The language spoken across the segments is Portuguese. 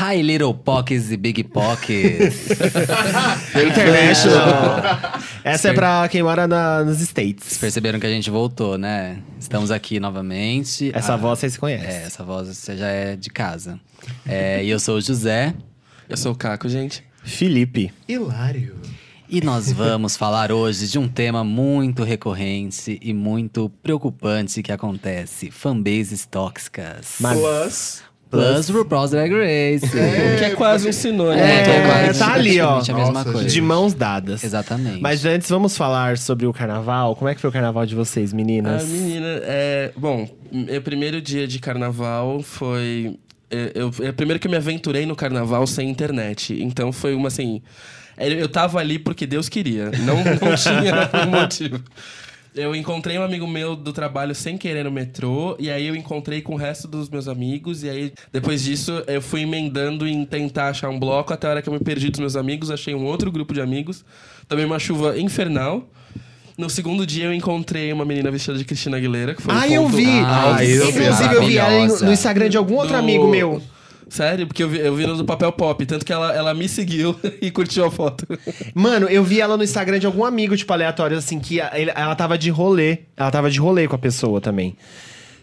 Hi, little pockets e big pockets. International. Essa é pra quem mora na- nos States. Perceberam que a gente voltou, né? Estamos aqui novamente. Essa Ah, voz vocês conhecem. É, essa voz você já é de casa. É, e eu sou o José. Eu sou o Caco, gente. Felipe. Hilário. E nós vamos falar hoje de um tema muito recorrente e muito preocupante que acontece: fanbases tóxicas. Mas- Plus. Plus RuPaul's Drag Race. Que é quase um sinônimo. É, né? é quase tá ali, ó. a mesma Nossa, coisa. De mãos dadas. Exatamente. Mas antes, vamos falar sobre o carnaval. Como é que foi o carnaval de vocês, meninas? A menina, é... Bom, o primeiro dia de carnaval foi... é, Eu, é o primeiro que eu me aventurei no carnaval sem internet. Então foi uma, assim... é, Eu tava ali porque Deus queria. Não, não tinha um motivo. Eu encontrei um amigo meu do trabalho sem querer no metrô, e aí eu encontrei com o resto dos meus amigos, e aí depois disso eu fui emendando em tentar achar um bloco, até a hora que eu me perdi dos meus amigos, achei um outro grupo de amigos, também uma chuva infernal. No segundo dia eu encontrei uma menina vestida de Cristina Aguilera, que foi um Ah, eu ponto vi! Ah, eu vi. Inclusive, eu vi ela no Instagram de algum outro do- amigo meu. Sério? Porque eu vi, eu vi no do papel pop, tanto que ela, ela me seguiu e curtiu a foto. Mano, eu vi ela no Instagram de algum amigo, tipo, aleatório, assim, que a- ele- ela tava de rolê. Ela tava de rolê com a pessoa também.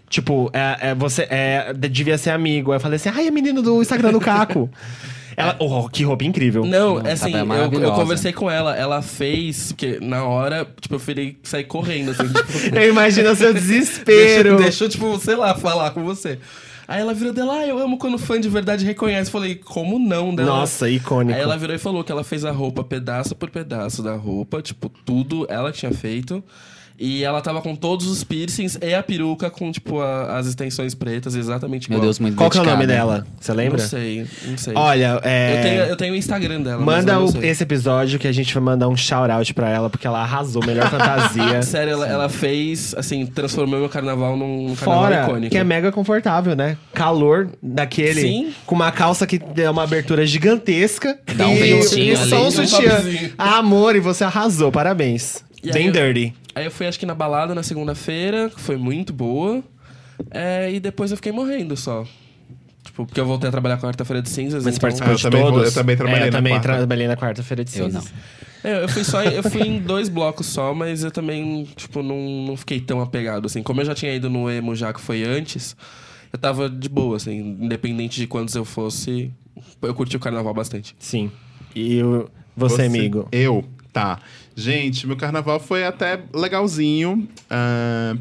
Tipo, é, é, você é, devia ser amigo. Aí eu falei assim, ai, é menino do Instagram do Caco. ela, oh, que roupa incrível. Não, é assim, tá eu, maravilhosa. eu conversei com ela, ela fez, porque na hora, tipo, eu fui sair correndo, assim, tipo, Eu imagino o seu desespero. Deixa, deixa eu, tipo, sei lá, falar com você. Aí ela virou dela, ah, eu amo quando fã de verdade reconhece. Falei, como não? Dela, Nossa, icônico. Aí ela virou e falou que ela fez a roupa pedaço por pedaço da roupa, tipo, tudo ela tinha feito. E ela tava com todos os piercings e a peruca com, tipo, a- as extensões pretas, exatamente Meu igual. Deus, muito Qual que é o nome dela? Você lembra? Não sei, não sei. Olha, é... eu, tenho, eu tenho o Instagram dela. mas Manda eu não o- sei. esse episódio que a gente vai mandar um shout-out pra ela, porque ela arrasou. Melhor fantasia. Sério, ela, ela fez, assim, transformou meu carnaval num carnaval Fora, icônico. que é mega confortável, né? Calor daquele. Sim. Com uma calça que é uma abertura gigantesca. Dá um e ventinho só ali. um sutiã. Ah, amor, e você arrasou. Parabéns. E Bem aí eu- dirty. Aí eu fui, acho que na balada na segunda-feira, que foi muito boa. É, e depois eu fiquei morrendo só. Tipo, porque eu voltei a trabalhar quarta-feira de cinzas. Mas então... participou Ah, eu de também todos. eu também trabalhei É, eu na também quarta. trabalhei na quarta-feira de Eu cinzas. não. É, eu fui só eu fui em dois blocos só, mas eu também, tipo, não, não fiquei tão apegado, assim. Como eu já tinha ido no emo já que foi antes, eu tava de boa, assim, independente de quantos eu fosse, eu curti o carnaval bastante. Sim. E o- você, amigo? Eu? Tá. Gente, meu carnaval foi até legalzinho.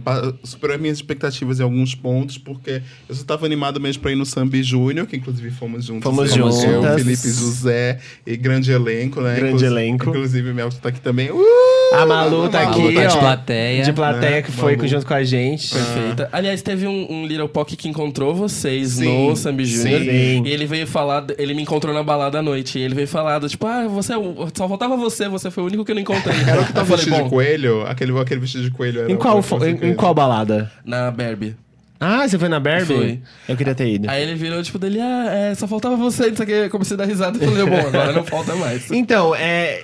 pa- superou as minhas expectativas em alguns pontos, porque eu só tava animado mesmo pra ir no Sambi Júnior, que inclusive fomos juntos. Fomos Eu, juntas. Felipe José e grande elenco, né? Grande elenco. Inclusive, o Melton tá aqui também. Uh! A Malu tá Malu aqui, tá de ó. plateia. De plateia Né? que foi Malu. junto com a gente. Perfeita. Aliás, teve um, um Little Pock que encontrou vocês Sim, no Sambi Junior. sim. E ele veio falar, ele me encontrou na balada à noite. E ele veio falar, do, tipo, ah, você é o- só faltava você, você foi o único que eu não encontrei. Era o que tava vestido de coelho? Aquele, aquele vestido de coelho era Em o qual, em, em qual balada? Na Barbie. Ah, você foi na Barbie? Fui. Eu queria ter ido. Aí ele virou, tipo, dele, ah, é, só faltava você, não sei o que. Comecei a dar risada e falei, bom, agora não falta mais. Então, é.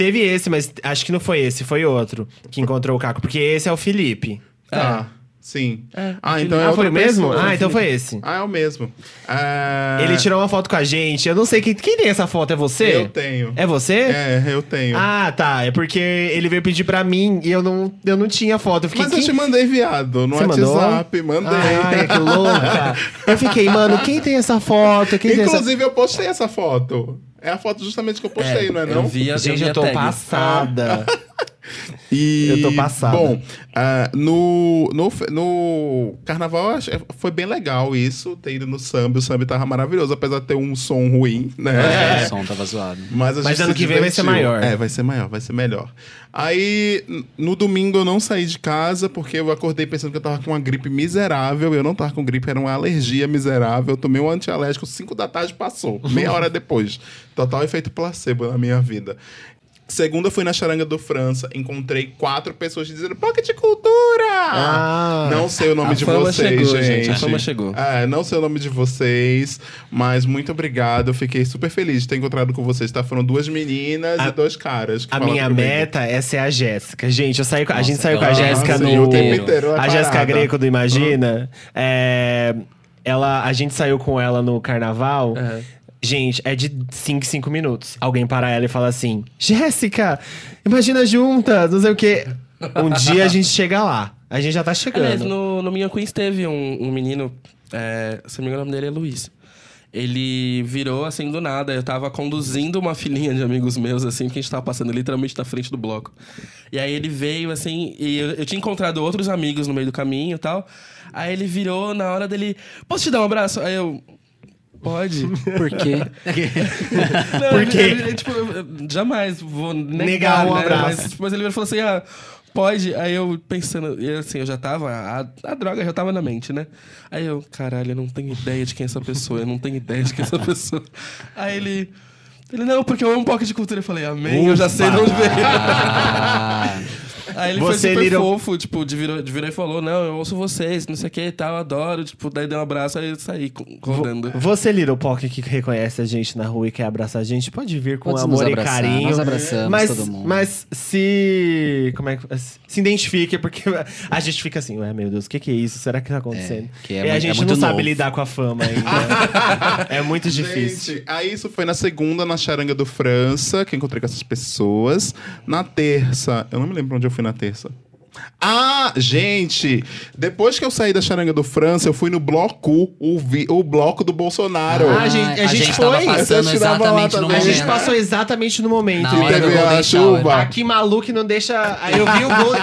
Teve esse, mas acho que não foi esse, foi outro que encontrou o Caco, porque esse é o Felipe. Tá, sim. É, ah, então é ah, foi o mesmo? pessoa. Ah, então foi esse. Ah, é o mesmo. Ah, Ele tirou uma foto com a gente. Eu não sei quem, quem tem essa foto, é você? Eu tenho. É você? É, eu tenho. Ah, tá. É porque ele veio pedir pra mim e eu não, eu não tinha foto. Eu fiquei, Mas eu quem- te mandei, viado, no Você mandou? WhatsApp. Mandei. Ai, que louca. eu fiquei, mano, quem tem essa foto? Quem tem essa... Inclusive, eu postei essa foto. É a foto justamente que eu postei, não é Eu não? vi a, Gente, vi eu tô tag. passada. E, Eu tô passada. Bom, ah, no, no, no carnaval foi bem legal isso, ter ido no samba. O samba tava maravilhoso, apesar de ter um som ruim, né? O som tava zoado. Mas, a Mas gente ano que vem vai ser maior. É, vai ser maior, vai ser melhor. Aí, no domingo eu não saí de casa porque eu acordei pensando que eu tava com uma gripe miserável. Eu não tava com gripe, era uma alergia miserável. Eu tomei um antialérgico, 5 da tarde passou, meia hora depois. Total efeito placebo na minha vida. Segunda, eu fui na Charanga do França, encontrei quatro pessoas dizendo Pocket Cultura! Ah. não sei o nome A de fama vocês, chegou, gente. gente, a fama chegou. É, não sei o nome de vocês, mas muito obrigado. Eu fiquei super feliz de ter encontrado com vocês, tá? Foram duas meninas A- e dois caras. que A minha comigo. meta é ser a Jéssica. Gente, eu saí com, a gente saiu com a Jéssica Nossa, no. o tempo inteiro. inteiro é A Jéssica. Greco do Imagina. É, ela, a gente saiu com ela no carnaval. Uhum. Gente, é de 5 5 minutos. Alguém para ela e fala assim: Jéssica, imagina juntas, não sei o quê. Um dia a gente chega lá. A gente já tá Aliás, chegando. no, no Minha Queens teve um, um menino, é, se não me engano o nome dele é Luiz. Ele virou assim do nada. Eu tava conduzindo uma filinha de amigos meus, assim, que a gente tava passando literalmente na frente do bloco. E aí ele veio, assim, e eu, eu tinha encontrado outros amigos no meio do caminho e tal. Aí ele virou na hora dele. Posso te dar um abraço? Aí eu. Pode. Por quê? Não, Por quê? tipo, eu- eu jamais vou negar, Negar um né? abraço. Mas, tipo, mas ele falou assim, ah, pode. Aí eu pensando, e assim, eu já tava, a, a droga já tava na mente, né? Aí eu, caralho, eu não tenho ideia de quem é essa pessoa, eu não tenho ideia de quem é essa pessoa. Aí ele... Ele, não, porque eu amo um pouco de cultura. Eu falei, amém, eu já sei de onde veio. Aí ele Você foi super fofo, tipo, de virou, de virou e falou, não, eu ouço vocês, não sei o que e tal, adoro. Tipo, daí deu um abraço, aí eu saí rodando. Você, Little Pock, que reconhece a gente na rua e quer abraçar a gente, pode vir com Pode amor nos e abraçar, carinho. nós abraçamos mas, todo mundo. Mas se. Como é que. Se identifique, porque a gente fica assim, ué, meu Deus, o que, que é isso? Será que tá acontecendo? É, que é e a é gente muito não sabe novo. lidar com a fama ainda. é muito difícil. Gente, aí isso foi na segunda, na Charanga do França, que eu encontrei com essas pessoas. Na terça, eu não me lembro onde eu fui na terça. Ah, gente, depois que eu saí da Charanga do França, eu fui no bloco, o, vi- o bloco do Bolsonaro. Ah, a gente- a gente tava foi. passando exatamente no também. A momento. gente passou exatamente no momento. Na hora do teve a chuva. Aqui maluco não deixa. Aí eu vi o gol.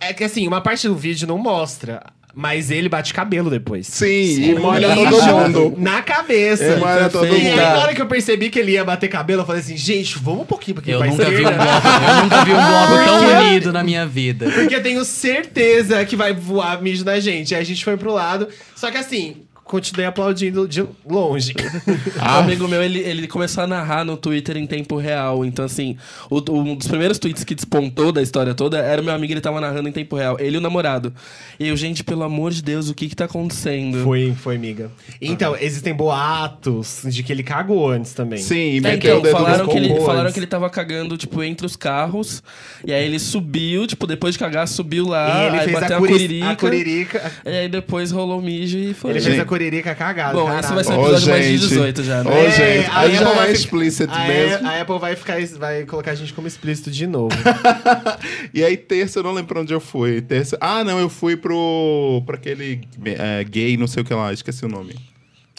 É que assim, uma parte do vídeo não mostra. Mas ele bate cabelo depois. Sim, e molha todo mundo. Na cabeça. E molha todo E aí, mundo. na hora que eu percebi que ele ia bater cabelo, eu falei assim, gente, vamos um pouquinho, porque eu vai nunca ser- vi um bloco, eu nunca vi um bloco tão unido na minha vida. Porque eu tenho certeza que vai voar mijo na gente. Aí a gente foi pro lado. Só que assim, continuei aplaudindo de longe. Um amigo meu, ele, ele começou a narrar no Twitter em tempo real. Então, assim, o- um dos primeiros tweets que despontou da história toda era o meu amigo, ele tava narrando em tempo real. Ele e o namorado. E eu, gente, pelo amor de Deus, o que que tá acontecendo? Foi, foi, miga. Então, existem boatos de que ele cagou antes também. Sim, É, meteu então, o dedo falaram, que ele, falaram que ele tava cagando, tipo, entre os carros. E aí ele subiu, tipo, depois de cagar, subiu lá. E ele aí fez bateu a, a curi- curirica. a curirica. E aí depois rolou o mijo e foi. Ele fez a curirica cagada. Bom, caralho. esse vai ser um episódio mais de gente. 18 já, né? Ô, gente, a já Apple vai é ficar- explicit a, mesmo. A Apple vai, ficar, vai colocar a gente como explícito de novo. E aí, terça, eu não lembro pra onde eu fui. Terça... Ah, não, eu fui pro. pra aquele é, gay, não sei o que lá, esqueci o nome.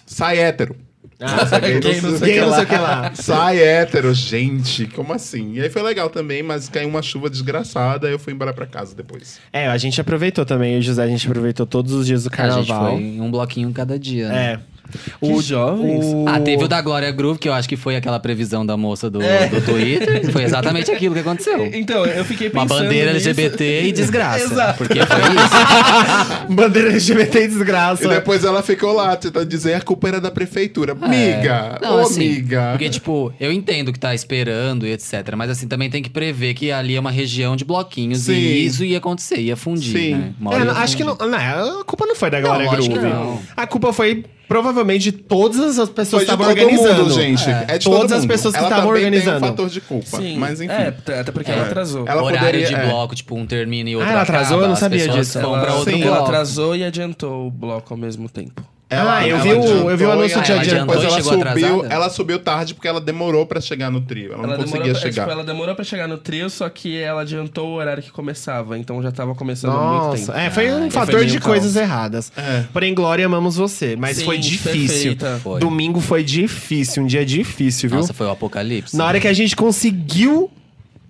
Sai hétero. Nossa, gay, Gay, não Gay não sei o que lá. Sai hétero, gente, como assim? E aí foi legal também, mas caiu uma chuva desgraçada, aí eu fui embora pra casa depois. É, a gente aproveitou também, eu e o José, a gente aproveitou todos os dias do A gente carnaval. foi em um bloquinho cada dia, né? É. Que jovens. Ah, teve o da Glória Groove, que eu acho que foi aquela previsão da moça do, É. do Twitter. Foi exatamente aquilo que aconteceu. Então, eu fiquei Uma pensando bandeira nisso. LGBT e desgraça. Exato. Porque foi isso. Bandeira LGBT e desgraça. E depois ela ficou lá, tentando dizer a culpa era da prefeitura. Miga, Não, ô assim, miga. Porque, tipo, eu entendo que tá esperando e etc. Mas, assim, também tem que prever que ali é uma região de bloquinhos. Sim. E isso ia acontecer, ia fundir, Sim. né? Uma É, não, acho que fundir. não, não. A culpa não foi da Glória lógico Groove. que não. A culpa foi provavelmente todas as pessoas Foi que de estavam todo organizando. mundo, gente. É, de Todas todo as pessoas que ela estavam organizando. Tem um fator de culpa. Sim. Mas enfim. É, até porque ela atrasou. Ela Horário poderia- de é. bloco, tipo, um termina e outro Ah, ela atrasou? acaba, Eu não sabia disso. Ela, sim, bloco. ela atrasou e adiantou o bloco ao mesmo tempo. Ah, eu ela vi o- eu vi o anúncio e de aí adiantou Depois ela subiu, atrasada? ela subiu tarde porque ela demorou pra chegar no trio. Ela não Ela conseguia demorou, pra, chegar. tipo, ela demorou pra chegar no trio, só que ela adiantou o horário que começava, então já tava começando há muito Nossa, tempo. é, foi um Ah, fator foi de caos. coisas erradas. É. Porém, Glória, amamos você. Mas Sim, foi difícil. Foi. Domingo foi difícil, um dia difícil, viu? Nossa, foi o apocalipse. Na hora que a gente conseguiu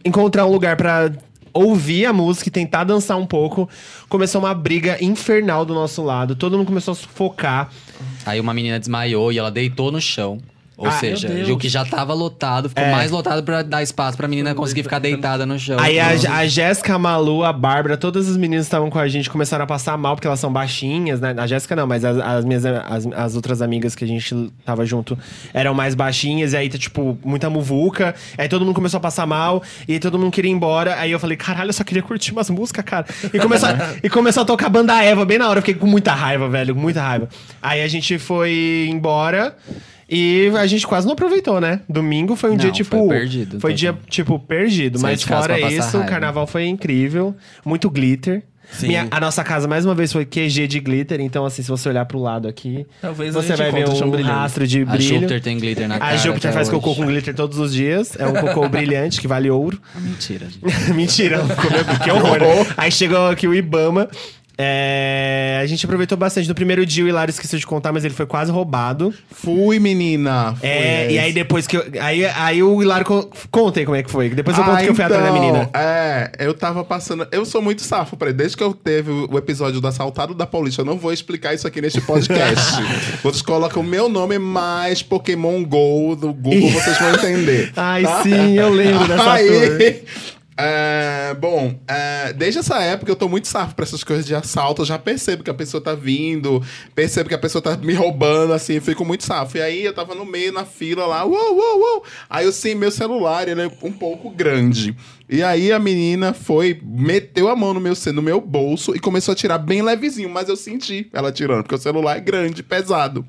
encontrar um lugar pra ouvir a música e tentar dançar um pouco, começou uma briga infernal do nosso lado. Todo mundo começou a sufocar. Aí uma menina desmaiou e ela deitou no chão. Ou Ah, seja, o que já tava lotado, ficou É. mais lotado pra dar espaço pra menina conseguir ficar deitada no chão. Aí a, a Jéssica, a Malu, a Bárbara, todas as meninas que estavam com a gente começaram a passar mal, porque elas são baixinhas, né? A Jéssica não, mas as, as minhas as, as outras amigas que a gente tava junto eram mais baixinhas, e aí tá, tipo, muita muvuca. Aí todo mundo começou a passar mal, e aí todo mundo queria ir embora. Aí eu falei, caralho, eu só queria curtir umas músicas, cara. E começou, a- e começou a tocar banda Eva bem na hora. Eu fiquei com muita raiva, velho, muita raiva. Aí a gente foi embora. E a gente quase não aproveitou, né? Domingo foi um Não, dia, tipo. foi perdido, Foi dia, tipo, perdido. Mas fora isso, o carnaval foi incrível. Muito glitter. Sim. Minha- a nossa casa, mais uma vez, foi QG de glitter. Então, assim, se você olhar pro lado aqui, Talvez a você gente vai ver um brilhante. rastro de A brilho. Júpiter tem glitter na cara. A Júpiter faz hoje. cocô com glitter todos os dias. É um cocô brilhante que vale ouro. Mentira, gente. Mentira, comeu, que horror. né? Aí chegou aqui o Ibama. É, a gente aproveitou bastante. No primeiro dia o Hilário esqueceu de contar, mas ele foi quase roubado. Fui, menina. Fui, É, é e aí depois que eu. Aí, aí o Hilário. con- Conta aí como é que foi. Depois eu conto Ah, que eu fui atrás da então, menina. É, eu tava passando. Eu sou muito safo, peraí. Desde que eu teve o episódio do assaltado da Paulista, eu não vou explicar isso aqui neste podcast. vocês colocam o meu nome mais Pokémon GO do Google, vocês vão entender. Ai, tá? sim, eu lembro dessa Aí, é, bom, é, desde essa época eu tô muito safo pra essas coisas de assalto. Eu já percebo que a pessoa tá vindo, percebo que a pessoa tá me roubando, assim, fico muito safo. E aí eu tava no meio, na fila lá, uou, uou, uou. Aí eu sim, meu celular, ele é um pouco grande. E aí a menina foi, meteu a mão no meu, no meu bolso e começou a tirar bem levezinho, mas eu senti ela tirando, porque o celular é grande, pesado.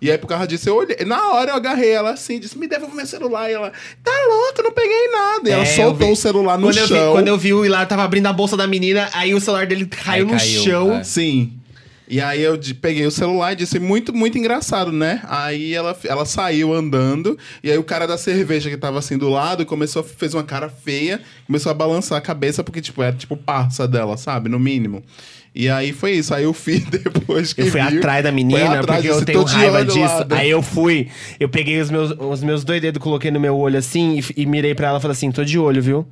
E aí, por causa disso, eu olhei. Na hora eu agarrei ela assim, disse: Me devolve meu celular. E ela, tá louca, eu não peguei nada. E ela É, eu soltou o celular no quando Eu chão. vi, quando eu vi o Hilário tava abrindo a bolsa da menina, aí o celular dele caiu Aí no caiu, chão. é. Sim. E aí eu peguei o celular e disse, muito, muito engraçado, né? Aí ela, ela saiu andando, e aí o cara da cerveja que tava assim do lado começou a, fez uma cara feia, começou a balançar a cabeça, porque, tipo, era tipo parça dela, sabe? No mínimo. E aí foi isso. Aí eu fui depois que Eu fui viu, atrás da menina, atrás, porque eu tenho "Tô de raiva disso. né?" Aí eu fui, eu peguei os meus, os meus dois dedos, coloquei no meu olho assim e, e mirei pra ela e falei assim: tô de olho, viu?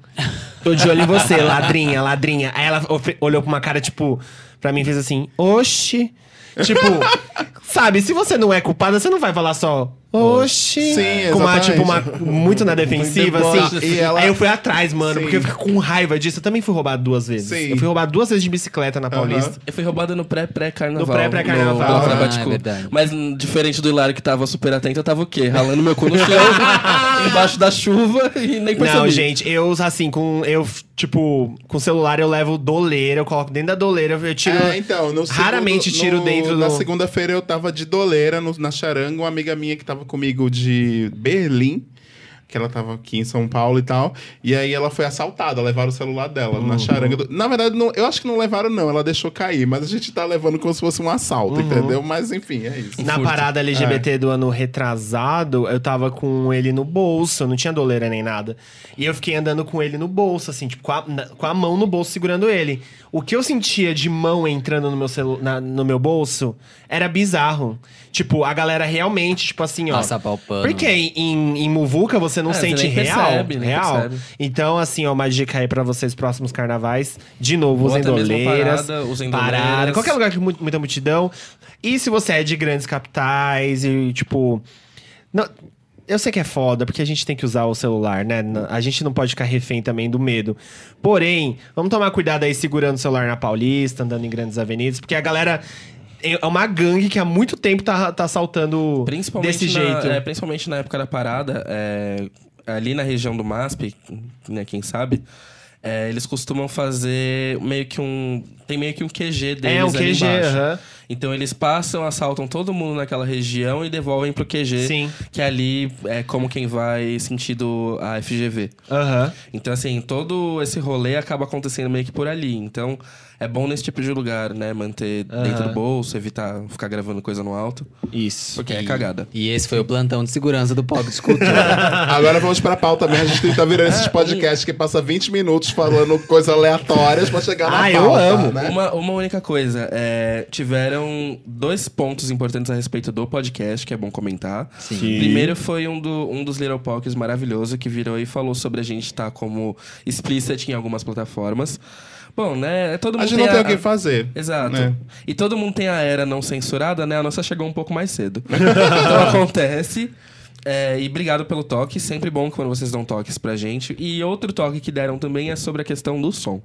Tô de olho em você, ladrinha, ladrinha. Aí ela olhou com uma cara, tipo, pra mim e fez assim: oxi. Tipo, sabe, se você não é culpada, você não vai falar só. Oxi. Sim, com uma, tipo, uma, muito na defensiva, Muito assim. E ela- Aí eu fui atrás, mano, Sim. porque eu fico com raiva disso. Eu também fui roubado duas vezes. Sim. Eu fui roubado duas vezes de bicicleta na Paulista. Eu fui roubada no pré-pré-carnaval. No pré-pré-carnaval. no- Ah, é verdade. Mas hum, diferente do Hilário que tava super atento, eu tava o quê? Ralando meu cu no chão, embaixo da chuva e nem percebi. Não, gente, eu, assim, com. Eu, tipo, com o celular eu levo doleira, eu coloco dentro da doleira, eu tiro. É, então, no Raramente segundo- tiro no- dentro Na do- segunda-feira eu tava de doleira no- na charanga, uma amiga minha que tava comigo de Berlim, que ela tava aqui em São Paulo e tal. E aí ela foi assaltada, levaram o celular dela Uhum. na charanga. do- Na verdade, não- eu acho que não levaram, não, ela deixou cair, mas a gente tá levando como se fosse um assalto, Uhum. entendeu? Mas enfim, é isso. Na furto. parada É. LGBT do ano retrasado, eu tava com ele no bolso, eu não tinha doleira nem nada. E eu fiquei andando com ele no bolso, assim, tipo, com a, na- com a mão no bolso segurando ele. O que eu sentia de mão entrando no meu, celu na- no meu bolso era bizarro. Tipo, a galera realmente, tipo assim, ó. Passa palpando. Porque em, em, Muvuca você não É, você sente nem real. percebe, real. percebe. Então, assim, ó, uma dica aí pra vocês próximos carnavais. De novo, usem doleiras. parada, usem parada. Qualquer lugar mu- muita multidão. E se você é de grandes capitais e, tipo. Não, eu sei que é foda, porque a gente tem que usar o celular, né? A gente não pode ficar refém também do medo. Porém, vamos tomar cuidado aí segurando o celular na Paulista, andando em grandes avenidas, porque a galera. É uma gangue que há muito tempo tá, tá assaltando desse na, jeito. é, principalmente na época da parada, é, ali na região do MASP, né, quem sabe, é, eles costumam fazer meio que um. Tem meio que um QG deles. É, um QG, aham. Então eles passam, assaltam todo mundo naquela região e devolvem pro QG. Sim. Que ali é como quem vai sentido a FGV. Aham. Então, assim, todo esse rolê acaba acontecendo meio que por ali. Então, é bom nesse tipo de lugar, né? Manter dentro do bolso, evitar ficar gravando coisa no alto. Isso. Porque é cagada. E esse foi o plantão de segurança do Pop Escultura. Agora vamos pra pauta mesmo. A gente tá virando É, esses podcasts que passa 20 minutos falando coisas aleatórias pra chegar na Ah, pauta. eu amo. Né? Uma, uma única coisa, é, tiveram dois pontos importantes a respeito do podcast, que é bom comentar. Sim. Primeiro foi um, do, um dos Little Pockets maravilhoso que virou e falou sobre a gente estar como explicit em algumas plataformas. Bom, né? Todo mundo A gente não tem o que fazer. Exato. né? E todo mundo tem a era não censurada, né? A nossa chegou um pouco mais cedo. então acontece. É, e obrigado pelo toque. Sempre bom quando vocês dão toques pra gente. E outro toque que deram também é sobre a questão do som.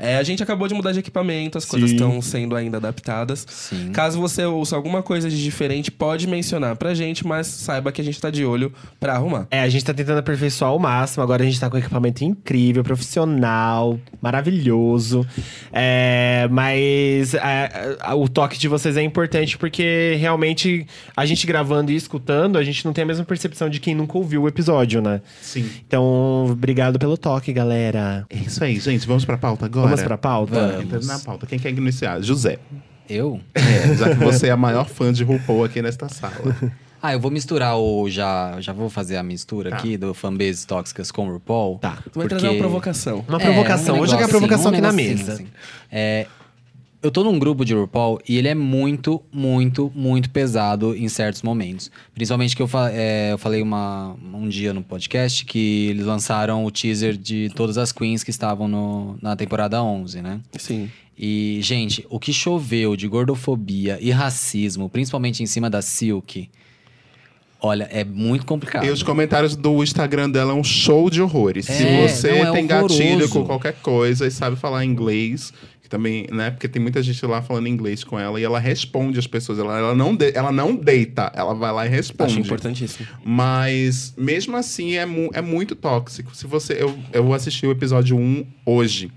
É, a gente acabou de mudar de equipamento, as coisas Sim. estão sendo ainda adaptadas. Sim. Caso você ouça alguma coisa de diferente, pode mencionar pra gente, mas saiba que a gente tá de olho pra arrumar. É, a gente tá tentando aperfeiçoar ao máximo. Agora a gente tá com um equipamento incrível, profissional, maravilhoso. É, mas é, é, o toque de vocês é importante porque realmente a gente gravando e escutando, a gente não tem a mesma percepção de quem nunca ouviu o episódio, né? Sim. Então, obrigado pelo toque, galera. É isso aí, gente. Vamos pra pauta agora. Vamos pra pauta? Vamos. Entra na pauta. Quem quer iniciar? José. Eu? É, já que você é a maior fã de RuPaul aqui nesta sala. Ah, eu vou misturar o. Já, já vou fazer a mistura Tá. aqui do fanbases tóxicas com o RuPaul. Tá. Tu vai trazer uma provocação. Uma provocação. um Vou jogar a provocação um aqui na mesa. assim. É, eu tô num grupo de RuPaul e ele é muito, muito, muito pesado em certos momentos. Principalmente que eu, fa- é, eu falei uma, um dia no podcast que eles lançaram o teaser de todas as queens que estavam no- na temporada 11, né? Sim. E, gente, o que choveu de gordofobia e racismo, principalmente em cima da Silk, olha, é muito complicado. E os comentários do Instagram dela é um show de horrores. É, Se você não, é tem gatilho horroroso. com qualquer coisa e sabe falar inglês, que também, né? Porque tem muita gente lá falando inglês com ela e ela responde as pessoas. Ela, ela, não, de- ela não deita, ela vai lá e responde. Acho importantíssimo. Mas mesmo assim é, mu- é muito tóxico. Se você. Eu, eu assisti o episódio 1 hoje.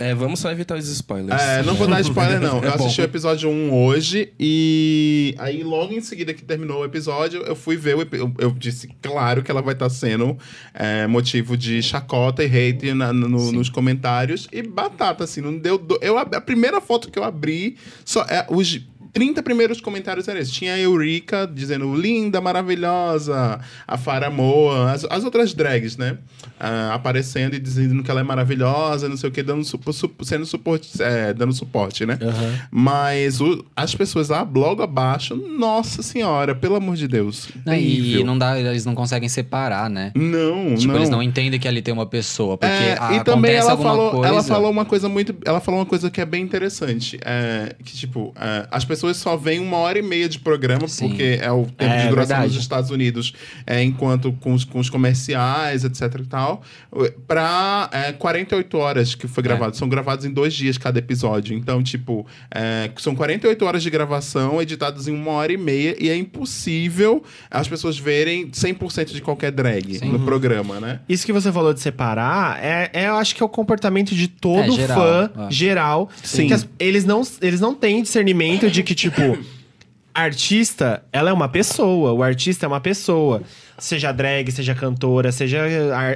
É, vamos só evitar os spoilers. É, não vou dar spoiler, não. É Eu assisti bom. o episódio 1 hoje e aí logo em seguida que terminou o episódio, eu fui ver o eu, eu disse, claro que ela vai estar sendo é, motivo de chacota e hate na- no- nos comentários e batata, assim, não deu... do- Eu, a primeira foto que eu abri, só, é, os 30 primeiros comentários eram esses. Tinha a Eurica dizendo linda, maravilhosa, a Farah Moa, as, as outras drags, né? Ah, aparecendo e dizendo que ela é maravilhosa, não sei o que, dando, su- su- sendo suporte, é, dando suporte, né? Mas o- as pessoas lá, logo abaixo, nossa senhora, pelo amor de Deus. E não dá, eles não conseguem separar, né? Não, Tipo, não. eles não entendem que ali tem uma pessoa. Porque É, a- e também ela falou, coisa. ela falou uma coisa muito, ela falou uma coisa que é bem interessante, é, que tipo, é, as pessoas só veem uma hora e meia de programa Sim. porque é o tempo É, de duração verdade. nos Estados Unidos, é, enquanto com os, com os comerciais, etc e tal, pra é, 48 horas que foi É. gravado. São gravados em dois dias cada episódio. Então, tipo, é, são 48 horas de gravação, editados em uma hora e meia, e é impossível as pessoas verem 100% de qualquer drag Sim. no programa, né? Isso que você falou de separar, é, é, eu acho que é o comportamento de todo É, geral, fã é. geral. Sim. Que as- eles, não, eles não têm discernimento de que, tipo, artista, ela é uma pessoa. O artista é uma pessoa. Seja drag, seja cantora, seja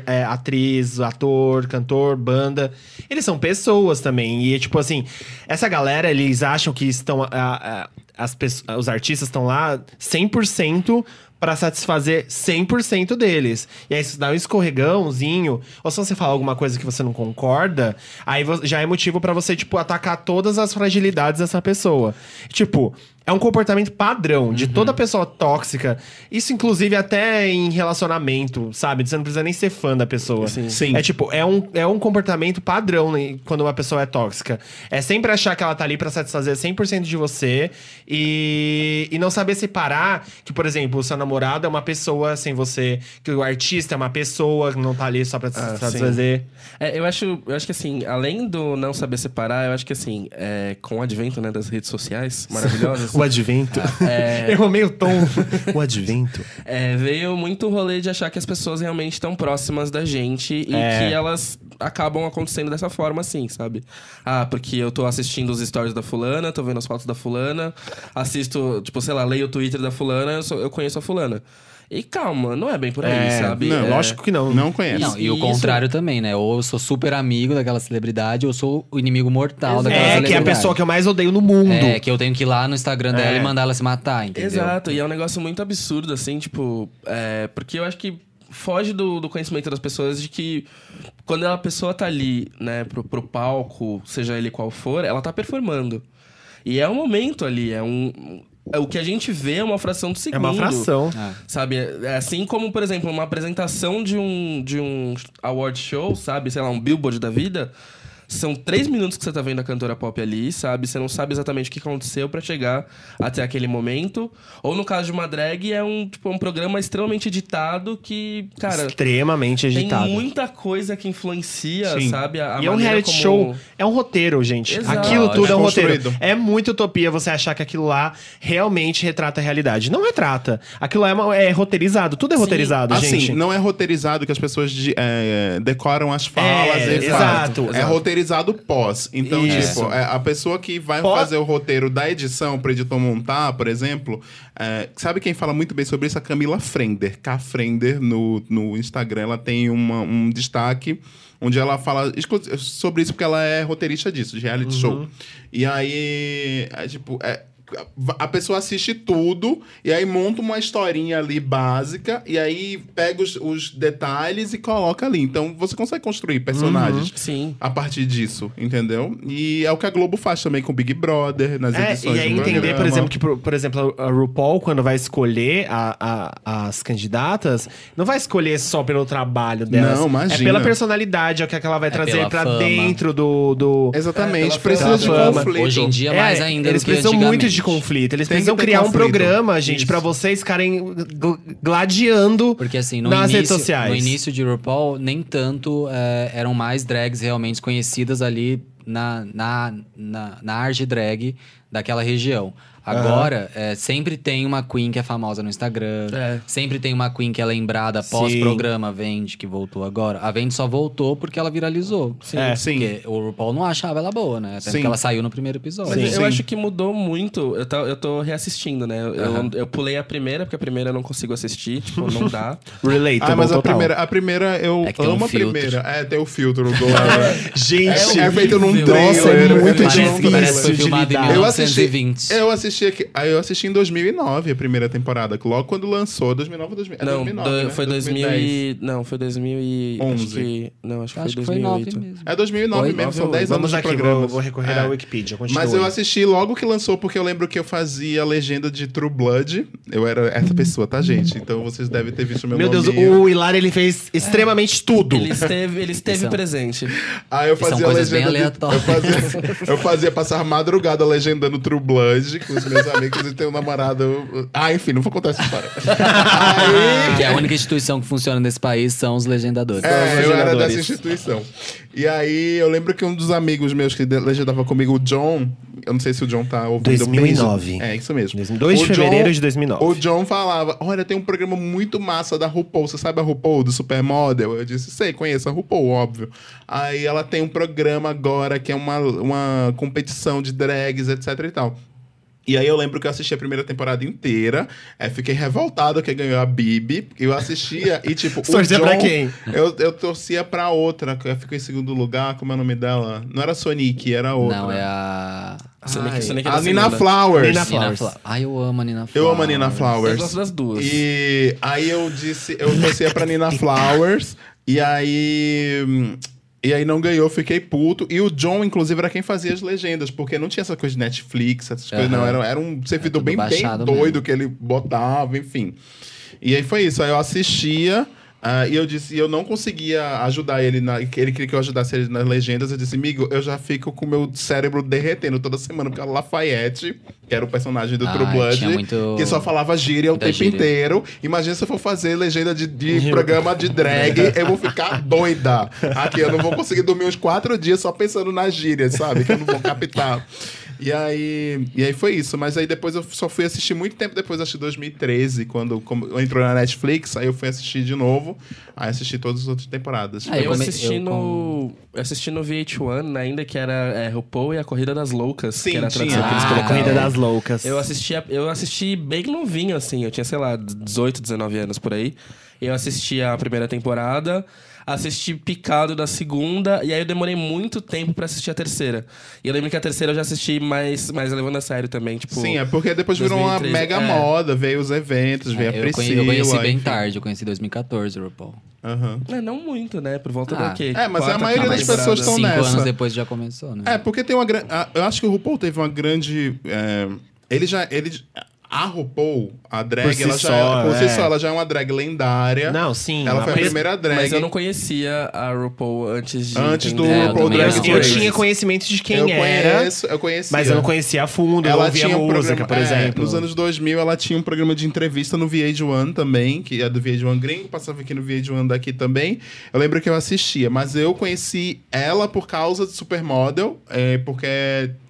é, atriz, ator, cantor, banda. Eles são pessoas também. E, tipo assim, essa galera, eles acham que estão. a- a- as os artistas estão lá 100% pra satisfazer 100% deles. E aí, se dá um escorregãozinho, ou se você falar alguma coisa que você não concorda, aí já é motivo pra você, tipo, atacar todas as fragilidades dessa pessoa. Tipo, é um comportamento padrão de toda pessoa tóxica. Isso, inclusive, até em relacionamento, sabe? Você não precisa nem ser fã da pessoa. Sim. Sim. É tipo, é um, é um comportamento padrão né, quando uma pessoa é tóxica. É sempre achar que ela tá ali pra satisfazer 100% de você e, e não saber separar que, por exemplo, o seu namorado é uma pessoa sem você, que o artista é uma pessoa que não tá ali só pra Ah, satisfazer. É, eu, acho, eu acho que assim, além do não saber separar, eu acho que assim, é, com o advento né, das redes sociais maravilhosas, O advento. É. Eu amei o tom. o advento. é, veio muito o rolê de achar que as pessoas realmente estão próximas da gente e É. que elas acabam acontecendo dessa forma assim, sabe? Ah, porque eu tô assistindo os stories da fulana, tô vendo as fotos da fulana, assisto, tipo, sei lá, leio o Twitter da fulana, eu, sou- eu conheço a fulana. E calma, não é bem por aí, É, sabe? não, É, Lógico que não. Não conhece. Não, e o Isso. contrário também, né? Ou eu sou super amigo daquela celebridade, ou eu sou o inimigo mortal daquela É, que é a celebridade. pessoa que eu mais odeio no mundo. É, que eu tenho que ir lá no Instagram dela É. e mandar ela se matar, entendeu? Exato, e é um negócio muito absurdo, assim, tipo, é, porque eu acho que foge do, do conhecimento das pessoas de que quando a pessoa tá ali, né, pro, pro palco, seja ele qual for, ela tá performando. E é um momento ali, é um. É, o que a gente vê é uma fração do É segundo. uma fração. Ah. Sabe? É assim como, por exemplo, uma apresentação de um, de um award show, sabe? Sei lá, um billboard da vida. São três minutos que você tá vendo a cantora pop ali, sabe? Você não sabe exatamente o que aconteceu pra chegar até aquele momento. Ou no caso de uma drag, é um, tipo, um programa extremamente editado que, cara, Extremamente agitado. tem muita coisa que influencia, Sim. sabe? A, a e é um reality como- show, é um roteiro, gente. Exato. Aquilo tudo é um É roteiro. construído. É muito utopia você achar que aquilo lá realmente retrata a realidade. Não retrata. Aquilo lá é, uma- é roteirizado. Tudo é Sim. roteirizado, Assim, gente. não é roteirizado que as pessoas de- é, decoram as falas. É, e- exato. É exato. Roteirizado pós. Então, Isso. tipo, é, a pessoa que vai Pós- fazer o roteiro da edição pro editor montar, por exemplo, é, sabe quem fala muito bem sobre isso? A Camila Frender. K Frender no, no Instagram. Ela tem uma- um destaque onde ela fala sobre isso porque ela é roteirista disso, de reality show. E aí, é, tipo, é, a pessoa assiste tudo e aí monta uma historinha ali básica e aí pega os, os detalhes e coloca ali. Então você consegue construir personagens Sim. a partir disso, entendeu? E é o que a Globo faz também com Big Brother, nas É, edições e aí do entender, por exemplo, que, por, por exemplo, a RuPaul, quando vai escolher a- a- as candidatas, não vai escolher só pelo trabalho delas. Não, imagina. É pela personalidade, é o que ela vai É trazer pra fama. dentro do. do... Exatamente, É, precisa de conflito. Hoje em dia, É, mais ainda Eles do que precisam muito antigamente. De conflito. Eles Tem precisam criar um conflito. programa, gente, pra vocês ficarem gl- gladiando Porque assim, no, nas início, redes sociais. no início de RuPaul, nem tanto é, eram mais drags realmente conhecidas ali na, na, na, na arte drag daquela região. Agora, é, sempre tem uma queen que é famosa no Instagram. É. Sempre tem uma queen que é lembrada pós-programa Vende, que voltou agora. A Vende só voltou porque ela viralizou. É. Sim. Porque o RuPaul não achava ela boa, né? Até Sim. porque ela saiu no primeiro episódio. Mas Sim. eu acho que mudou muito. Eu, tá- eu tô reassistindo, né? Eu, eu, eu pulei a primeira, porque a primeira eu não consigo assistir. Tipo, não dá. Relatable Ah, mas a total. primeira, a primeira eu É que tem um amo a filtro. primeira. É, tem o filtro do é, Gente, é feito num horrível. trailer. Nossa, é muito difícil parece que foi de filmado em lidar. Eu assisti, 1920. eu assisti aqui, aí eu assisti em 2009 a primeira temporada, logo quando lançou, 2009 ou 2000, é não, 2009, do- né? foi 2000 e... Não, foi 2000 e... Acho 11. que... Não, acho que Acho foi que foi 9 2008. mesmo. É 2009 Oi, mesmo, são nove 10 ou anos Vamos de aqui, programa. vou, vou recorrer É. à Wikipedia. Continue. Mas eu assisti logo que lançou, porque eu lembro que eu fazia a legenda de True Blood. Eu era essa pessoa, tá, gente? Então vocês devem ter visto meu, Meu Deus, o Hilário ele fez extremamente tudo. Ele esteve, ele esteve presente. Aí eu são fazia a legenda. de- eu, fazia, eu fazia passar madrugada legendando True Blood com os meus amigos e ter um namorado. Ah, enfim, não vou contar essa história. Aí. Que é a única instituição que funciona nesse país são os legendadores. É, eu era dessa instituição. E aí, eu lembro que um dos amigos meus que legendava comigo, o John, eu não sei se o John tá ouvindo. 2009. bem- É, isso mesmo. 2 de John- fevereiro de 2009. O John falava: Olha, tem um programa muito massa da RuPaul. Você sabe a RuPaul, do Supermodel? Eu disse: Sei, conheço a RuPaul, óbvio. Aí ela tem um programa agora que é uma, uma competição de drags, etc e tal. E aí eu lembro que eu assisti a primeira temporada inteira, é, fiquei revoltado que ganhou a Bibi. Eu assistia e, tipo, o Torcia John, pra quem? Eu, eu torcia pra outra, que ficou em segundo lugar, como é o nome dela? Não era Sonic, era outra. Não, é a. Sonic- Ai, Sonic a era Nina segunda. Flowers. Nina Nina Flowers. Fla... Ai, eu amo a Nina Flowers. Eu amo a Nina Flowers. Eu gosto das duas. E aí eu disse, eu torcia pra Nina Flowers, e aí. E aí não ganhou, fiquei puto. E o John, inclusive, era quem fazia as legendas, porque não tinha essa coisa de Netflix, essas coisas, não. Era, era um servidor tudo bem, bem doido mesmo. que ele botava, enfim. E aí foi isso. Aí eu assistia. Ah, e eu disse, e eu não conseguia ajudar ele, na, que ele queria que eu ajudasse ele nas legendas. Eu disse, amigo, eu já fico com o meu cérebro derretendo toda semana, porque a Lafayette, que era o personagem do Ai, True Blood, muito- que só falava gíria o tempo gíria. inteiro. Imagina se eu for fazer legenda de, de programa de drag, eu vou ficar doida. Aqui eu não vou conseguir dormir uns quatro dias só pensando nas gírias, sabe? Que eu não vou captar. E aí, e aí foi isso. Mas aí depois eu só fui assistir muito tempo depois, acho que 2013, quando como, entrou na Netflix. Aí eu fui assistir de novo. Aí assisti todas as outras temporadas. Ah, eu, assisti eu no. Eu assisti no VH1 ainda, que era é, RuPaul e a Corrida das Loucas. Sim, que era a tinha. que eles Ah, colocaram. Corrida das Loucas. Eu assisti, eu assisti bem novinho, assim. Eu tinha, sei lá, 18, 19 anos por aí. Eu assisti a primeira temporada, assisti Picado da segunda, e aí eu demorei muito tempo pra assistir a terceira. E eu lembro que a terceira eu já assisti mais, mais levando a sério também, tipo... Sim, é porque depois virou uma 2013, mega é. moda, veio os eventos, veio a É, eu, Priscila. conheci, eu conheci bem enfim. tarde, eu conheci em 2014 o RuPaul. Aham. É, não muito, né? Por volta Ah. do quê? É, mas a maioria das pessoas estão Cinco nessa. anos depois já começou, né? É, porque tem uma grande. Eu acho que o RuPaul teve uma grande. é, ele já. Ele, a RuPaul, a drag, Por si ela já só, é, por si é. só, ela já é uma drag lendária. Não, sim. Ela foi a mas- primeira drag. Mas eu não conhecia a RuPaul antes de. Antes do entender. É, eu RuPaul Drag não. Eu Race. tinha conhecimento de quem eu era, conheço, eu conhecia. mas eu não conhecia a fundo, eu ela ouvia tinha um música, programa, por é, exemplo. nos anos 2000, ela tinha um programa de entrevista no VH1 também, que é do VH1 gringo, passava aqui no VH1 daqui também. Eu lembro que eu assistia, mas eu conheci ela por causa de Supermodel, é, porque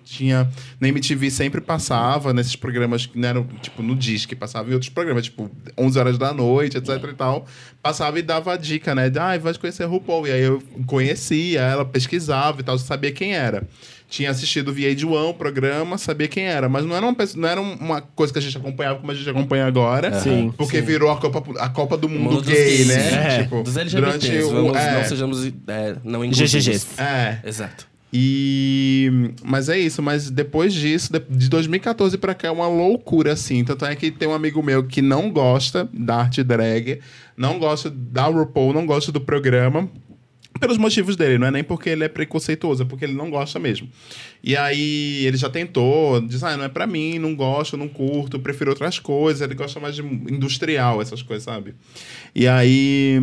tinha. Na MTV sempre passava, nesses programas que não eram, tipo, no Disque, passava em outros programas, tipo, 11 horas da noite, etc e tal. Passava e dava a dica, né? De, ah, vai conhecer a RuPaul. E aí eu conhecia ela, pesquisava e tal, sabia quem era. Tinha assistido o VH1, o programa, sabia quem era. Mas não era, uma, pessoa- não era uma coisa que a gente acompanhava como a gente acompanha agora. Sim, Porque virou a Copa, a Copa do Mundo, Mundo dos gay, gays, né? é, Tipo, Dos LGBTs, o- vamos, é, não sejamos é, não inclusivos. GGGs. é. Exato. E. Mas é isso, mas depois disso, de- de 2014 pra cá, é uma loucura, assim. Tanto é que tem um amigo meu que não gosta da arte drag, não gosta da RuPaul, não gosta do programa. Pelos motivos dele, não é nem porque ele é preconceituoso, é porque ele não gosta mesmo. E aí ele já tentou, diz, ah, não é pra mim, não gosto, não curto, prefiro outras coisas. Ele gosta mais de industrial, essas coisas, sabe? E aí.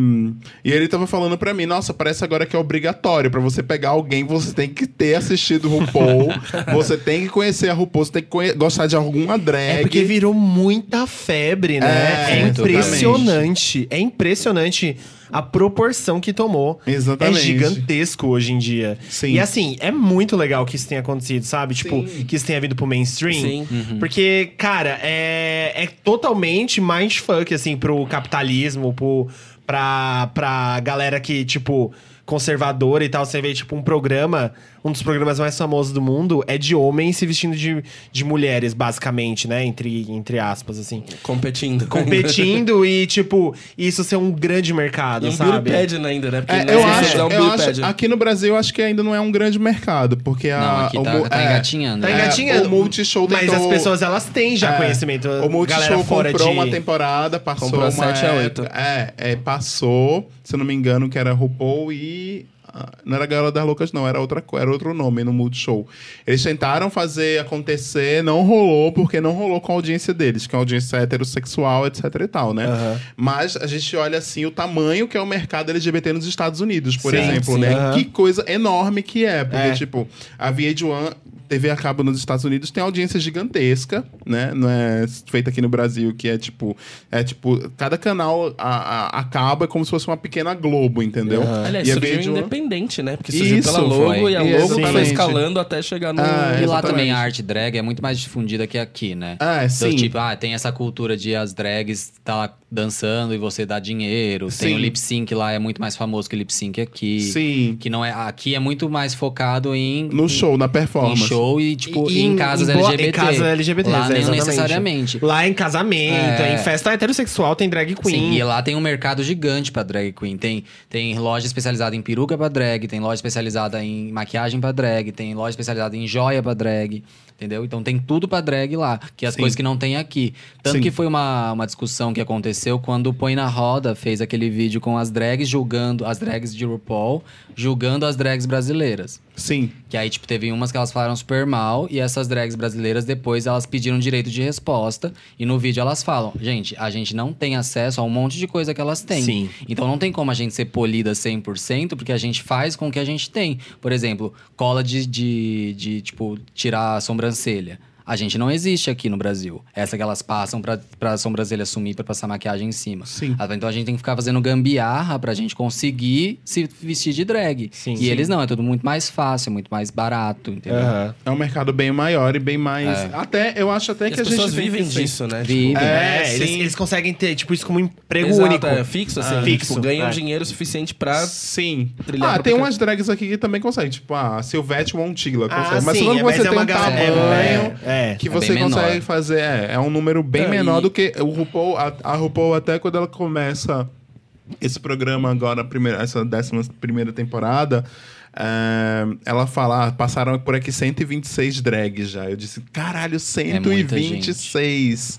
E ele tava falando pra mim, nossa, parece agora que é obrigatório. Pra você pegar alguém, você tem que ter assistido RuPaul, você tem que conhecer a RuPaul, você tem que gostar de alguma drag. É porque virou muita febre, né? É, É, impressionante. É impressionante a proporção que tomou. Exatamente. É gigantesco hoje em dia. Sim. E assim, é muito legal que isso tenha acontecido, sabe? Tipo, Sim. que isso tenha vindo pro mainstream. Sim. Porque, cara, é, é totalmente mindfuck, assim, pro capitalismo, pro, pra, pra galera que, tipo, conservadora e tal. Você vê, tipo, um programa, um dos programas mais famosos do mundo é de homens se vestindo de, de mulheres, basicamente, né? Entre, entre aspas, assim. Competindo. Competindo e, tipo, isso ser um grande mercado, E um sabe? pageant ainda, né? Porque É, eu acho, um eu acho aqui no Brasil eu acho que ainda não é um grande mercado, porque a Não, aqui o tá, tá é, engatinhando. Tá né? o Multishow Mas tentou- as pessoas, elas têm já É, conhecimento. O Multishow fora comprou de... uma temporada, passou Comprou uma sete a época- oito. É, é, passou, se eu não me engano, que era RuPaul e ah, não era Gaiola das Loucas não, era outra era outro nome no Multishow. Eles tentaram fazer acontecer, não rolou porque não rolou com a audiência deles, que é uma audiência heterossexual, etc e tal, né? Aham. Mas a gente olha assim o tamanho que é o mercado LGBT nos Estados Unidos, por Sim, exemplo, sim, né? aham. Que coisa enorme que é, porque É. tipo, a VH1 TV a cabo nos Estados Unidos tem audiência gigantesca, né? Não é feita aqui no Brasil, que é tipo. É tipo, cada canal a, a, acaba como se fosse uma pequena Globo, entendeu? Aliás, E a surgiu VH1 independente, né? Porque surgiu Isso, pela logo foi. e a logo foi Exatamente. escalando até chegar no... Ah, E lá também a arte drag é muito mais difundida que aqui, né? Ah, Então, sim. tipo, ah, tem essa cultura de as drags tá lá dançando e você dá dinheiro. Tem Sim. o lip sync lá, é muito mais famoso que o lip sync aqui. Sim. Que não é. Aqui é muito mais focado em. No show, na em performance. show e, tipo, E em, casas boa- LGBT. Em casas LGBT, Lá exatamente. necessariamente. Lá em casamento, É. em festa heterossexual tem drag queen. Sim, e lá tem um mercado gigante pra drag queen. Tem, tem loja especializada em peruca pra drag, tem loja especializada em maquiagem pra drag, tem loja especializada em joia pra drag. Entendeu? Então tem tudo pra drag lá, que é as Sim. coisas que não tem aqui. Tanto Sim. que foi uma, uma discussão que aconteceu quando o Põe na Roda fez aquele vídeo com as drags julgando, as drags de RuPaul, julgando as drags brasileiras. Sim. Que aí, tipo, teve umas que elas falaram super mal e essas drags brasileiras depois elas pediram direito de resposta e no vídeo elas falam: gente, a gente não tem acesso a um monte de coisa que elas têm. Sim. Então não tem como a gente ser polida 100% porque a gente faz com o que a gente tem. Por exemplo, cola de, de, de tipo, tirar a sobrancelha. A gente não existe aqui no Brasil. Essa que elas passam pra, pra sobrancelha sumir pra passar maquiagem em cima. Sim. Ah, Então a gente tem que ficar fazendo gambiarra pra gente conseguir se vestir de drag. Sim. e Sim. eles não, é tudo muito mais fácil, muito mais barato, entendeu? Aham. É um mercado bem maior e bem mais. É. Até, eu acho até E que as a gente. pessoas tem que vivem disso, né? Vive. Tipo, É, É, eles, eles conseguem ter, tipo, isso como um emprego exato, único. é fixo, assim. Ah, tipo, fixo, ganham é. dinheiro suficiente pra... Sim. Trilhar ah, tem umas drags aqui que também conseguem. Tipo, a Silvete Montila Ah, consegue. mas sim, quando é, você mas é tem uma um galera- tamanho é, é. que É você bem consegue menor. fazer. É, é um número bem É, menor e- do que o RuPaul. A, a RuPaul, até quando ela começa esse programa agora, primeira, essa décima primeira temporada. é, ela fala, ah, passaram por aqui 126 drags já. Eu disse, caralho, É muita 126.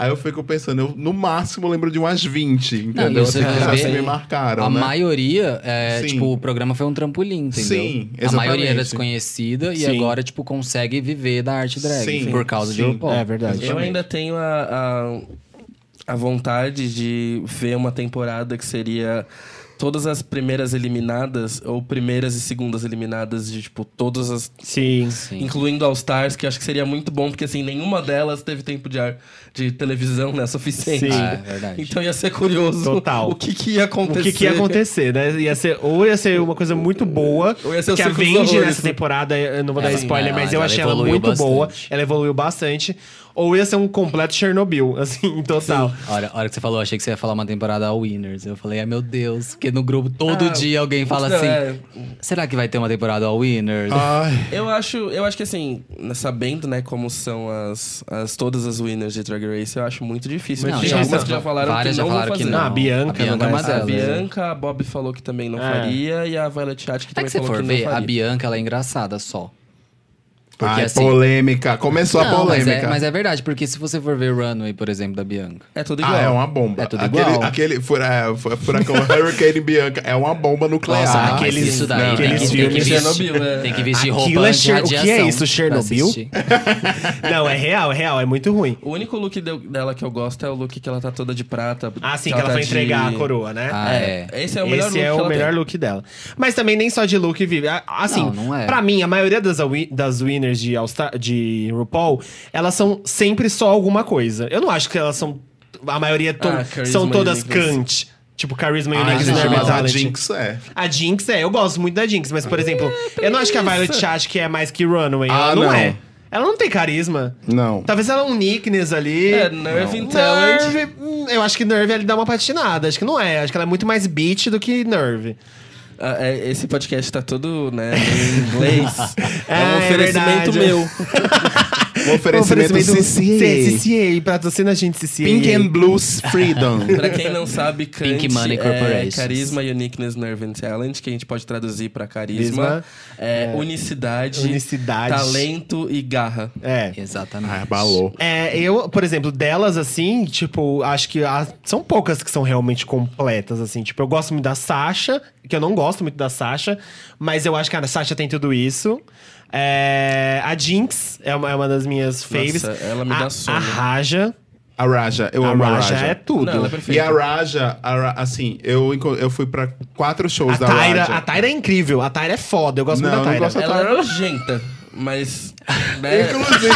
Aí eu fico pensando, eu no máximo lembro de umas 20, Não, entendeu? e você Assim, que já vê- se me marcaram, a né? maioria, é, tipo, o programa foi um trampolim, entendeu? Sim, A maioria era exatamente. desconhecida e Sim. agora, tipo, consegue viver da arte drag Sim, por causa de sim. RuPaul. É verdade. Eu ainda tenho a, a, a vontade de ver uma temporada que seria todas as primeiras eliminadas, ou primeiras e segundas eliminadas de, tipo, todas as. Sim. Sim. Incluindo All Stars, que eu acho que seria muito bom, porque assim, nenhuma delas teve tempo de, ar, de televisão, né, suficiente. Sim. Ah, é verdade. Então ia ser curioso Total. o que, que ia O acontecer. que, que ia acontecer, né? Ia ser, ou ia ser uma coisa muito boa, Ou ia ser o que a Vendi Horrores. nessa temporada, eu não vou dar Ela- spoiler, ela- mas eu ela achei ela muito boa. bastante. Ela evoluiu bastante. Ou ia ser um completo Chernobyl, assim, em total. A hora, a hora que você falou, eu achei que você ia falar uma temporada All Winners. Eu falei, ai meu Deus, porque no grupo todo Ah, dia alguém fala não, assim: é. será que vai ter uma temporada All Winners? Ai, Eu acho, eu acho que assim, sabendo, né, como são as, as todas as winners de Drag Race, eu acho muito difícil. Tem difícil. algumas que já falaram Várias que já não falaram vão que não. Ah, a Bianca a Bianca não é uma A delas. né? Bianca, a Bob falou que também não É. faria, e a Violet Chat que É também que você falou for que ver, não a faria. Bianca ela é engraçada só. Porque ai, assim. polêmica. Começou a Não, mas polêmica. é, mas é verdade, porque se você for ver Runway, por exemplo, da Bianca. É tudo igual. Ah, é uma bomba. É tudo aquele, igual. Aquele fura, fu- furacão Hurricane Bianca é uma bomba nuclear. Nossa, mas aqueles- isso daí tem aqueles que, tem que vestir, Chernobyl, é. tem que vestir Aquilo roupa é Cher- o que é isso, Chernobyl? Não, é real, é real, é muito ruim. O único look de- dela que eu gosto é o look que ela tá toda de prata. Ah, sim, que ela tá foi de- entregar a coroa, né? Ah, é. Esse é o melhor Esse look é o ela melhor tem. look dela. Mas também nem só de look vive. Ah, Assim, Não, não é. pra mim, a maioria das, das winners de, Star, de RuPaul, elas são sempre só alguma coisa. Eu não acho que elas são. A maioria to- Ah, são todas. Kant. Tipo, Charisma Ah, Uniqueness não, a. Jinx é. A Jinx é, eu gosto muito da Jinx, mas, por exemplo, eu não acho que a Violet Chat que é mais que Runway. Ela Ah, não, não. é. Ela não tem carisma. Não. Talvez ela é um Nickness ali. É, Nerve Talent. Nerve, hum, eu acho que Nerve ele dá uma patinada. Acho que não é. Acho que ela é muito mais beat do que Nerve. Ah, é, esse podcast tá todo, né, em inglês. é É, um é oferecimento verdade. meu. O oferecimento CCA. CCA, patrocina a gente, CCA. Pink and Blues Freedom. pra quem não sabe, Kant Pink Money é Corporations. carisma, uniqueness, nerve and talent, que a gente pode traduzir pra carisma. Carisma, É, unicidade, unicidade. talento e garra. É. Exatamente. Ai, balou. É, eu, por exemplo, delas, assim, tipo, acho que há- são poucas que são realmente completas, assim. Tipo, eu gosto muito da Sasha, que eu não gosto muito da Sasha, mas eu acho que a Sasha tem tudo isso. É, a Jinx é uma, é uma das minhas faves. ela me a, dá sono. A Raja. A Raja, eu a amo a Raja, Raja. é tudo. Não, ela é E a Raja, a Ra- assim, eu, eu fui pra quatro shows A da Tyra, Raja. a Tyra é incrível. A Tyra é foda. Eu gosto Não, muito da não Tyra. gosto da Ela é nojenta, mas... né, Inclusive,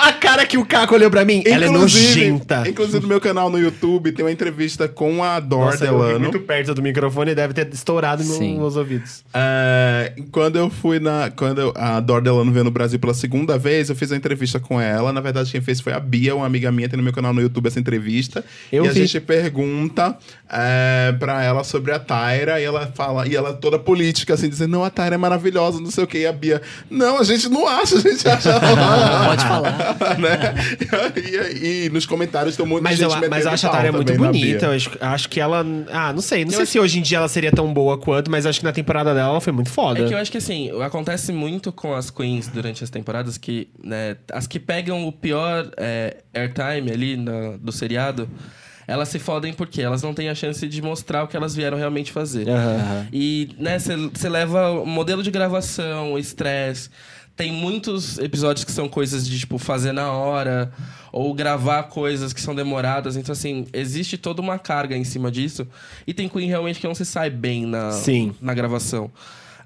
A cara que o Caco olhou pra mim, ela é inclusive- nojenta. Inclusive, no meu canal no YouTube tem uma entrevista com a Dor Nossa, Delano. muito perto do microfone e deve ter estourado nos meus ouvidos. É, quando eu fui na. Quando eu- a Dor Delano veio no Brasil pela segunda vez, eu fiz a entrevista com ela. Na verdade, quem fez foi a Bia, uma amiga minha, tem no meu canal no YouTube essa entrevista. Eu e a vi. gente pergunta é, pra ela sobre a Tyra, e ela fala, e ela é toda política, assim, dizendo, não, a Tyra é maravilhosa, não sei o quê. E a Bia, não, a gente não acha, a gente acha. Pode falar. né? E, e- e nos comentários tem um monte Mas de eu, gente mas metendo eu acho a Tyra muito bonita. Eu acho, acho que ela. Ah, não sei. Não sei se hoje em dia ela seria tão boa quanto, mas acho que na temporada dela ela foi muito foda. É que eu acho que assim, acontece muito com as queens durante as temporadas que, né, as que pegam o pior é, airtime ali na- do seriado, elas se fodem porque elas não têm a chance de mostrar o que elas vieram realmente fazer. Aham. E, né, você leva o modelo de gravação, o estresse. Tem muitos episódios que são coisas de, tipo, fazer na hora, ou gravar coisas que são demoradas. Então, assim, existe toda uma carga em cima disso. E tem Queen realmente que não se sai bem na, Sim. na gravação.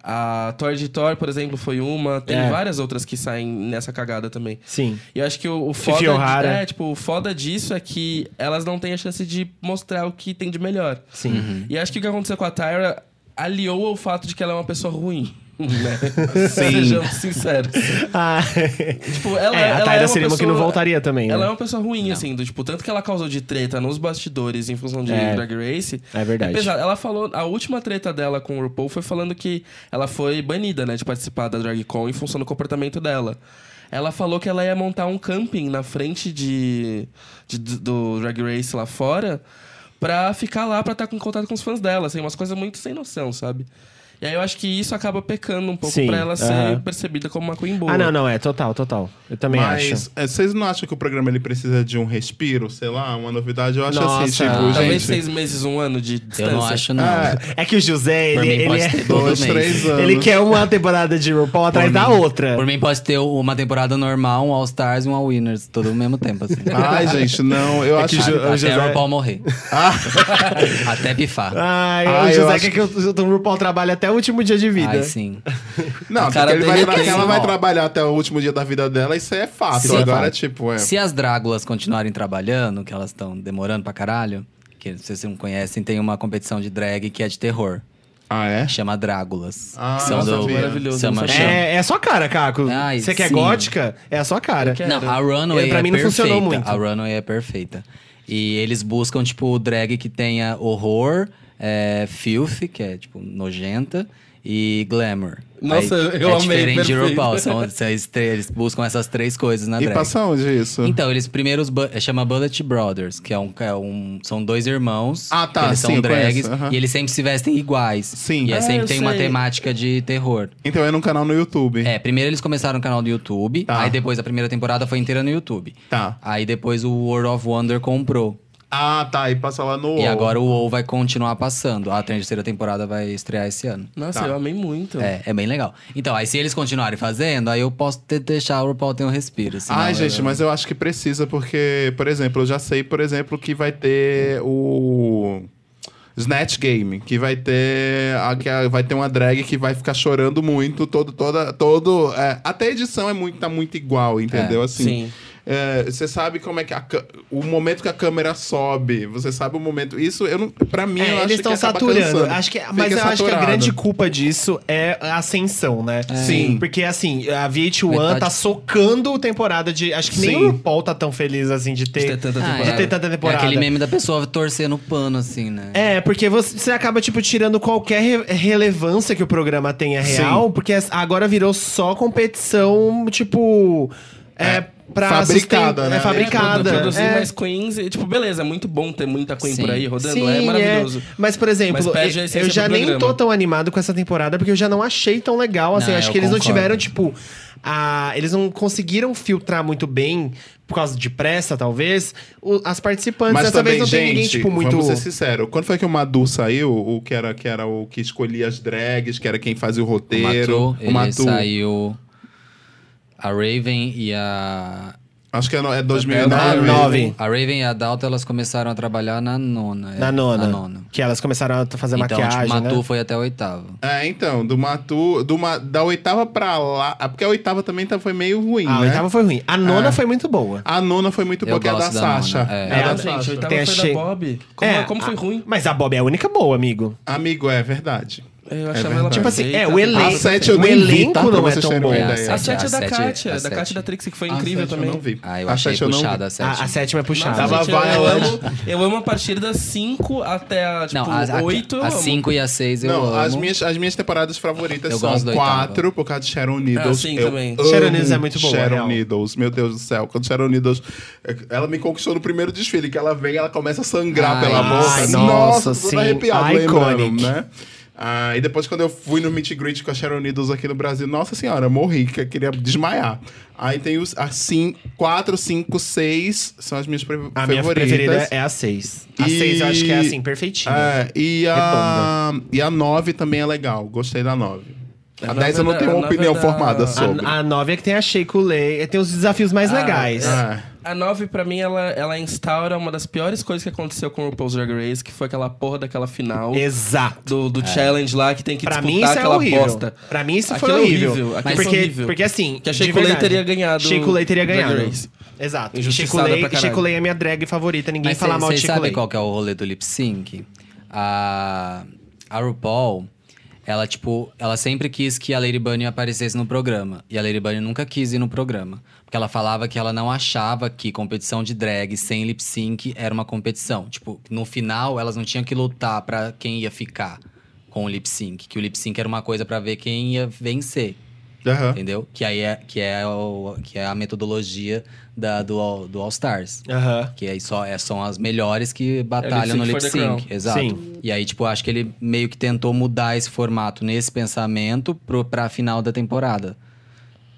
A Thor de Thor, por exemplo, foi uma. Tem É. várias outras que saem nessa cagada também. Sim. E eu acho que o, o foda. de- é, tipo, o foda disso é que elas não têm a chance de mostrar o que tem de melhor. Sim. E acho que o que aconteceu com a Tyra aliou ao fato de que ela é uma pessoa ruim. Né? Sejamos sinceros. Ah, Tipo, ela, é, a ela Tyra é uma seria uma que não pessoa- voltaria também. Ela né? é uma pessoa ruim, assim, do tipo, tanto que ela causou de treta nos bastidores em função de É. Drag Race. É verdade. pesado. Ela falou, a última treta dela com o RuPaul foi falando que ela foi banida, né, de participar da DragCon em função do comportamento dela. Ela falou que ela ia montar um camping na frente de, de- do Drag Race lá fora pra ficar lá pra estar em contato com os fãs dela, assim, umas coisas muito sem noção, sabe? E aí eu acho que isso acaba pecando um pouco Sim, pra ela ser aham. percebida como uma queen boa. Ah, não, não, é total, total. Eu também acho. Mas é, vocês não acham que o programa ele precisa de um respiro, sei lá, uma novidade? Eu acho Nossa. assim, tipo, Talvez gente. seis meses, um ano de distância. Eu não acho, não. É, É que o José, Por ele, mim, ele, pode é- ter todo dois, mês. três anos. ele quer uma temporada de RuPaul atrás da outra. Por mim, pode ter uma temporada normal, um All-Stars e um All-Winners, todo ao mesmo tempo, assim. Ai, gente, não, eu É acho que Até José- a RuPaul morrer. Até pifar. Ai, Ai, o eu José acho quer que o, o RuPaul trabalhe até o último dia de vida. Ai, sim. Não, A cara porque ele vai dele que ela vai Ó. trabalhar até o último dia da vida dela, isso é fato. Sim, Agora, fato. tipo, é. Se as Drágulas continuarem trabalhando, que elas estão demorando pra caralho, que se vocês não conhecem, tem uma competição de drag que é de terror. Ah, é? Chama Drágulas. Ah, que são não do, sabia. Maravilhoso, Chama, não chama- É, é a sua cara, Caco. Ai, Você quer sim. gótica? É a sua cara. quero. Não, a Runway É, pra é mim não perfeita. funcionou muito. A Runway é perfeita. E eles buscam, tipo, drag que tenha horror, é, filth, que é, tipo, nojenta, e glamour. Nossa, Aí, eu é amei, diferente de. RuPaul. São, eles buscam essas três coisas na E drag. passa onde isso? Então, eles primeiros bu- é, chama Bullet Brothers, que é um, é um- são dois irmãos. Ah, tá, Eles sim, são drags e eles sempre se vestem iguais. Sim. E é Ah, sempre eu tem uma sei. temática de terror. Então é num canal no YouTube. É, primeiro eles começaram no canal do YouTube, Tá. aí depois a primeira temporada foi inteira no YouTube. Tá. Aí depois o World of Wonder comprou. Ah, tá. E passa lá no. E UOL. agora o WoW vai continuar passando. A terceira temporada vai estrear esse ano. Nossa, Tá. eu amei muito. É, é bem legal. Então, aí se eles continuarem fazendo, aí eu posso ter, deixar o RuPaul ter um respiro. senão Ai, eu- gente, mas eu acho que precisa, porque, por exemplo, eu já sei, por exemplo, que vai ter o. Snatch Game, que vai ter a, que a- vai ter uma drag que vai ficar chorando muito, todo, toda, todo, é, até a edição é muito, tá muito igual, entendeu? É, assim, sim. É, você sabe como é que a, o momento que a câmera sobe, você sabe o momento, isso eu não, para mim É, eu acho eles estão que acaba saturando. cansando. Acho que, Fica mas eu acho que a saturado. grande culpa disso é a ascensão, né? Sim. Porque assim, a VH1 Metade- tá socando temporada de. Acho que nem Sim. o RuPaul tá tão feliz assim de ter. De ter tanta Ah, temporada. de ter tanta É temporada. aquele meme da pessoa torcendo o pano, assim, né? É, porque você, você acaba, tipo, tirando qualquer re- relevância que o programa tenha real, porque as- agora virou só competição, tipo. É, É, pra fabricada, né? É fabricada. É, produzir é. mais queens. E, tipo, beleza, é muito bom ter muita queen Sim. por aí rodando. Sim, é maravilhoso. Mas, por exemplo, Mas eu- já nem tô tão animado com essa temporada, porque eu já não achei tão legal, assim. Não, acho que eles não concordo. tiveram, tipo. A, eles não conseguiram filtrar muito bem, por causa de pressa, talvez, o- as participantes. Mas Dessa também, vez não tem gente, ninguém, tipo, muito. vamos ser sinceros. Quando foi que o Madu saiu, o que era, que era o que escolhia as drags, que era quem fazia o O roteiro? Matu, ele saiu... A Raven e a... Acho que é, no- é Ah, 2009. nove. A Raven e a Dalton, elas começaram a trabalhar na nona. é, Na nona. Na nona. Que elas começaram a fazer Então, maquiagem, tipo, Matu né? foi até a oitava. É, então, do Matu, do da oitava pra lá. ah, Porque a oitava também tá, foi meio ruim, A né? oitava foi ruim. A nona É. foi muito boa. A nona foi muito boa, que é a da da nona, Sasha. é. É, É, a da a- gente, Sasha. a oitava Tem a foi che- da Bob. Como, É, como foi a- ruim? Mas a Bob é a única boa, amigo. Amigo, é verdade. Eu É achava ela verdade. Tipo assim, é, o elenco. A sete eu o nem vi, elenco tá? Pra não é vocês tão terem bom. uma É, ideia. a A sete é da Kátia, da Kátia da Trixie, que foi A incrível sete eu também. não vi. Ah, eu A achei não puxada a A, sétima. a sétima é puxada. Tava gente, eu, amo, eu amo a partir das 5 até a, tipo, Não, a, 8. a, a cinco e a seis eu Não, amo. as minhas, as minhas temporadas favoritas Eu são gosto da oitava. quatro, por causa de Sharon Needles. Ah, sim, eu também. Sharon Needles é muito boa, Sharon. Needles, meu Deus do céu. Quando Sharon Needles. Ela me conquistou no primeiro desfile, que ela vem ela começa a sangrar pela boca. nossa, nossa, tô todo sim. arrepiado lembrando, né? Ah, e depois, quando eu fui no meet and greet com a Sharon Needles aqui no Brasil, nossa senhora, eu morri, que eu queria desmaiar. Aí tem os assim, 4, 5, 6 são as minhas pre A minha favoritas. preferida é a 6. A E- 6 eu acho que é assim, perfeitinha. É, e a, e a 9 também é legal. Gostei da 9. A A 10 eu não nove é tenho uma a nove opinião é da- formada sobre. A, a 9 é que tem a Lay, tem os desafios mais Ah, legais. É. A 9, pra mim, ela, ela instaura uma das piores coisas que aconteceu com o RuPaul's Drag Race, que foi aquela porra daquela final Exato. do, do challenge lá, que tem que Pra disputar mim isso é aquela horrível. bosta. Pra mim isso Aquilo foi é horrível. horrível, aquilo porque, foi horrível. porque assim, Que a verdade, teria ganhado Shake Lay teria Drag ganhado. Race. Exato. E Lay é minha drag favorita, ninguém Mas fala mal de sabem Lay. qual que é o rolê do lip sync? A, a RuPaul, ela, tipo, ela sempre quis que a Lady Bunny aparecesse no programa. E a Lady Bunny nunca quis ir no programa. Porque ela falava que ela não achava que competição de drag sem lip sync era uma competição. Tipo, no final, elas não tinham que lutar pra quem ia ficar com o lip sync. Que o lip sync era uma coisa pra ver quem ia vencer. Aham. Entendeu? Que aí é, que é, o, que é a metodologia da, do, All- do All Stars. Aham. Que aí só, é, são as melhores que batalham lip no lip sync. Exato. Sim. E aí, tipo, acho que ele meio que tentou mudar esse formato nesse pensamento pro, pra final da temporada.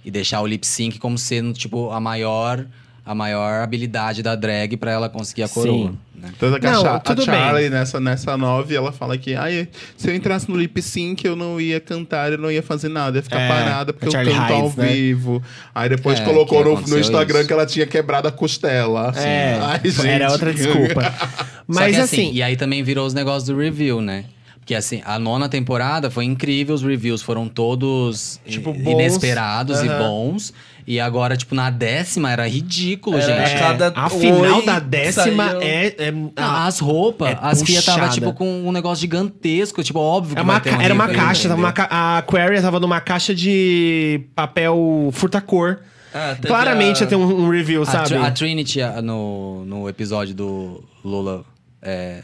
E deixar o lip sync como sendo, tipo, a maior, a maior habilidade da drag pra ela conseguir a coroa. Sim. Né? Tanto que a Não, Cha- a, Charlie, bem. nessa, nessa nove, ela fala que ai, se eu entrasse no lip sync, eu não ia cantar, eu não ia fazer nada, ia ficar É, parada, porque a eu canto ao Hides, né? vivo. Aí depois É, colocou no, no Instagram isso. que ela tinha quebrado a costela. É, Ai, era gente. outra desculpa. Só Mas que, assim, E aí também virou os negócios do review, né? Porque assim, a nona temporada foi incrível, os reviews foram todos Tipo, bons. inesperados e bons. E agora, tipo, na décima era ridículo, Era gente. é, cada a final da décima saiu- é, é- Não, a- as roupas, é as Fia tava, tipo, com um negócio gigantesco, tipo, óbvio que é uma vai ter um era uma caixa, tava uma ca- a Aquaria tava numa caixa de papel furta-cor. Ah, teve Claramente a- ia ter um, um review, A, sabe? Tr- a Trinity, a- no, no episódio do Lula... É,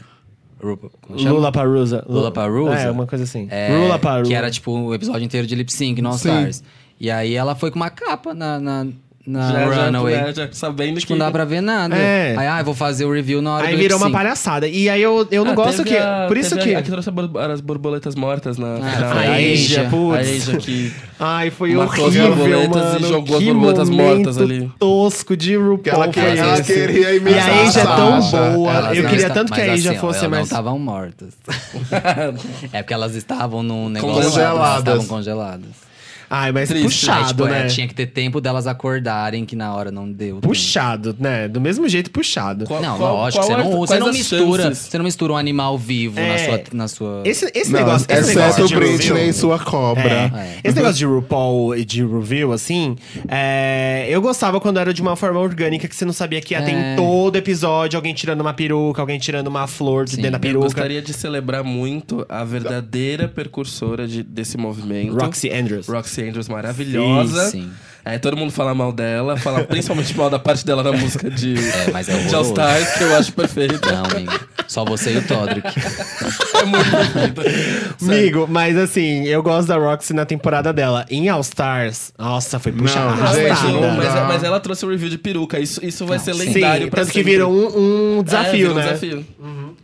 chama? Lula Parusa. Lula Parusa? É, uma coisa assim. É, Lula Parusa. Que era, tipo, o episódio inteiro de lip sync no All Sim. E aí ela foi com uma capa na, na, na já, já, Runaway. né, já sabendo Tipo, que... não dá pra ver nada. É. Aí, ah, eu vou fazer o review na hora Aí do virou uma palhaçada. E aí eu, eu não Ah, gosto que. a- por isso que. A, a que trouxe a as borboletas mortas na Ah, a Asia, A putz. Asia que... Ai, foi as horrível, borboletas e mano. jogou as que borboletas momento mortas ali. tosco de RuPaul Que ela foi ela esse. queria E a Asia é a tão boa. Elas eu queria tanto que a Asia assim, fosse elas mais... não estavam mortas. é porque elas estavam num negócio... Congeladas. Elas estavam congeladas. Ai, mas Triste. Aí, puxado, tipo, é, né? tinha que ter tempo delas acordarem, que na hora não deu. tempo. Puxado, né? Do mesmo jeito, puxado. Qual- Não, qual- lógico, qual você é- não, você quais não mistura, chances? você não mistura um animal vivo É. na sua, na sua. Esse, esse Não, negócio, esse negócio de Britney e sua cobra. É. Esse negócio de RuPaul e de review, assim, é, eu gostava quando era de uma forma orgânica, que você não sabia que ia ter É. em todo episódio alguém tirando uma peruca, alguém tirando uma flor de Sim, dentro da Eu peruca. gostaria de celebrar muito a verdadeira precursora de- desse movimento. Roxy Andrews. Roxy Andrews maravilhosa. Sim. É, todo mundo fala mal dela, fala principalmente mal da parte dela na música de, É, mas é de All. Stars, que eu acho perfeita. Não, amigo. Só você e o Todrick. É muito perfeita. Amigo, mas assim, eu gosto da Roxy na temporada dela. Em All Stars, nossa, foi puxa Não, mas, arrastada. não mas, dá. mas ela trouxe o review de peruca. Isso, isso vai Não, ser lendário Sim, pra tanto que sempre. virou um, um É, desafio, um né? desafio.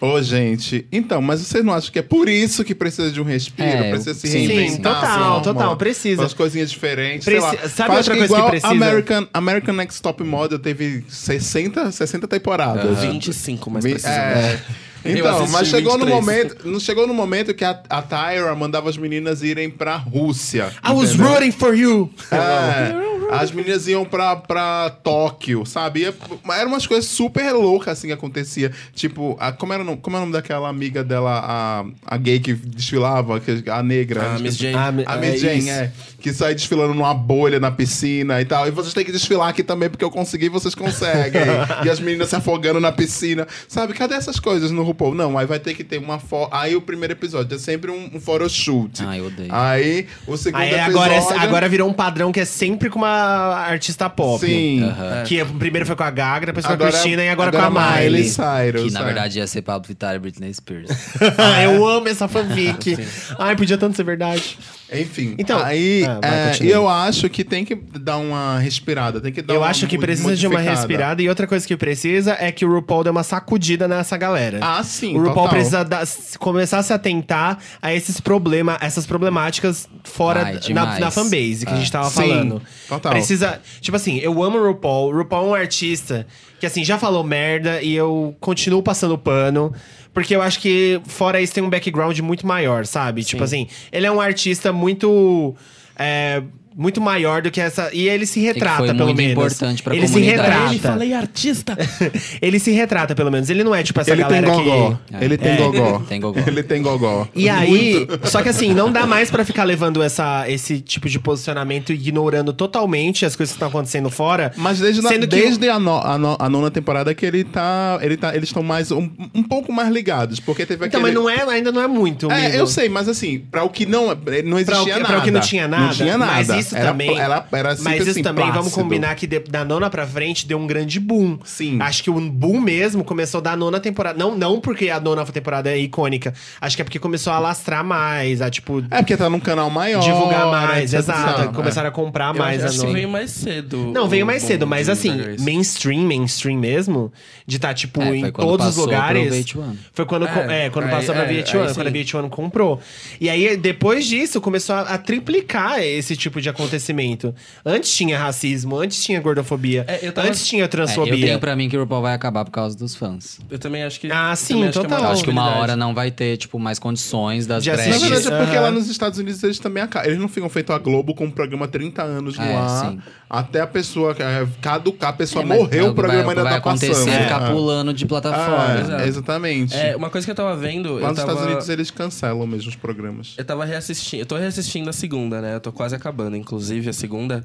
Ô, gente, então, mas vocês não acham que é por isso que precisa de um respiro? É, precisa se sim. reinventar? Sim, total, total, precisa. Umas coisinhas diferentes, Preci- sei lá. sabe Faz outra que coisa que igual precisa? American, American Next Top Model teve 60, 60 temporadas. 25, mais Vi- precisamente. é. Então, mas chegou no 23. momento, não chegou no momento que a, a Tyra mandava as meninas irem pra Rússia. I was entendeu? rooting for you. É, as meninas iam pra, pra Tóquio, sabe? Ia- Eram umas coisas super loucas assim que acontecia. Tipo, a, como, era, o nome- como é o nome daquela amiga dela, a, a gay que desfilava, a negra? A Miss Jane. Ah, A é Miss Jane, isso. é. Que sai desfilando numa bolha na piscina e tal. E vocês têm que desfilar aqui também, porque eu consegui, vocês conseguem. e as meninas se afogando na piscina. Sabe, cadê essas coisas no RuPaul? Não, aí vai ter que ter uma foto. Aí o primeiro episódio é sempre um, um photoshoot. Ai, eu odeio. Aí o segundo Aí episódio... agora, é- agora virou um padrão que é sempre com uma artista pop. Sim. Aham. Que o primeiro foi com a Gaga, depois foi com Agora- a Cristina e agora, agora com a Miley. Cyrus. Que na é. verdade ia ser Pablo Vittar e Britney Spears. Ah, eu amo essa fanfic. Ai, podia tanto ser verdade. Enfim, Então, aí ah, vai, é, eu acho que tem que dar uma respirada, tem que dar Eu uma acho que precisa de uma modificada. respirada. E outra coisa que precisa é que o RuPaul dê uma sacudida nessa galera. Ah, sim, O RuPaul total. precisa dar- s- começar a se atentar a esses problemas, essas problemáticas fora Ai, na, demais. na fanbase que a gente tava Sim, falando. total. Precisa. Tipo assim, eu amo o RuPaul. O RuPaul é um artista que, assim, já falou merda e eu continuo passando pano. Porque eu acho que, fora isso, tem um background muito maior, sabe? Tipo assim, ele é um artista muito. é, muito maior do que essa. E ele se retrata, foi pelo muito menos. importante pra ele se comunidade. retrata. Ele falei artista. ele se retrata, pelo menos. Ele não é tipo essa Ele tem galera gogó. que. Ele tem É. gogó. Tem gogó. Ele tem gogó. E aí, só que assim, não dá mais pra ficar levando essa, esse tipo de posicionamento e ignorando totalmente as coisas que estão acontecendo fora. Mas desde, na- Sendo que- desde a, no- a no- a nona temporada que ele tá. Ele tá eles estão mais um, um pouco mais ligados. Porque teve Então, aquele. mas não é, ainda não é muito. É, eu sei, mas assim, pra o que não, não Pra o, existia que, nada. pra o que não tinha nada. Não tinha nada. Mas isso Era- também. ela era mas isso assim, também, vamos plácido. combinar que de- da nona pra frente deu um grande boom. Sim. Acho que o boom mesmo começou da nona temporada. Não, não porque a nona temporada é icônica. Acho que é porque começou a alastrar mais, a tipo. É porque tá num canal maior. divulgar mais, exato. etc. Começaram a comprar Eu mais acho, a acho que nona. veio mais cedo. Não, veio mais cedo, mas assim, mainstream, mainstream mesmo, de estar, tipo, É, em foi todos os lugares. VH1. Foi quando, É, é, quando aí- passou pra é, VH1, aí quando a sim. VH1 comprou. E aí, depois disso, começou a, a triplicar esse tipo de acontecimento. Antes tinha racismo, antes tinha gordofobia, É, tava- antes tinha É, eu transfobia. tenho pra mim que o RuPaul vai acabar por causa dos fãs. Eu também acho que. Ah, sim, também acho que é total. acho que uma hora não vai ter, tipo, mais condições das drags. Na verdade, é porque Aham. lá nos Estados Unidos eles também acabam. Eles não ficam feito a Globo com um programa há 30 anos no É, ar. sim. Até a pessoa é, caducar, a pessoa É, morreu, é o programa vai, ainda vai tá acontecer passando. ficar É. pulando de plataforma. Exatamente. É, uma coisa que eu tava vendo. Lá nos tava... Estados Unidos eles cancelam mesmo os programas. Eu tava reassistindo. Eu tô reassistindo a segunda, né? Eu tô quase acabando, inclusive, a segunda.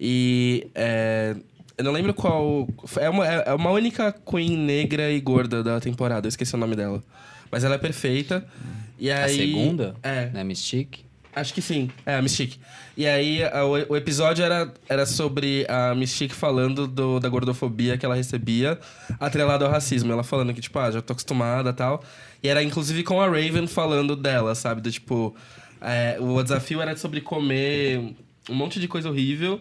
E. é, eu não lembro qual. É uma, é uma única Queen negra e gorda da temporada. Eu esqueci o nome dela. Mas ela é perfeita. E aí, A segunda? É. Né, Mystique? Acho que sim. É, a Mystique. E aí, a- o, o episódio era, era sobre a Mystique falando do- da gordofobia que ela recebia, atrelado ao racismo. Ela falando que, tipo, ah, já tô acostumada e tal. E era, inclusive, com a Raven falando dela, sabe? Do tipo... é, o desafio era sobre comer um monte de coisa horrível.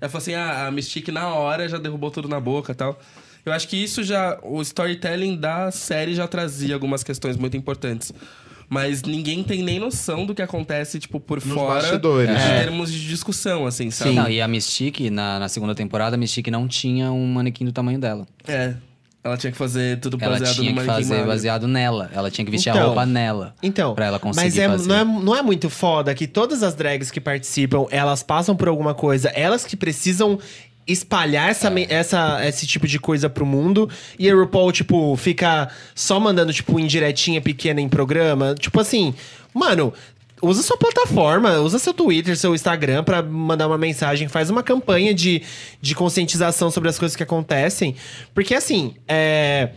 Ela falou assim, ah, a Mystique na hora já derrubou tudo na boca e tal. Eu acho que isso já... O storytelling da série já trazia algumas questões muito importantes. Mas ninguém tem nem noção do que acontece, tipo, por Nos fora. bastidores. Em É. termos de discussão, assim, sabe? Não, e a Mystique, na, na segunda temporada, a Mystique não tinha um manequim do tamanho dela. É. Ela tinha que fazer tudo Ela baseado tinha no que fazer baseado nela. Ela tinha que vestir a Então, roupa nela. Então, Pra ela conseguir mas é, fazer. não, é, não é muito foda que todas as drags que participam, elas passam por alguma coisa, elas que precisam espalhar essa, me- essa, esse tipo de coisa pro mundo e a RuPaul, tipo, fica só mandando, tipo, indiretinha pequena em programa. Tipo assim, mano. Usa sua plataforma, usa seu Twitter, seu Instagram pra mandar uma mensagem, faz uma campanha de, de conscientização sobre as coisas que acontecem. Porque assim, é.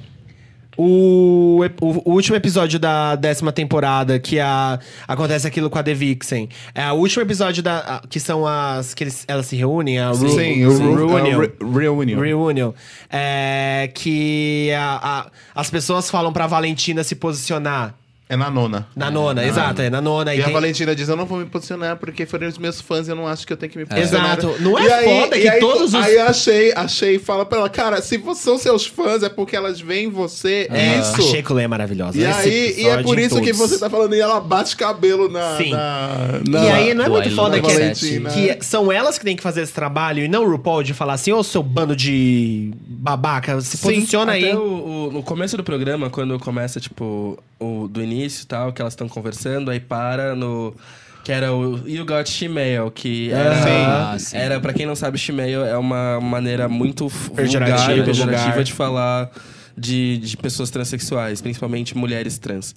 O, o, o último episódio da décima temporada, que a, acontece aquilo com a The Vixen. É o último episódio da. a- que são as. que eles, elas se reúnem, a Ru- Sim, o Ru- Reunion. é Re- Reunion. Reunion. É, que a- a- as pessoas falam pra Valentina se posicionar. É na nona. Na nona, exato, é na nona. E, a tem- Valentina diz: Eu não vou me posicionar porque foram os meus fãs e eu não acho que eu tenho que me posicionar. Exato. Não é E aí- foda e que aí, todos os- Aí eu achei, achei, fala pra ela: Cara, se vo- são seus fãs, é porque elas veem em você. É, isso. A Sheikule é maravilhosa. E Esse aí, e é episódio por isso que todos. você tá falando, e ela bate cabelo na. Sim. na, na- E aí não é do muito I foda Love que, é- Valentina. que são elas que têm que fazer esse trabalho e não o RuPaul de falar assim, ô seu bando de babaca, se posiciona aí. Até o, o- no começo do programa, quando começa, tipo, o, do início tal, que elas estão conversando, aí para no. Que era o You Got Shemale, que era, Ah, sim. era para quem não sabe, Shemale é uma maneira muito Pejorativa, vulgar e pejorativa de falar de, de pessoas transexuais, principalmente mulheres trans.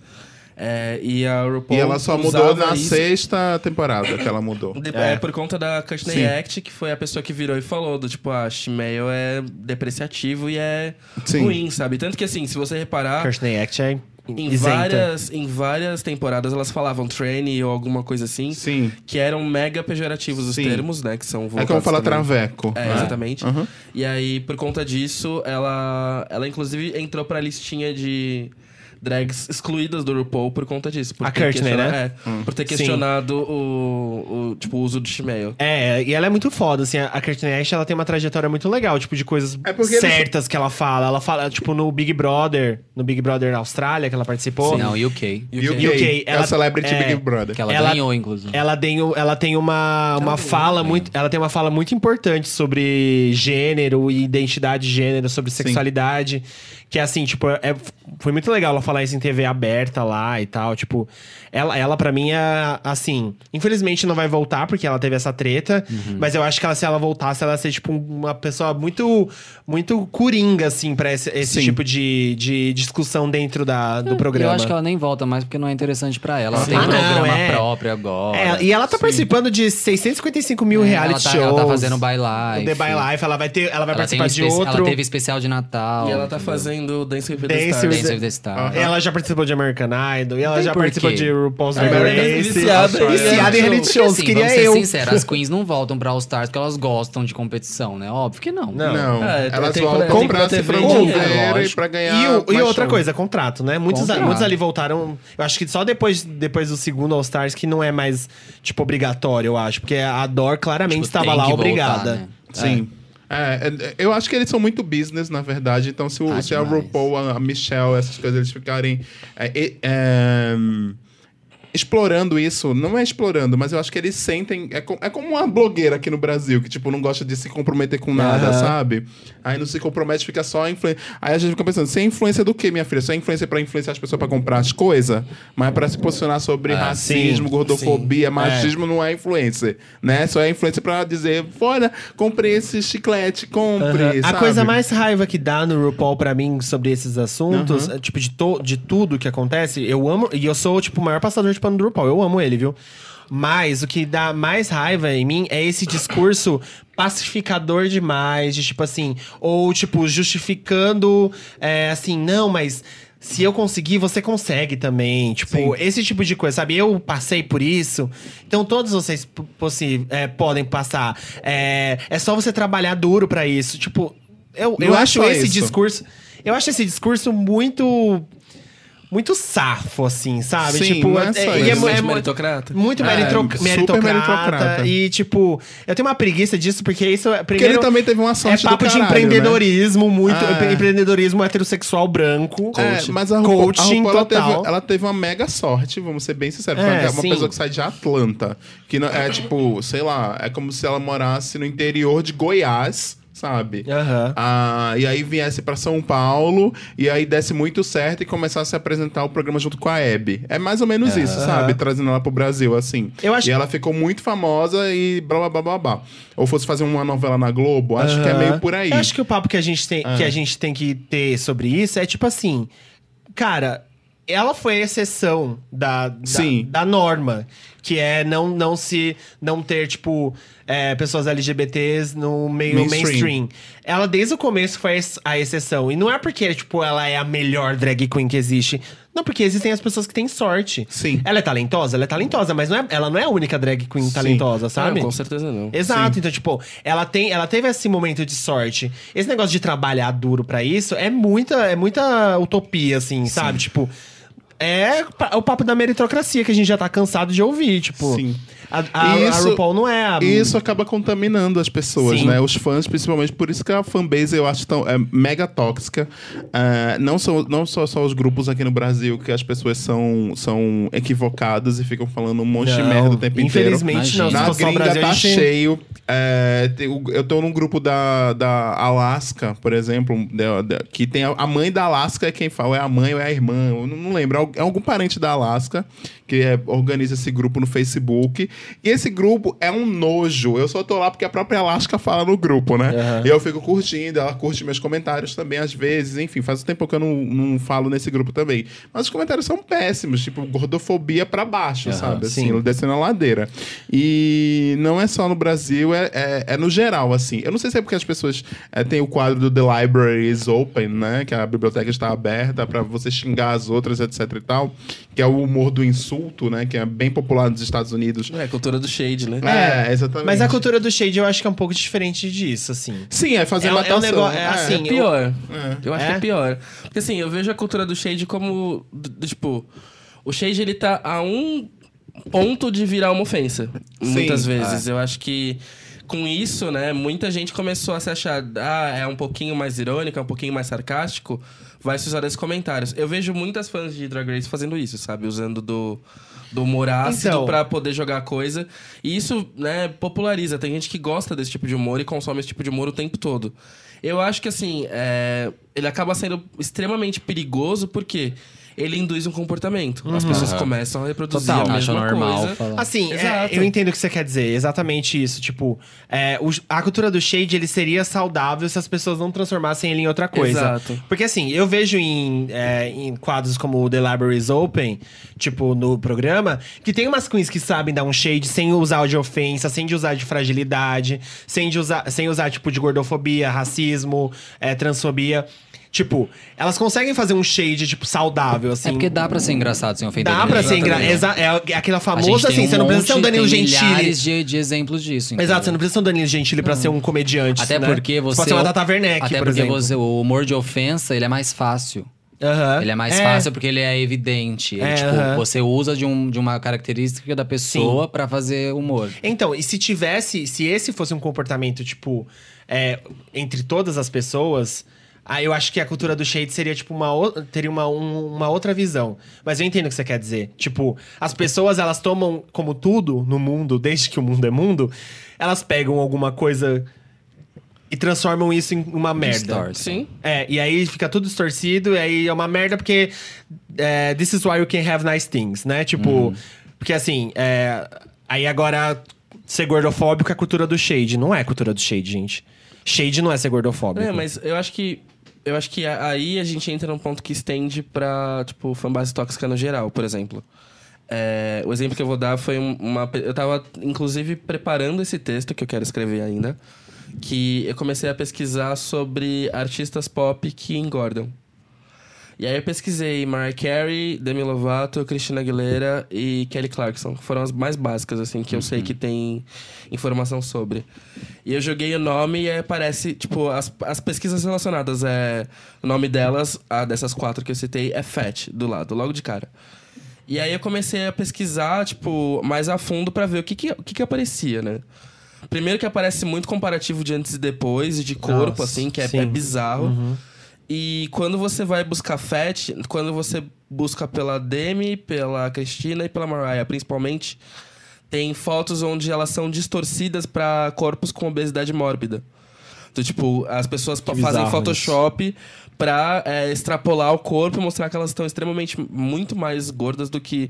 É, e a RuPaul E ela só mudou na isso- sexta temporada que ela mudou. de- É. é. por conta da Courtney. Act, que foi a pessoa que virou e falou do tipo, ah, Shemale é depreciativo e é Sim. ruim, sabe? Tanto que assim, se você reparar, Courtney Act é em isenta. várias, em várias temporadas elas falavam tranny ou alguma coisa assim, Sim. que eram mega pejorativos os Sim. termos, né? Que são É como falar também- traveco. É, exatamente. Aham. E aí, por conta disso, ela, ela inclusive entrou pra listinha de drags excluídas do RuPaul por conta disso. Por A ter Courtney, né? É, por ter Sim. questionado o, o, tipo, o uso do shemale. É, e ela é muito foda, assim, a Courtney Ash, ela tem uma trajetória muito legal, tipo, de coisas É certas que ela fala. Ela fala, tipo, no Big Brother, no Big Brother Austrália, que ela participou. Não, UK. UK, UK, é ela- o Celebrity é, Big Brother. Que ela, Ela- ganhou, inclusive. Ela tem, o- ela tem uma, uma fala muito. Ela tem uma fala muito importante sobre gênero e identidade de gênero, sobre sexualidade. Que é assim, tipo, é, foi muito legal ela falar isso em TV aberta lá e tal. Tipo, ela, ela para mim é assim. Infelizmente não vai voltar, porque ela teve essa treta. Uhum. Mas eu acho que ela, se ela voltasse, ela ia ser, tipo, uma pessoa muito, muito coringa, assim, pra esse, esse Sim. tipo de, de discussão dentro da, do Eu programa. acho que ela nem volta mais porque não é interessante pra ela. Ela Sim. tem Ah, não, programa é. próprio agora. É, e ela tá participando de 655 mil É, reality ela tá, shows. Ela tá fazendo by O life. The By Life, ela vai, ter, ela vai Ela participar um de outro. Ela teve especial de Natal. E ela tá entendeu? fazendo Dance with the Dance Stars. with Dance with the Stars. Aham. ela já participou de American Idol, e ela já participou quê? de RuPaul's É, Drag ela Race. é viciada em Viciada em reality shows, assim, queria vamos ser eu. sinceros, as queens não voltam pra All Stars porque elas gostam de competição, né? Óbvio que não. Não. Não, É, elas voltam tem pra pra se promover dinheiro, e lógico. pra ganhar E, e outra coisa, contrato, né? Muitos, Contrato. muitos ali voltaram. Eu acho que só depois, depois do segundo All Stars que não é mais, tipo, obrigatório, eu acho. Porque a Dor claramente Tipo, estava lá voltar, obrigada. né? Sim. É, é, eu acho que eles são muito business, na verdade. Então, se, o, Ah, se a. RuPaul, a, Michelle, essas coisas, eles ficarem é, é, é, explorando isso, não é explorando, mas eu acho que eles sentem. É, co- é como uma blogueira aqui no Brasil, que, tipo, não gosta de se comprometer com nada, Aham. sabe? Aí não se compromete, fica só influência. Aí a gente fica pensando, você é influência do quê, minha filha? Você é influência pra influenciar as pessoas pra comprar as coisas? Mas pra se posicionar sobre Ah, racismo, sim, gordofobia, sim. machismo não é influencer, né? Só é influencer pra dizer, fora, compre esse chiclete, compre, Aham. A coisa mais raiva que dá no RuPaul pra mim sobre esses assuntos, é, tipo, de, to, de tudo que acontece, eu amo. E eu sou, tipo, o maior passador de pano do RuPaul. Eu amo ele, viu? Mas o que dá mais raiva em mim é esse discurso pacificador demais, de tipo assim, ou tipo, justificando é, assim, não, mas se eu conseguir, você consegue também. Tipo, Sim. esse tipo de coisa, sabe? Eu passei por isso, então todos vocês é, podem passar. É, é só você trabalhar duro pra isso. Tipo, eu, Não eu é acho esse isso. discurso. Eu acho esse discurso muito. Muito safo, assim, sabe? Sim, tipo, não é só e isso. é, Muito é meritocrata. muito É, meritro- super meritocrata, meritocrata. E, tipo, eu tenho uma preguiça disso, porque isso é. Porque ele também teve uma é sorte papo do de caralho, né? empreendedorismo, muito. Ah, é. Empreendedorismo heterossexual branco. É, mas a RuPaul, Coaching a RuPaul, ela, total. teve, ela teve uma mega sorte, vamos ser bem sinceros. É, É, uma sim. pessoa que sai de Atlanta. Que não, é tipo, sei lá, é como se ela morasse no interior de Goiás, sabe? Aham. Ah, e aí viesse pra São Paulo, e aí desse muito certo e começasse a apresentar o programa junto com a Hebe. É mais ou menos isso, sabe? Trazendo ela pro Brasil, assim. Eu acho- E ela ficou muito famosa e blá blá blá blá blá. Ou fosse fazer uma novela na Globo, acho que é meio por aí. Eu acho que o papo que a gente tem, que a gente tem que ter sobre isso é tipo assim, cara, ela foi a exceção da, da, Sim. da norma, que é não, não se não ter tipo é, pessoas LGBTs no meio mainstream. Mainstream. Ela desde o começo foi a exceção e não é porque tipo ela é a melhor drag queen que existe. Não, porque existem as pessoas que têm sorte. Sim. Ela é talentosa, ela é talentosa, mas não é, ela não é a única drag queen talentosa, sabe? Não, com certeza não. Exato, então, tipo, ela, tem, ela teve esse momento de sorte. Esse negócio de trabalhar duro pra isso é muita, é muita utopia, assim, sabe? Tipo, é pa- o papo da meritocracia que a gente já tá cansado de ouvir, tipo. Sim. A, a, E a isso- RuPaul não é a. E isso acaba contaminando as pessoas, Sim. né? Os fãs, principalmente. Por isso que a fanbase eu acho tão é, mega tóxica. É, não são não só, só os grupos aqui no Brasil que as pessoas são, são equivocadas e ficam falando um monte de Não, merda o tempo inteiro. Infelizmente, não. Na gringa Brasil, tá gente- cheio. É, eu tô num grupo da, da Alaska, por exemplo, que tem a, a mãe da Alaska é quem fala, é a mãe ou é a irmã, eu não, não lembro, é é algum parente da Alaska que é- organiza esse grupo no Facebook. E esse grupo é um nojo. Eu só tô lá porque a própria Alaska fala no grupo, né? E eu fico curtindo, ela curte meus comentários também, às vezes. Enfim, faz um tempo que eu não, não falo nesse grupo também. Mas os comentários são péssimos, tipo, gordofobia pra baixo, Aham, sabe? Assim, sim. descendo a ladeira. E não é só no Brasil, é, é, é no geral, assim. Eu não sei se é porque as pessoas é, têm o quadro do The Library is Open, né? Que a biblioteca está aberta pra você xingar as outras, etc e tal. Que é o humor do insulto, né? Que é bem popular nos Estados Unidos. É, cultura do shade, né? É, exatamente. Mas a cultura do shade eu acho que é um pouco diferente disso, assim. Sim, é fazer É um- é um matação. negócio- é assim, É pior. É. Eu acho É? que é pior. Porque assim, eu vejo a cultura do shade como. do- do tipo. O shade ele tá a um ponto de virar uma ofensa. Sim, muitas vezes. Eu acho que. Com isso, né, muita gente começou a se achar, ah, é um pouquinho mais irônico, é um pouquinho mais sarcástico, vai se usar esses comentários. Eu vejo muitas fãs de Drag Race fazendo isso, sabe? Usando do, do humor ácido Então. pra poder jogar coisa. E isso, né, populariza. Tem gente que gosta desse tipo de humor e consome esse tipo de humor o tempo todo. Eu acho que, assim, é, ele acaba sendo extremamente perigoso porque ele induz um comportamento. As pessoas começam a reproduzir Total. a mesma normal coisa. falar. Assim, é, Exato. eu entendo o que você quer dizer. Exatamente isso. Tipo, é, o- a cultura do shade, ele seria saudável se as pessoas não transformassem ele em outra coisa. Exato. Porque assim, eu vejo em, é, em quadros como o The Library is Open, tipo, no programa, que tem umas queens que sabem dar um shade sem usar de ofensa, sem de usar de fragilidade, sem, de usar, sem usar, tipo, de gordofobia, racismo, é, transfobia. Tipo, elas conseguem fazer um shade, tipo, saudável, assim. É porque dá pra ser engraçado sem ofender Dá pra ser engraçado. Exatamente. É aquela famosa assim, um você não precisa ser um Danilo tem Gentili. de, de exemplos disso. entendeu? Exato, você não precisa ser um Danilo Gentili pra ser um comediante. Até né? porque você. Pode ser uma Tata Werneck, Até por porque exemplo. você, o humor de ofensa, ele é mais fácil. Aham. Ele é mais fácil porque ele é evidente. Ele, É, tipo, aham. você usa de, um, de uma característica da pessoa pra fazer humor. Então, e se tivesse, se esse fosse um comportamento, tipo, é, entre todas as pessoas, aí eu acho que a cultura do shade seria, tipo, uma, o- teria uma, um- uma outra visão. Mas eu entendo o que você quer dizer. Tipo, as pessoas, elas tomam como tudo no mundo, desde que o mundo é mundo, elas pegam alguma coisa e transformam isso em uma merda. Sim. É, e aí fica tudo distorcido, e aí é uma merda porque é, this is why you can have nice things, né? Tipo, Uhum. porque assim, é, aí agora ser gordofóbico é cultura do shade. Não é cultura do shade, gente. Shade não é ser gordofóbico. É, mas eu acho que. Eu acho que aí a gente entra num ponto que estende pra, tipo, fanbase tóxica no geral, por exemplo. É, o exemplo que eu vou dar foi um- uma. Eu tava, inclusive, preparando esse texto que eu quero escrever ainda. Que eu comecei a pesquisar sobre artistas pop que engordam. E aí eu pesquisei Mariah Carey, Demi Lovato, Christina Aguilera e Kelly Clarkson. Foram as mais básicas, assim, que eu sei que tem informação sobre. E eu joguei o nome e aí aparece, tipo, as, as pesquisas relacionadas. É, o nome delas, a dessas quatro que eu citei, é Fat, do lado, logo de cara. E aí eu comecei a pesquisar, tipo, mais a fundo pra ver o que que, o que que aparecia, né? Primeiro que aparece muito comparativo de antes e depois, e de corpo, Nossa, assim, que é, é bizarro. E quando você vai buscar Fat, quando você busca pela Demi, pela Cristina e pela Mariah, principalmente, tem fotos onde elas são distorcidas pra corpos com obesidade mórbida. Então, tipo, as pessoas pa- fazem bizarro Photoshop pra é, extrapolar o corpo e mostrar que elas estão extremamente muito mais gordas do que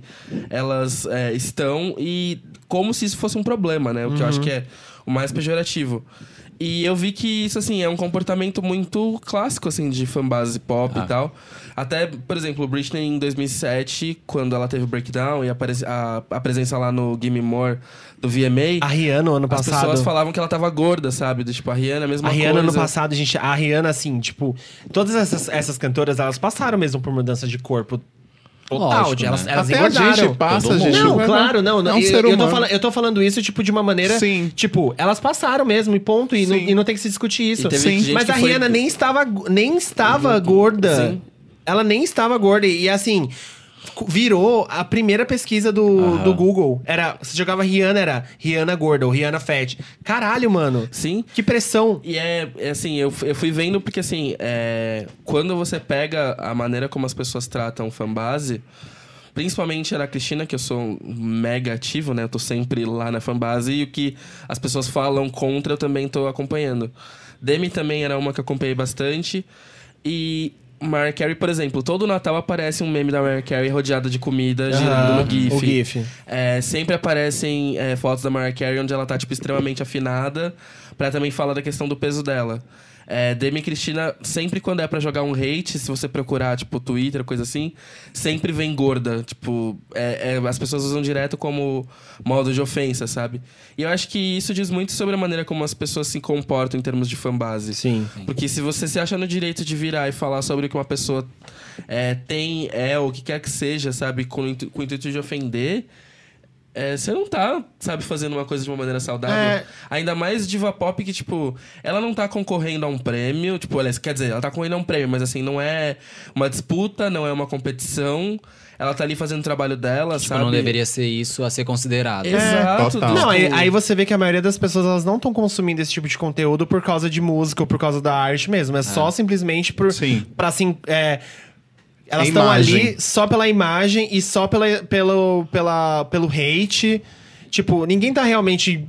elas é, estão e como se isso fosse um problema, né? O que eu acho que é o mais pejorativo. E eu vi que isso, assim, é um comportamento muito clássico, assim, de fanbase pop e tal. Até, por exemplo, Britney em 2007, quando ela teve o breakdown e a, a presença lá no Gimme More do VMA, A Rihanna, ano as passado. pessoas falavam que ela tava gorda, sabe? Do, tipo, a Rihanna, a mesma A Rihanna, coisa. ano passado, gente, a Rihanna, assim, tipo, todas essas, essas cantoras, elas passaram mesmo por mudança de corpo total. Lógico, de elas, né? elas Até a engordaram. gente passa, a gente. Não, vai- claro, não. É um eu, ser eu, tô falando, eu tô falando isso, tipo, de uma maneira. Sim. Tipo, elas passaram mesmo, e ponto. E, não, e não tem que se discutir isso. Sim. Mas a foi- Rihanna nem estava, nem estava gorda. Sim. Ela nem estava gorda. E assim. Virou a primeira pesquisa do, do Google. Era. Você jogava Rihanna, era Rihanna gorda ou Rihanna fat. Caralho, mano. Sim. Que pressão. E é, é assim, eu, eu fui vendo porque assim, é, quando você pega a maneira como as pessoas tratam fanbase, principalmente era a Cristina, que eu sou mega ativo, né? Eu tô sempre lá na fanbase e o que as pessoas falam contra eu também tô acompanhando. Demi também era uma que eu acompanhei bastante. E Mariah Carey, por exemplo, todo Natal aparece um meme da Mariah Carey rodeada de comida, girando no GIF. o GIF. É, sempre aparecem é, fotos da Mariah Carey onde ela tá, tipo, extremamente afinada, pra também falar da questão do peso dela. É, Demi e Cristina, sempre quando é pra jogar um hate, se você procurar, tipo, Twitter, coisa assim, sempre vem gorda. Tipo, é- é, as pessoas usam direto como modo de ofensa, sabe? E eu acho que isso diz muito sobre a maneira como as pessoas se comportam em termos de fanbase. Sim. Porque se você se acha no direito de virar e falar sobre o que uma pessoa é, tem, é, ou o que quer que seja, sabe, com, com o intuito de ofender, é, você não tá, sabe, fazendo uma coisa de uma maneira saudável. É. Ainda mais diva pop que, tipo, ela não tá concorrendo a um prêmio, tipo, aliás, quer dizer, ela tá concorrendo a um prêmio, mas assim, não é uma disputa, não é uma competição. Ela tá ali fazendo o trabalho dela, Tipo, sabe? não deveria ser isso a ser considerado. Exato. Total. Não, aí, tipo, aí você vê que a maioria das pessoas elas não estão consumindo esse tipo de conteúdo por causa de música ou por causa da arte mesmo. É só simplesmente por, Sim. pra assim. É, elas estão ali só pela imagem e só pela, pelo, pela, pelo hate. Tipo, ninguém tá realmente.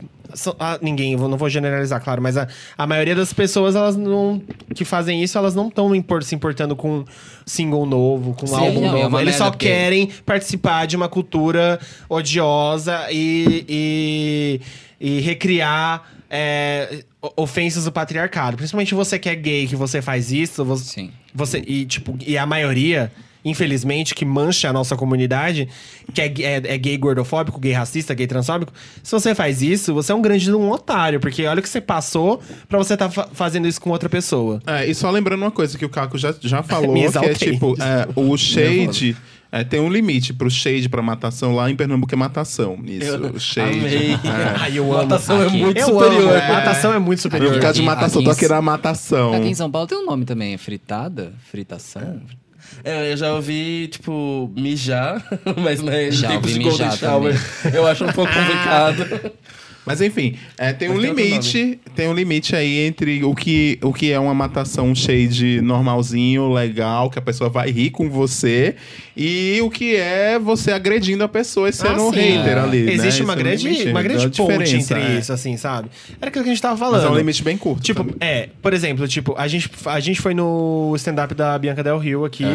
ah, ninguém, eu não vou generalizar, claro, mas a, a maioria das pessoas elas não, que fazem isso, elas não estão se importando com single novo, com Sim, álbum não, é novo. uma Eles só porque- querem participar de uma cultura odiosa e, e, e recriar é, ofensas do patriarcado. Principalmente você que é gay, que você faz isso, você, Sim. você e tipo e a maioria infelizmente, que mancha a nossa comunidade, que é, é- é gay gordofóbico, gay racista, gay transfóbico. Se você faz isso, você é um grande um otário, porque olha o que você passou pra você estar fazendo isso com outra pessoa. É, e só lembrando uma coisa que o Caco já, já falou, que é tipo, é, o shade. é, tem um limite pro shade pra matação lá em Pernambuco é matação. Isso, o shade. Amei. É. Ai, eu amo. Matação é Aqui. muito Eu superior. amo. Matação é muito superior. ficar de matação, aqui tô aqui na matação. Aqui em São Paulo tem um nome também, é fritada? Fritação? É, eu já ouvi, tipo, mijar, mas né, em Já tempos ouvi de Golden Shower, eu acho um pouco complicado. Mas enfim, é, tem um Mas tem outro limite, tem um limite aí entre o que, o que é uma matação shade normalzinho, legal, que a pessoa vai rir com você, e o que é você agredindo a pessoa e sendo um sim. hater ali. né? Existe Isso uma é um grande, limite, uma é grande ponte diferença, entre é. isso, assim, sabe? Era aquilo que a gente tava falando. Mas é um limite bem curto. Tipo, também. é, por exemplo, tipo, a gente, a gente foi no stand-up da Bianca Del Rio aqui.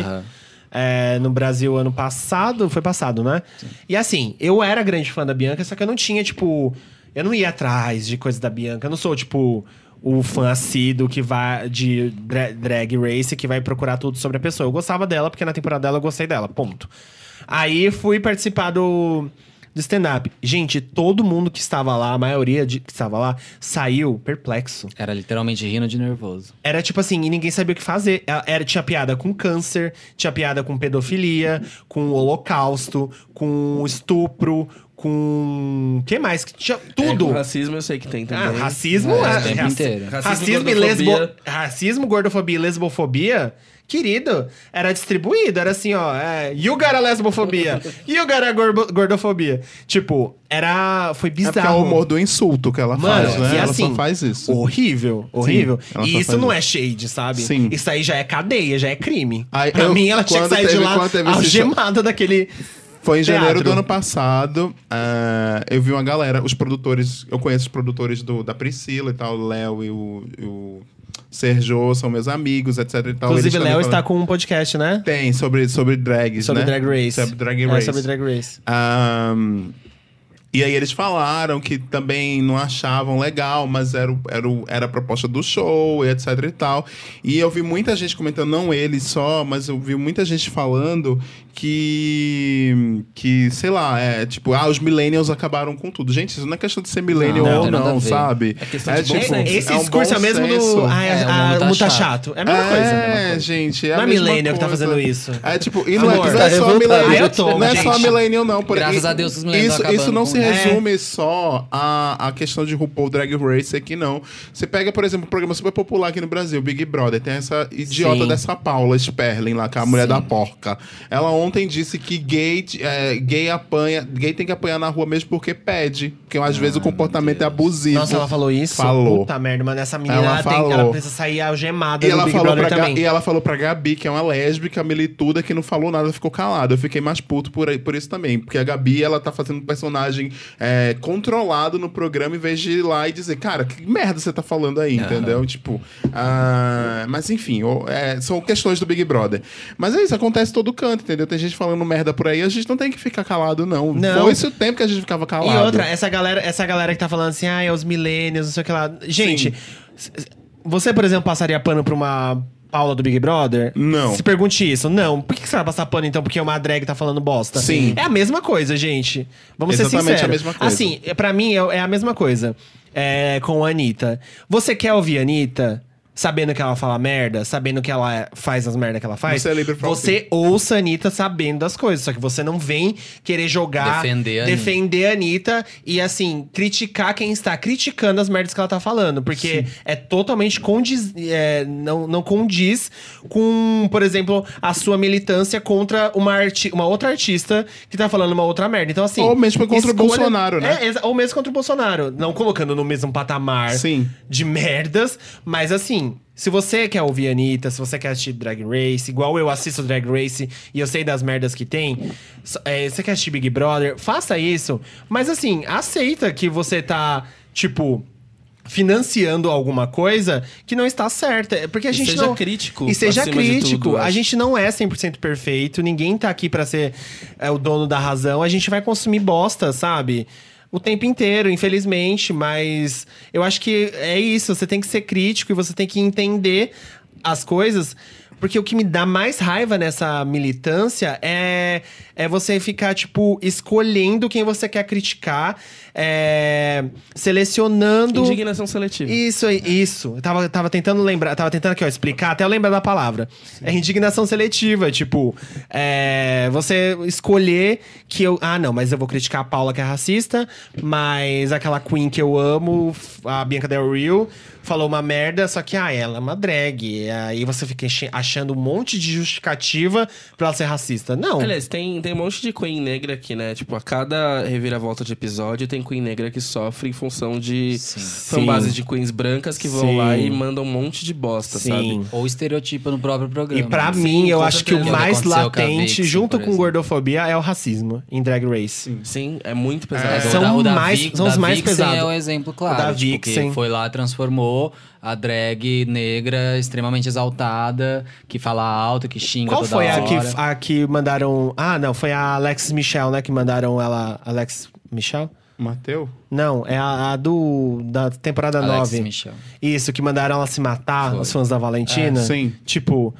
É, no Brasil ano passado. Foi passado, né? E assim, eu era grande fã da Bianca, só que eu não tinha, tipo. Eu não ia atrás de coisas da Bianca. Eu não sou, tipo, o fã assíduo que vai de dra- drag race que vai procurar tudo sobre a pessoa. Eu gostava dela, porque na temporada dela eu gostei dela. Ponto. Aí fui participar do. Do stand-up. Gente, todo mundo que estava lá, a maioria de, que estava lá, saiu perplexo. Era literalmente rindo de nervoso. Era tipo assim, e ninguém sabia o que fazer. Era, era- tinha piada com câncer, tinha piada com pedofilia, com holocausto, com estupro, com. O que mais? Tinha É, tudo. com racismo eu sei que tem também. Ah, racismo, É, é, tempo raci- inteiro. racismo, Racismo, e lesbo... gordofobia. racismo, gordofobia e lesbofobia, querido, era distribuído, era assim, ó, é, you got a lesbofobia, you got a gordofobia. Tipo, era, foi É porque é bizarro. o humor do insulto que ela Mano, faz, né? e ela assim, só faz isso. Horrível, horrível. ela e isso não isso. é shade, sabe? Sim. Isso aí já é cadeia, já é crime. Aí, pra eu- mim, ela tinha que sair de teve- lá teve esse algemada daquele... Foi em janeiro Teatro. do ano passado. ah, eu vi uma galera, os produtores, eu conheço os produtores do, da Priscila e tal, o Léo e o, e o Sergio são meus amigos, etc e tal. Inclusive, Léo está com um podcast, né? Tem, sobre, sobre drags, Sobre né? Drag Race. Sobre Drag É, Race. sobre Drag Race. Ahn, e aí eles falaram que também não achavam legal, mas era, era, era a proposta do show, e etc e tal. E eu vi muita gente comentando, não eles só, mas eu vi muita gente falando que, que sei lá, é tipo, ah, os millennials acabaram com tudo. Gente, isso não é questão de ser millennial Não, ou a não, ver. sabe? É questão de bom senso. Esse é um discurso é mesmo senso. do... Ah, É, o ah, mundo tá o mundo tá chato. chato. É a mesma coisa. É, gente, é Não a é millennial que tá fazendo isso. É tipo, e não é, Amor, não tá é só revoltado. millennial. Ah, eu tô, não é só millennial, não. Por Graças a Deus os millennials isso, isso não se com resume só a, a questão de RuPaul Drag Race aqui, não. Você pega, por exemplo, um programa super popular aqui no Brasil, Big Brother. Tem essa idiota Sim. dessa Paula Sperling lá, que é a mulher Sim. da porca. Ela ontem disse que gay, é, gay apanha, gay tem que apanhar na rua mesmo porque pede. Porque às vezes o comportamento é abusivo. Nossa, ela falou isso? Falou. Puta merda, mano. Essa menina, Ela ela, tem, falou. ela precisa sair algemada E do ela, Big falou Brother pra Ga- também. e ela falou pra Gabi, que é uma lésbica milituda, que não falou nada, ficou calada. Eu fiquei mais puto por, aí, por isso também. Porque a Gabi, ela tá fazendo um personagem é, controlado no programa, em vez de ir lá e dizer, cara, que merda você tá falando aí, entendeu? Tipo, ah, mas enfim, o- é, são questões do Big Brother. Mas é isso, acontece todo canto, entendeu? Tem gente falando merda por aí, a gente não tem que ficar calado, não. Não. Foi esse o tempo que a gente ficava calado. E outra, essa galera, essa galera que tá falando assim, ah, é os millennials, não sei o que lá. Gente, s- s- você, por exemplo, passaria pano pra uma Paula do Big Brother? Não. Se pergunte isso. Não. Por que você vai passar pano, então, porque uma drag tá falando bosta? Sim. É a mesma coisa, gente. Vamos Exatamente ser sinceros. a mesma coisa. Assim, pra mim, é, é a mesma coisa. É, com a Anitta. Você quer ouvir a Anitta... Sabendo que ela fala merda, sabendo que ela faz as merdas que ela faz, Você é livre pra você ouça a Anitta sabendo das coisas. Só que você não vem querer jogar, Defender a Anitta. defender a Anitta e, assim, criticar quem está criticando as merdas que ela tá falando. Porque é totalmente condiz. é, não, não condiz com, por exemplo, a sua militância contra uma, arti uma outra artista que tá falando uma outra merda. Então, assim. Ou mesmo contra o Bolsonaro, né? É, ou mesmo contra o Bolsonaro. Não colocando no mesmo patamar Sim. de merdas, mas assim. Se você quer ouvir Anitta, se você quer assistir Drag Race, igual eu assisto Drag Race e eu sei das merdas que tem, é, você quer assistir Big Brother, faça isso. Mas assim, aceita que você tá, tipo, financiando alguma coisa que não está certa. É Porque a E gente seja não... crítico, E seja crítico. tudo, a acho. gente não é 100% perfeito, ninguém tá aqui pra ser é, o dono da razão. A gente vai consumir bosta, sabe? O tempo inteiro, infelizmente, mas eu acho que é isso. Você tem que ser crítico e você tem que entender as coisas. Porque o que me dá mais raiva nessa militância é, é você ficar, tipo, escolhendo quem você quer criticar, é, selecionando. Indignação seletiva. Isso aí, isso. Eu tava, tava tentando lembrar, tava tentando aqui, ó, explicar, até eu lembrar da palavra. É indignação seletiva, tipo, é, você escolher que eu. Ah, não, mas eu vou criticar a Paula que é racista, mas aquela Queen que eu amo, a Bianca Del Rio, falou uma merda, só que, ah, ela é uma drag. Aí você fica achando um monte de justificativa pra ela ser racista. Não. Aliás, tem, tem um monte de Queen negra aqui, né? Tipo, a cada reviravolta de episódio tem Queen negra que sofre em função de Sim. fanbases de Queens brancas que vão Sim. lá e mandam um monte de bosta, Sim. sabe? Ou estereotipa no próprio programa. E pra Sim, mim, eu acho que o mais com latente, junto com gordofobia, é o racismo em Drag Race. Sim, é muito pesado. É, São o da- da mais- Vix- são os da mais Vixen pesados. é o exemplo claro. O da tipo, Vixen. que foi lá, transformou a drag negra extremamente exaltada, que fala alto, que xinga Qual toda foi a hora. que, a que mandaram. Ah, não, foi a Alex Michel, né? Que mandaram ela. Alex Michel? Mateu? Não, é a, a do. da temporada Alex 9. Michel. Isso, que mandaram ela se matar, Foi. os fãs da Valentina. É, sim. Tipo,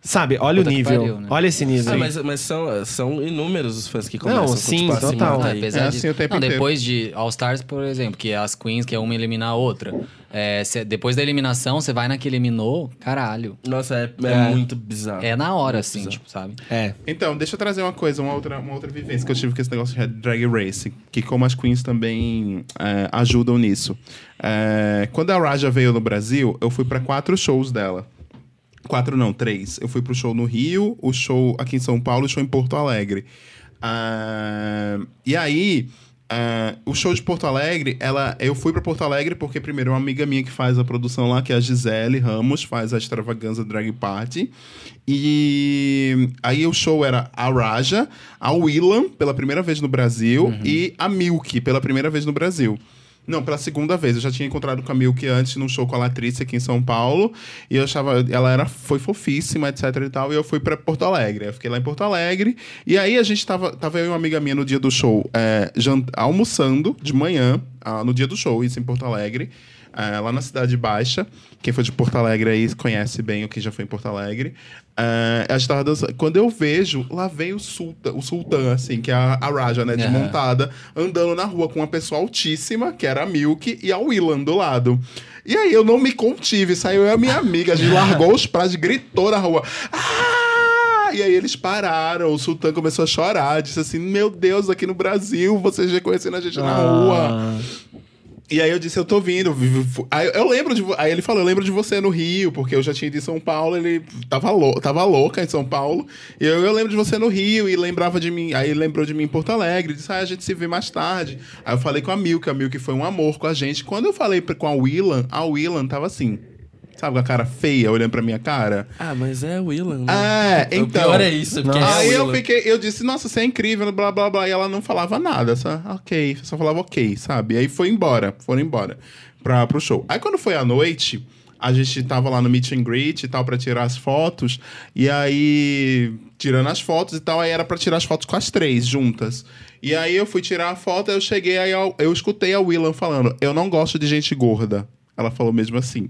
sabe, olha Puta o nível. pariu, né? Olha esse nível. Ah, mas, mas são, são inúmeros os fãs que começam Não, com, sim, tipo, a se total. matar Ah, aí. apesar É disso- assim o tempo não, depois de All Stars, por exemplo, que as queens, que é uma elimina a outra. É, cê- depois da eliminação, você vai na que eliminou, caralho. Nossa, é, é É. muito bizarro. É na hora, Muito assim, tipo, sabe? É. Então, deixa eu trazer uma coisa, uma outra, uma outra vivência que eu tive com esse negócio de Drag Race, que como as queens também é, ajudam nisso. É, quando a Raja veio no Brasil, eu fui para quatro shows dela. Quatro não, três. Eu fui pro show no Rio, o show aqui em São Paulo e o show em Porto Alegre. Ah, e aí, ah, o show de Porto Alegre, ela, eu fui para Porto Alegre porque, primeiro, uma amiga minha que faz a produção lá, que é a Gisele Ramos, faz a extravaganza Drag Party. E aí o show era a Raja, a Willam, pela primeira vez no Brasil, e a Milk, pela primeira vez no Brasil. Não, pela segunda vez. Eu já tinha encontrado com a Milk antes num show com a Latrice aqui em São Paulo. E eu achava. Ela era, foi fofíssima, etc e tal. E eu fui pra Porto Alegre. Eu fiquei lá em Porto Alegre. E aí a gente tava. Tava eu e uma amiga minha no dia do show é, almoçando de manhã, ah, no dia do show, isso em Porto Alegre. é, lá na Cidade Baixa. Quem foi de Porto Alegre aí conhece bem o que já foi em Porto Alegre. É, a gente tava dançando. Quando eu vejo, lá vem o Sultan, o Sultan, assim, que é a, a Raja, né, de Aham. montada, andando na rua com uma pessoa altíssima, que era a Milk, e a Willan do lado. E aí eu não me contive, saiu a minha amiga, a gente largou os pratos, gritou na rua. Ah! E aí eles pararam, o Sultan começou a chorar, disse assim: Meu Deus, aqui no Brasil, vocês reconhecendo a gente na rua. E aí eu disse, eu tô vindo. Aí eu lembro de. Aí ele falou, eu lembro de você no Rio, porque eu já tinha ido em São Paulo, ele tava, lou tava louca em São Paulo. E eu, eu lembro de você no Rio e lembrava de mim. Aí ele lembrou de mim em Porto Alegre, disse, ah, a gente se vê mais tarde. Aí eu falei com a Milk, a Milk foi um amor com a gente. Quando eu falei com a Willan, a Willan tava assim. Sabe, com a cara feia, olhando pra minha cara. Ah, mas é o Willan, né? É, O então. pior é isso, porque Nossa. é Aí o eu fiquei, eu disse, nossa, você é incrível, blá blá blá, e ela não falava nada, só, ok, só falava ok, sabe? E aí foi embora, foram embora pra, pro show. Aí quando foi à noite, a gente tava lá no meet and greet e tal pra tirar as fotos, e aí, tirando as fotos e tal, aí era pra tirar as fotos com as três juntas. E aí eu fui tirar a foto, eu cheguei, aí eu, eu escutei a Willan falando, eu não gosto de gente gorda. Ela falou mesmo assim.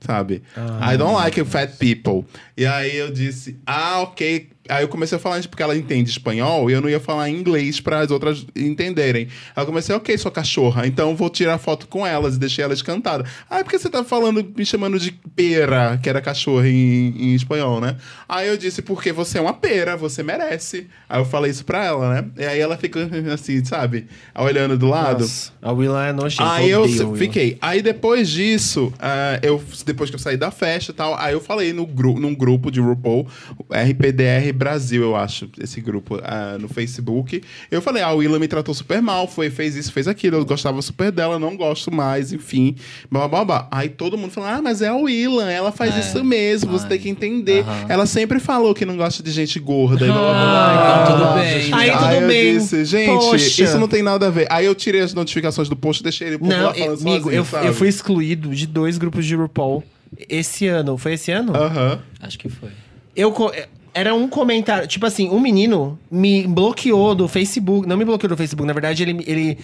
Sabe? I don't like fat people. E aí eu disse, ah, ok. Aí eu comecei a falar, porque ela entende espanhol, e eu não ia falar inglês para as outras entenderem. Aí eu comecei, ok, sua cachorra, então eu vou tirar foto com elas e deixei elas cantadas. Ah, por que você tá falando, me chamando de pera, que era cachorra em, em espanhol, né? Aí eu disse, porque você é uma pera, você merece. Aí eu falei isso pra ela, né? E aí ela fica assim, sabe? Olhando do lado. nossa, a Willan é nojenta. Aí eu Willan. fiquei. Aí depois disso, ah, eu, depois que eu saí da festa e tal, aí eu falei no gru num grupo de RuPaul, RPDR Brasil, eu acho, esse grupo ah, no Facebook. Eu falei, ah, a Willa me tratou super mal, foi, fez isso, fez aquilo, eu gostava super dela, não gosto mais, enfim. Blá, blá, blá. Aí todo mundo falou, ah, mas é a Willa, ela faz É. isso mesmo, você Ai. tem que entender. Ela sempre falou que não gosta de gente gorda. e blá, blá, blá, Ah, então tudo bem. Aí tudo Aí eu bem. disse, gente, Poxa. isso não tem nada a ver. Aí eu tirei as notificações do post e deixei ele por Não, lá falando amigo, sozinho, eu, sabe? eu fui excluído de dois grupos de RuPaul esse ano. Foi esse ano? Aham. Acho que foi. Eu co- era um comentário, tipo assim, um menino me bloqueou do Facebook, não me bloqueou do Facebook, na verdade ele ele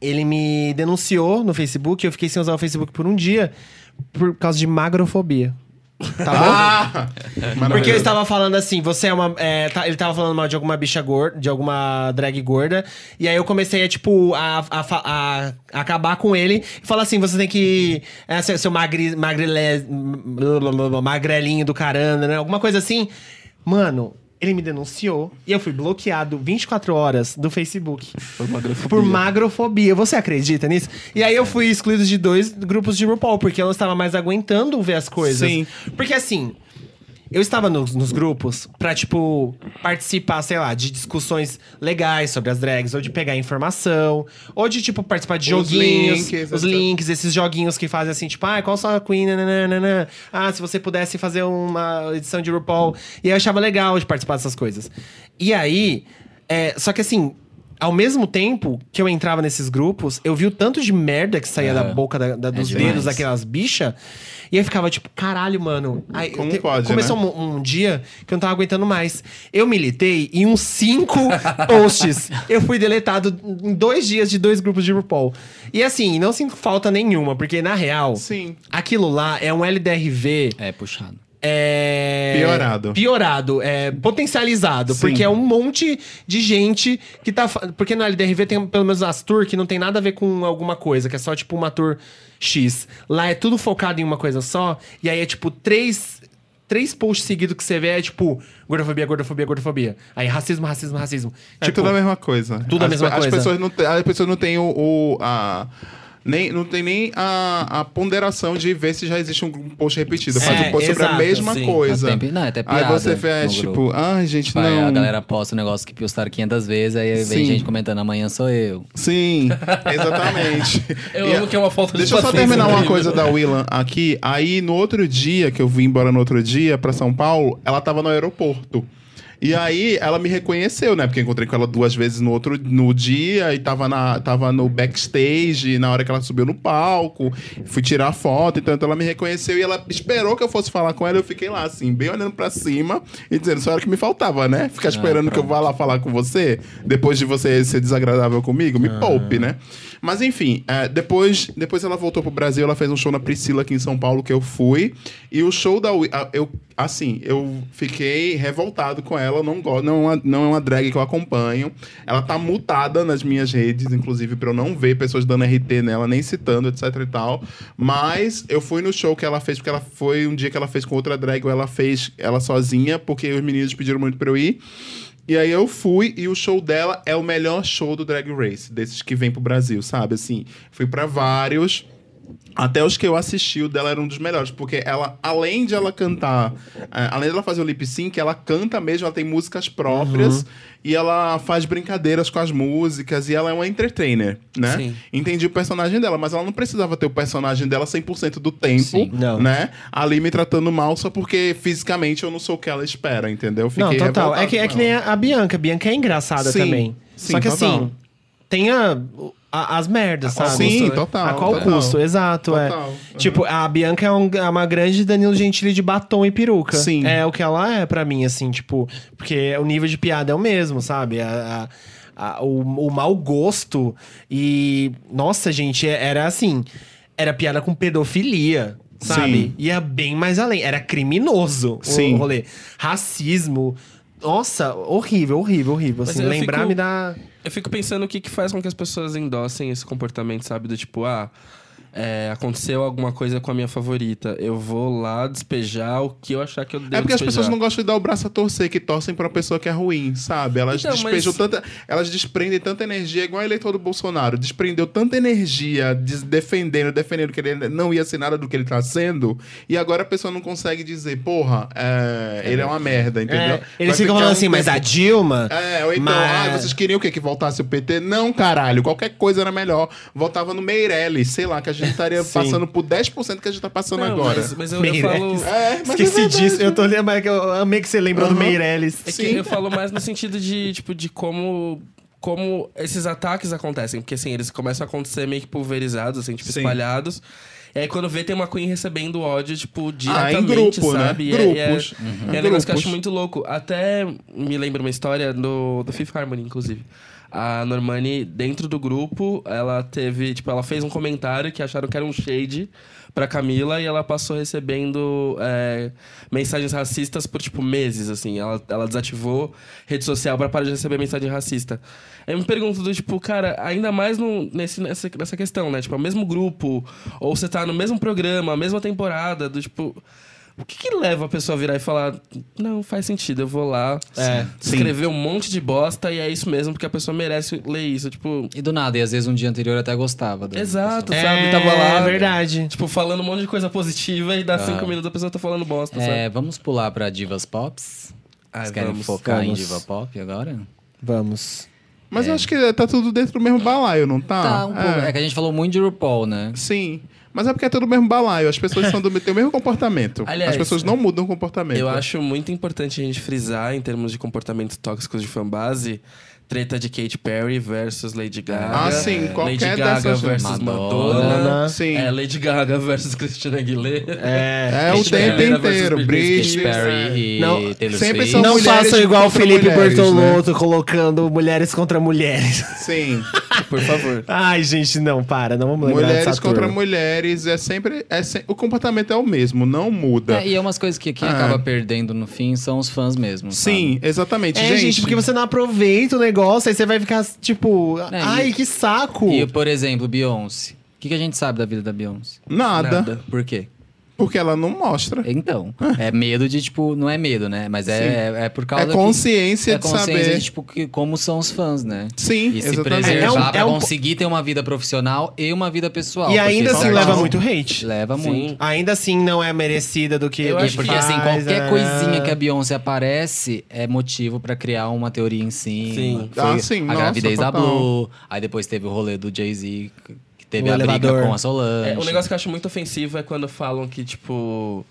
ele me denunciou no Facebook, eu fiquei sem usar o Facebook por um dia por causa de magrofobia. Tá bom? Ah! Porque eu estava falando assim, você é uma. é, tá- ele tava falando mal de alguma bicha gorda, de alguma drag gorda. E aí eu comecei a, tipo, a, a, fa- a- acabar com ele e falar assim: você tem que. É, seu, seu magrele, magrelinho do caramba, né? Alguma coisa assim. Mano. Ele me denunciou e eu fui bloqueado 24 horas do Facebook. Por magrofobia. Por magrofobia. Você acredita nisso? E aí eu fui excluído de dois grupos de RuPaul, porque eu não estava mais aguentando ver as coisas. Sim. Porque assim, eu estava nos, nos grupos pra, tipo, participar, sei lá, de discussões legais sobre as drags, ou de pegar informação, ou de, tipo, participar de Os joguinhos. links, os links, esses joguinhos que fazem assim, tipo, ah, qual sua queen, nananana. Ah, se você pudesse fazer uma edição de RuPaul. E eu achava legal de participar dessas coisas. E aí, é, só que assim, ao mesmo tempo que eu entrava nesses grupos, eu vi o tanto de merda que saía É. da boca da- da- dos demais. dedos daquelas bichas. E eu ficava tipo, caralho, mano. Aí, Como te- pode, Começou né? um, um dia que eu não tava aguentando mais. Eu militei em uns cinco posts. Eu fui deletado em dois dias de dois grupos de RuPaul. E assim, não sinto falta nenhuma, porque na real, Sim. aquilo lá é um LDRV É, puxado. É... Piorado. Piorado, é potencializado. Sim. Porque é um monte de gente que tá. Porque no LDRV tem pelo menos as tour que não tem nada a ver com alguma coisa, que é só tipo uma tour X. Lá é tudo focado em uma coisa só, e aí é tipo três. Três posts seguidos que você vê é tipo gordofobia, gordofobia, gordofobia. Aí racismo, racismo, racismo. É tipo, tudo a mesma coisa. tudo a As mesma pe- coisa. As pessoas não, as pessoas não têm o. o- a, nem, não tem nem a, a ponderação de ver se já existe um post repetido. Faz É, um post sobre a exato, mesma sim. coisa. Não, é até Aí piada você faz, no tipo, ai, gente, Tipo, aí não. a galera posta um negócio que postaram 500 vezes, aí vem Sim. gente comentando, amanhã sou eu. Sim, exatamente. Eu E amo que é uma falta de Deixa eu só terminar uma coisa da Willan aqui. Aí, no outro dia, que eu vim embora no outro dia pra São Paulo, ela tava no aeroporto. E aí, ela me reconheceu, né? Porque eu encontrei com ela duas vezes no outro no dia e tava, na, tava no backstage na hora que ela subiu no palco. Fui tirar foto, então ela me reconheceu e ela esperou que eu fosse falar com ela. Eu fiquei lá, assim, bem olhando pra cima e dizendo, só era o que me faltava, né? Ficar esperando que eu vá lá falar com você depois de você ser desagradável comigo. Me poupe, né? Mas enfim, é, depois, depois ela voltou pro Brasil, ela fez um show na Priscila aqui em São Paulo que eu fui. E o show da eu assim, eu fiquei revoltado com ela, não gosto, não, é uma- não é uma drag que eu acompanho. Ela tá mutada nas minhas redes, inclusive pra eu não ver pessoas dando RT nela, nem citando, etc e tal. Mas eu fui no show que ela fez porque ela foi um dia que ela fez com outra drag, ou ela fez ela sozinha, porque os meninos pediram muito pra eu ir. E aí eu fui e o show dela é o melhor show do Drag Race, desses que vem pro Brasil, sabe? Assim, fui pra vários. Até os que eu assisti, o dela era um dos melhores, porque ela, além de ela cantar, eh, além dela fazer o lip sync, ela canta mesmo, ela tem músicas próprias e ela faz brincadeiras com as músicas e ela é uma entertainer, né? Sim. Entendi o personagem dela, mas ela não precisava ter o personagem dela 100% do tempo, Sim. Não. né? Ali me tratando mal só porque fisicamente eu não sou o que ela espera, entendeu? Não, total. É que, é que nem ela. a, a Bianca. A Bianca é engraçada Sim, também. sim, Só que total. assim, tem a, a- as merdas, qual sabe? Sim, custo, total. a qual total. custo? Exato, é. Total. Uhum. Tipo, a Bianca é, um- é uma grande Danilo Gentili de batom e peruca. Sim. É o que ela é pra mim, assim, tipo... Porque o nível de piada é o mesmo, sabe? A- a- a- o, o mau gosto e... Nossa, gente, é- era assim... Era piada com pedofilia, sabe? Sim. Ia bem mais além. Era criminoso Sim. o rolê. Racismo... Nossa, horrível, horrível, horrível. Assim, lembrar fico- me dá... Eu fico pensando o que, que faz com que as pessoas endossem esse comportamento, sabe? Do tipo, ah, é, aconteceu alguma coisa com a minha favorita. Eu vou lá despejar o que eu achar que eu devo É porque as despejar. pessoas não gostam de dar o braço a torcer, que torcem pra uma pessoa que é ruim, sabe? Elas Então, despejam mas- tanta. Elas desprendem tanta energia, igual o eleitor do Bolsonaro. Desprendeu tanta energia des- defendendo, defendendo que ele não ia ser nada do que ele tá sendo. E agora a pessoa não consegue dizer, porra, é, ele é uma merda, entendeu? É, eles ficam falando um assim, mas tempo- a Dilma... É, ou então, Mas- ah, vocês queriam o quê? Que voltasse o PT? Não, caralho, qualquer coisa era melhor. Voltava no Meirelles, sei lá, que a gente estaria Sim. passando por 10% que a gente tá passando Não, agora. Mas, mas eu, eu falo... É, mas é Esqueci verdade. disso. Eu tô lembrando que eu amei que você lembrou do Aham. Meirelles. É que Sim. eu falo mais no sentido de, tipo, de como... Como esses ataques acontecem. Porque, assim, eles começam a acontecer meio que pulverizados, assim, tipo, Sim. espalhados. E aí, quando vê, tem uma Queen recebendo ódio, tipo, Ah, diretamente, em grupo, né? sabe? E é- e é- Grupos. É, um negócio que eu Grupos. acho muito louco. Até me lembra uma história do, do Fifth Harmony, inclusive. A Normani, dentro do grupo, ela teve, tipo, ela fez um comentário que acharam que era um shade pra Camila e ela passou recebendo é, mensagens racistas por, tipo, meses, assim. Ela, ela desativou rede social pra parar de receber mensagem racista. Eu me pergunto, do, tipo, cara, ainda mais no, nesse, nessa, nessa questão, né? Tipo, é o mesmo grupo, ou você tá no mesmo programa, a mesma temporada, do, tipo... O que, que leva a pessoa a virar e falar, não, faz sentido, eu vou lá É, escrever um monte de bosta e é isso mesmo, porque a pessoa merece ler isso. Tipo, E do nada, e às vezes um dia anterior até gostava. da exato, É, sabe? Tava lá. verdade. Tipo, falando um monte de coisa positiva e dá cinco minutos a pessoa tá falando bosta, pessoa. sabe? É, vamos pular pra divas pops? Ai, Vocês querem vamos, focar em vamos. diva pop agora? Vamos. Mas eu acho que tá tudo dentro do mesmo balaio, não tá? Tá, um pouco. É que a gente falou muito de RuPaul, né? Sim. Mas é porque é tudo o mesmo balaio. As pessoas são do, têm o mesmo comportamento. Aliás, As pessoas não mudam o comportamento. Eu acho muito importante a gente frisar, em termos de comportamentos tóxicos de fanbase, treta de Katy Perry versus Lady Gaga. Ah, sim, qualquer Lady Gaga versus Madonna. Madonna. Sim. É, Lady Gaga versus Christina Aguilera. É. É o tempo inteiro. Britney. Perry e Não, Taylor sempre Swift. são Não façam igual o Felipe mulheres, Bertolotto colocando mulheres contra mulheres. Sim. Por favor. Ai, gente, não, para, não vamos lembrar mulheres contra turma. mulheres. É sempre, é se- O comportamento é o mesmo, não muda. É, e é umas coisas que quem Ah. acaba perdendo no fim são os fãs mesmo. Sim, exatamente. É, gente, porque você não aproveita o negócio, aí você vai ficar, tipo, É, ai, e- que saco. E, por exemplo, Beyoncé. O que, que a gente sabe da vida da Beyoncé? Nada, Nada. Por quê? Porque ela não mostra. Então, é medo de, tipo, não é medo, né? Mas é, é, é por causa É que- consciência é de consciência saber. de, tipo, que, como são os fãs, né? Sim, E se exatamente. preservar É um- pra é um- conseguir ter uma vida profissional e uma vida pessoal. E ainda assim leva muito hate. Leva Sim. muito. Ainda assim não é merecida do que Eu acho que porque, assim, faz, qualquer né? coisinha que a Beyoncé aparece é motivo pra criar uma teoria em cima. Sim. Foi Ah, sim, a nossa, gravidez da. Blue. Aí depois teve o rolê do Jay-Z, que teve O a briga elevador. com a Solange. É, um negócio que eu acho muito ofensivo é quando falam que, tipo.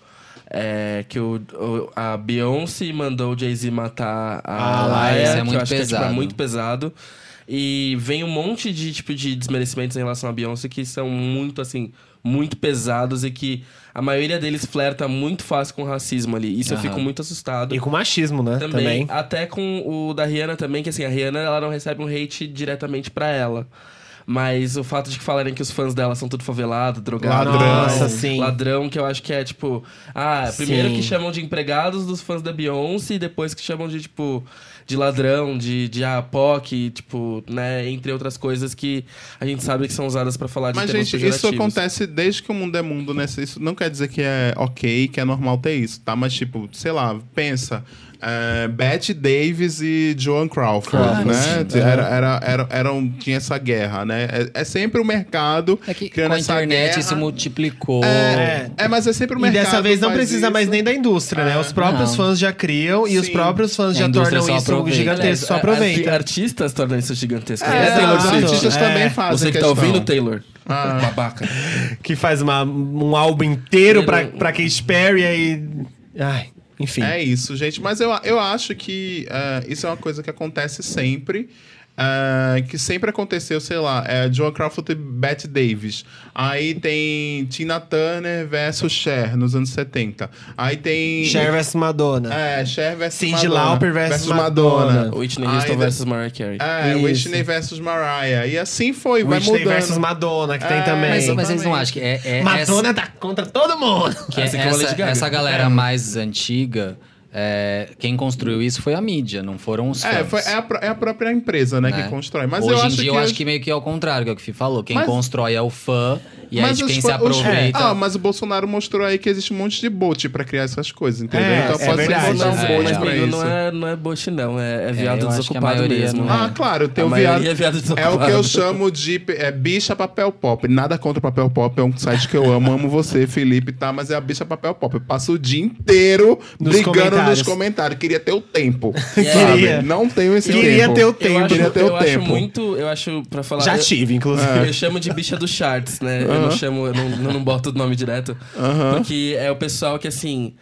É, que o, o- a Beyoncé mandou o Jay-Z matar a Ah, Laia, isso é que muito eu acho que é, tipo, é pesado. muito pesado. E vem um monte de, tipo, de desmerecimentos em relação à Beyoncé que são muito, assim, muito pesados e que a maioria deles flerta muito fácil com racismo ali. Isso eu fico muito assustado. E com machismo, né? Também, Também. até com o da Rihanna também, que assim, a Rihanna ela não recebe um hate diretamente pra ela. Mas o fato de que falarem que os fãs dela são tudo favelado, drogado, Ladrão. Nossa, sim. ladrão, que eu acho que é tipo. Ah, primeiro Sim. que chamam de empregados dos fãs da Beyoncé, e depois que chamam de, tipo, de ladrão, de, de ah, POC, tipo, né, entre outras coisas que a gente sabe que são usadas pra falar de Mas, gente, isso acontece desde que o mundo é mundo, né? Isso não quer dizer que é ok, que é normal ter isso, tá? Mas, tipo, sei lá, pensa. É, Bette Davis e Joan Crawford, Crawford, né? sim. Era, era, era, eram, tinha essa guerra, né? É, é sempre o mercado É que com criando a essa internet guerra. isso multiplicou. É, é, mas é sempre o E mercado. dessa vez não precisa isso. mais nem da indústria, né? É. Os próprios Não. fãs já criam e os Sim. próprios fãs A já tornam isso aproveita. gigantesco, só Ar- aproveita. Artistas tornam isso gigantesco. É, É, Taylor os Swift. artistas É. também fazem Você que tá questão. ouvindo, Taylor. Ah. Babaca. Que faz uma, um álbum inteiro pra, pra Katy Perry e... Ai, enfim. É isso, gente. Mas eu, eu acho que eh, isso é uma coisa que acontece sempre. Eh, que sempre aconteceu, sei lá, é Joan Crawford e Bette Davis. Aí tem Tina Turner versus Cher nos anos 70. Aí tem. Cher vs Madonna. É, Cher versus Cyndi Madonna. Lauper versus Madonna. Whitney Aí Houston de- versus Mariah Carey. É, Isso. Whitney versus Mariah. E assim foi, vai Whitney mudando. versus Madonna, que tem É, também. Mas, mas vocês não acham que é, é Madonna tá contra todo mundo. essa, que é essa, Gaga. essa galera mais antiga, é, quem construiu isso foi a mídia, não foram os fãs. É, foi- é, a, é a própria empresa, né, né? que constrói. Mas hoje eu em acho dia que eu acho que meio que é o contrário, que é o que o Fih falou. Quem Mas- constrói é o fã, e aí quem fã- se os- aproveita. Ah, mas o Bolsonaro mostrou aí que existe um monte de bot pra criar essas coisas, entendeu? É, então é pode verdade, ser botar um é, bot mas, pra isso. não é, não é bot, não. É, é viado desocupado mesmo. não é. Ah, claro, tem o viado. é É o que eu chamo de é, bicha papel pop. Nada contra o papel pop, é um site que eu amo, amo você, Felipe, tá? Mas é a bicha papel pop. Eu passo o dia inteiro brigando. Nos comentários. Queria ter o tempo. Yeah. Queria. Não tenho esse Queria tempo. ter o Eu tempo. acho, Queria ter eu o acho tempo. muito, eu acho, pra falar... Já eu, tive, inclusive. Eu chamo de bicha dos charts, né? Eu não chamo, eu não, eu não boto o nome direto. Porque é o pessoal que, assim...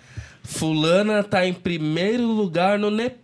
Fulana tá em primeiro lugar no Nepal.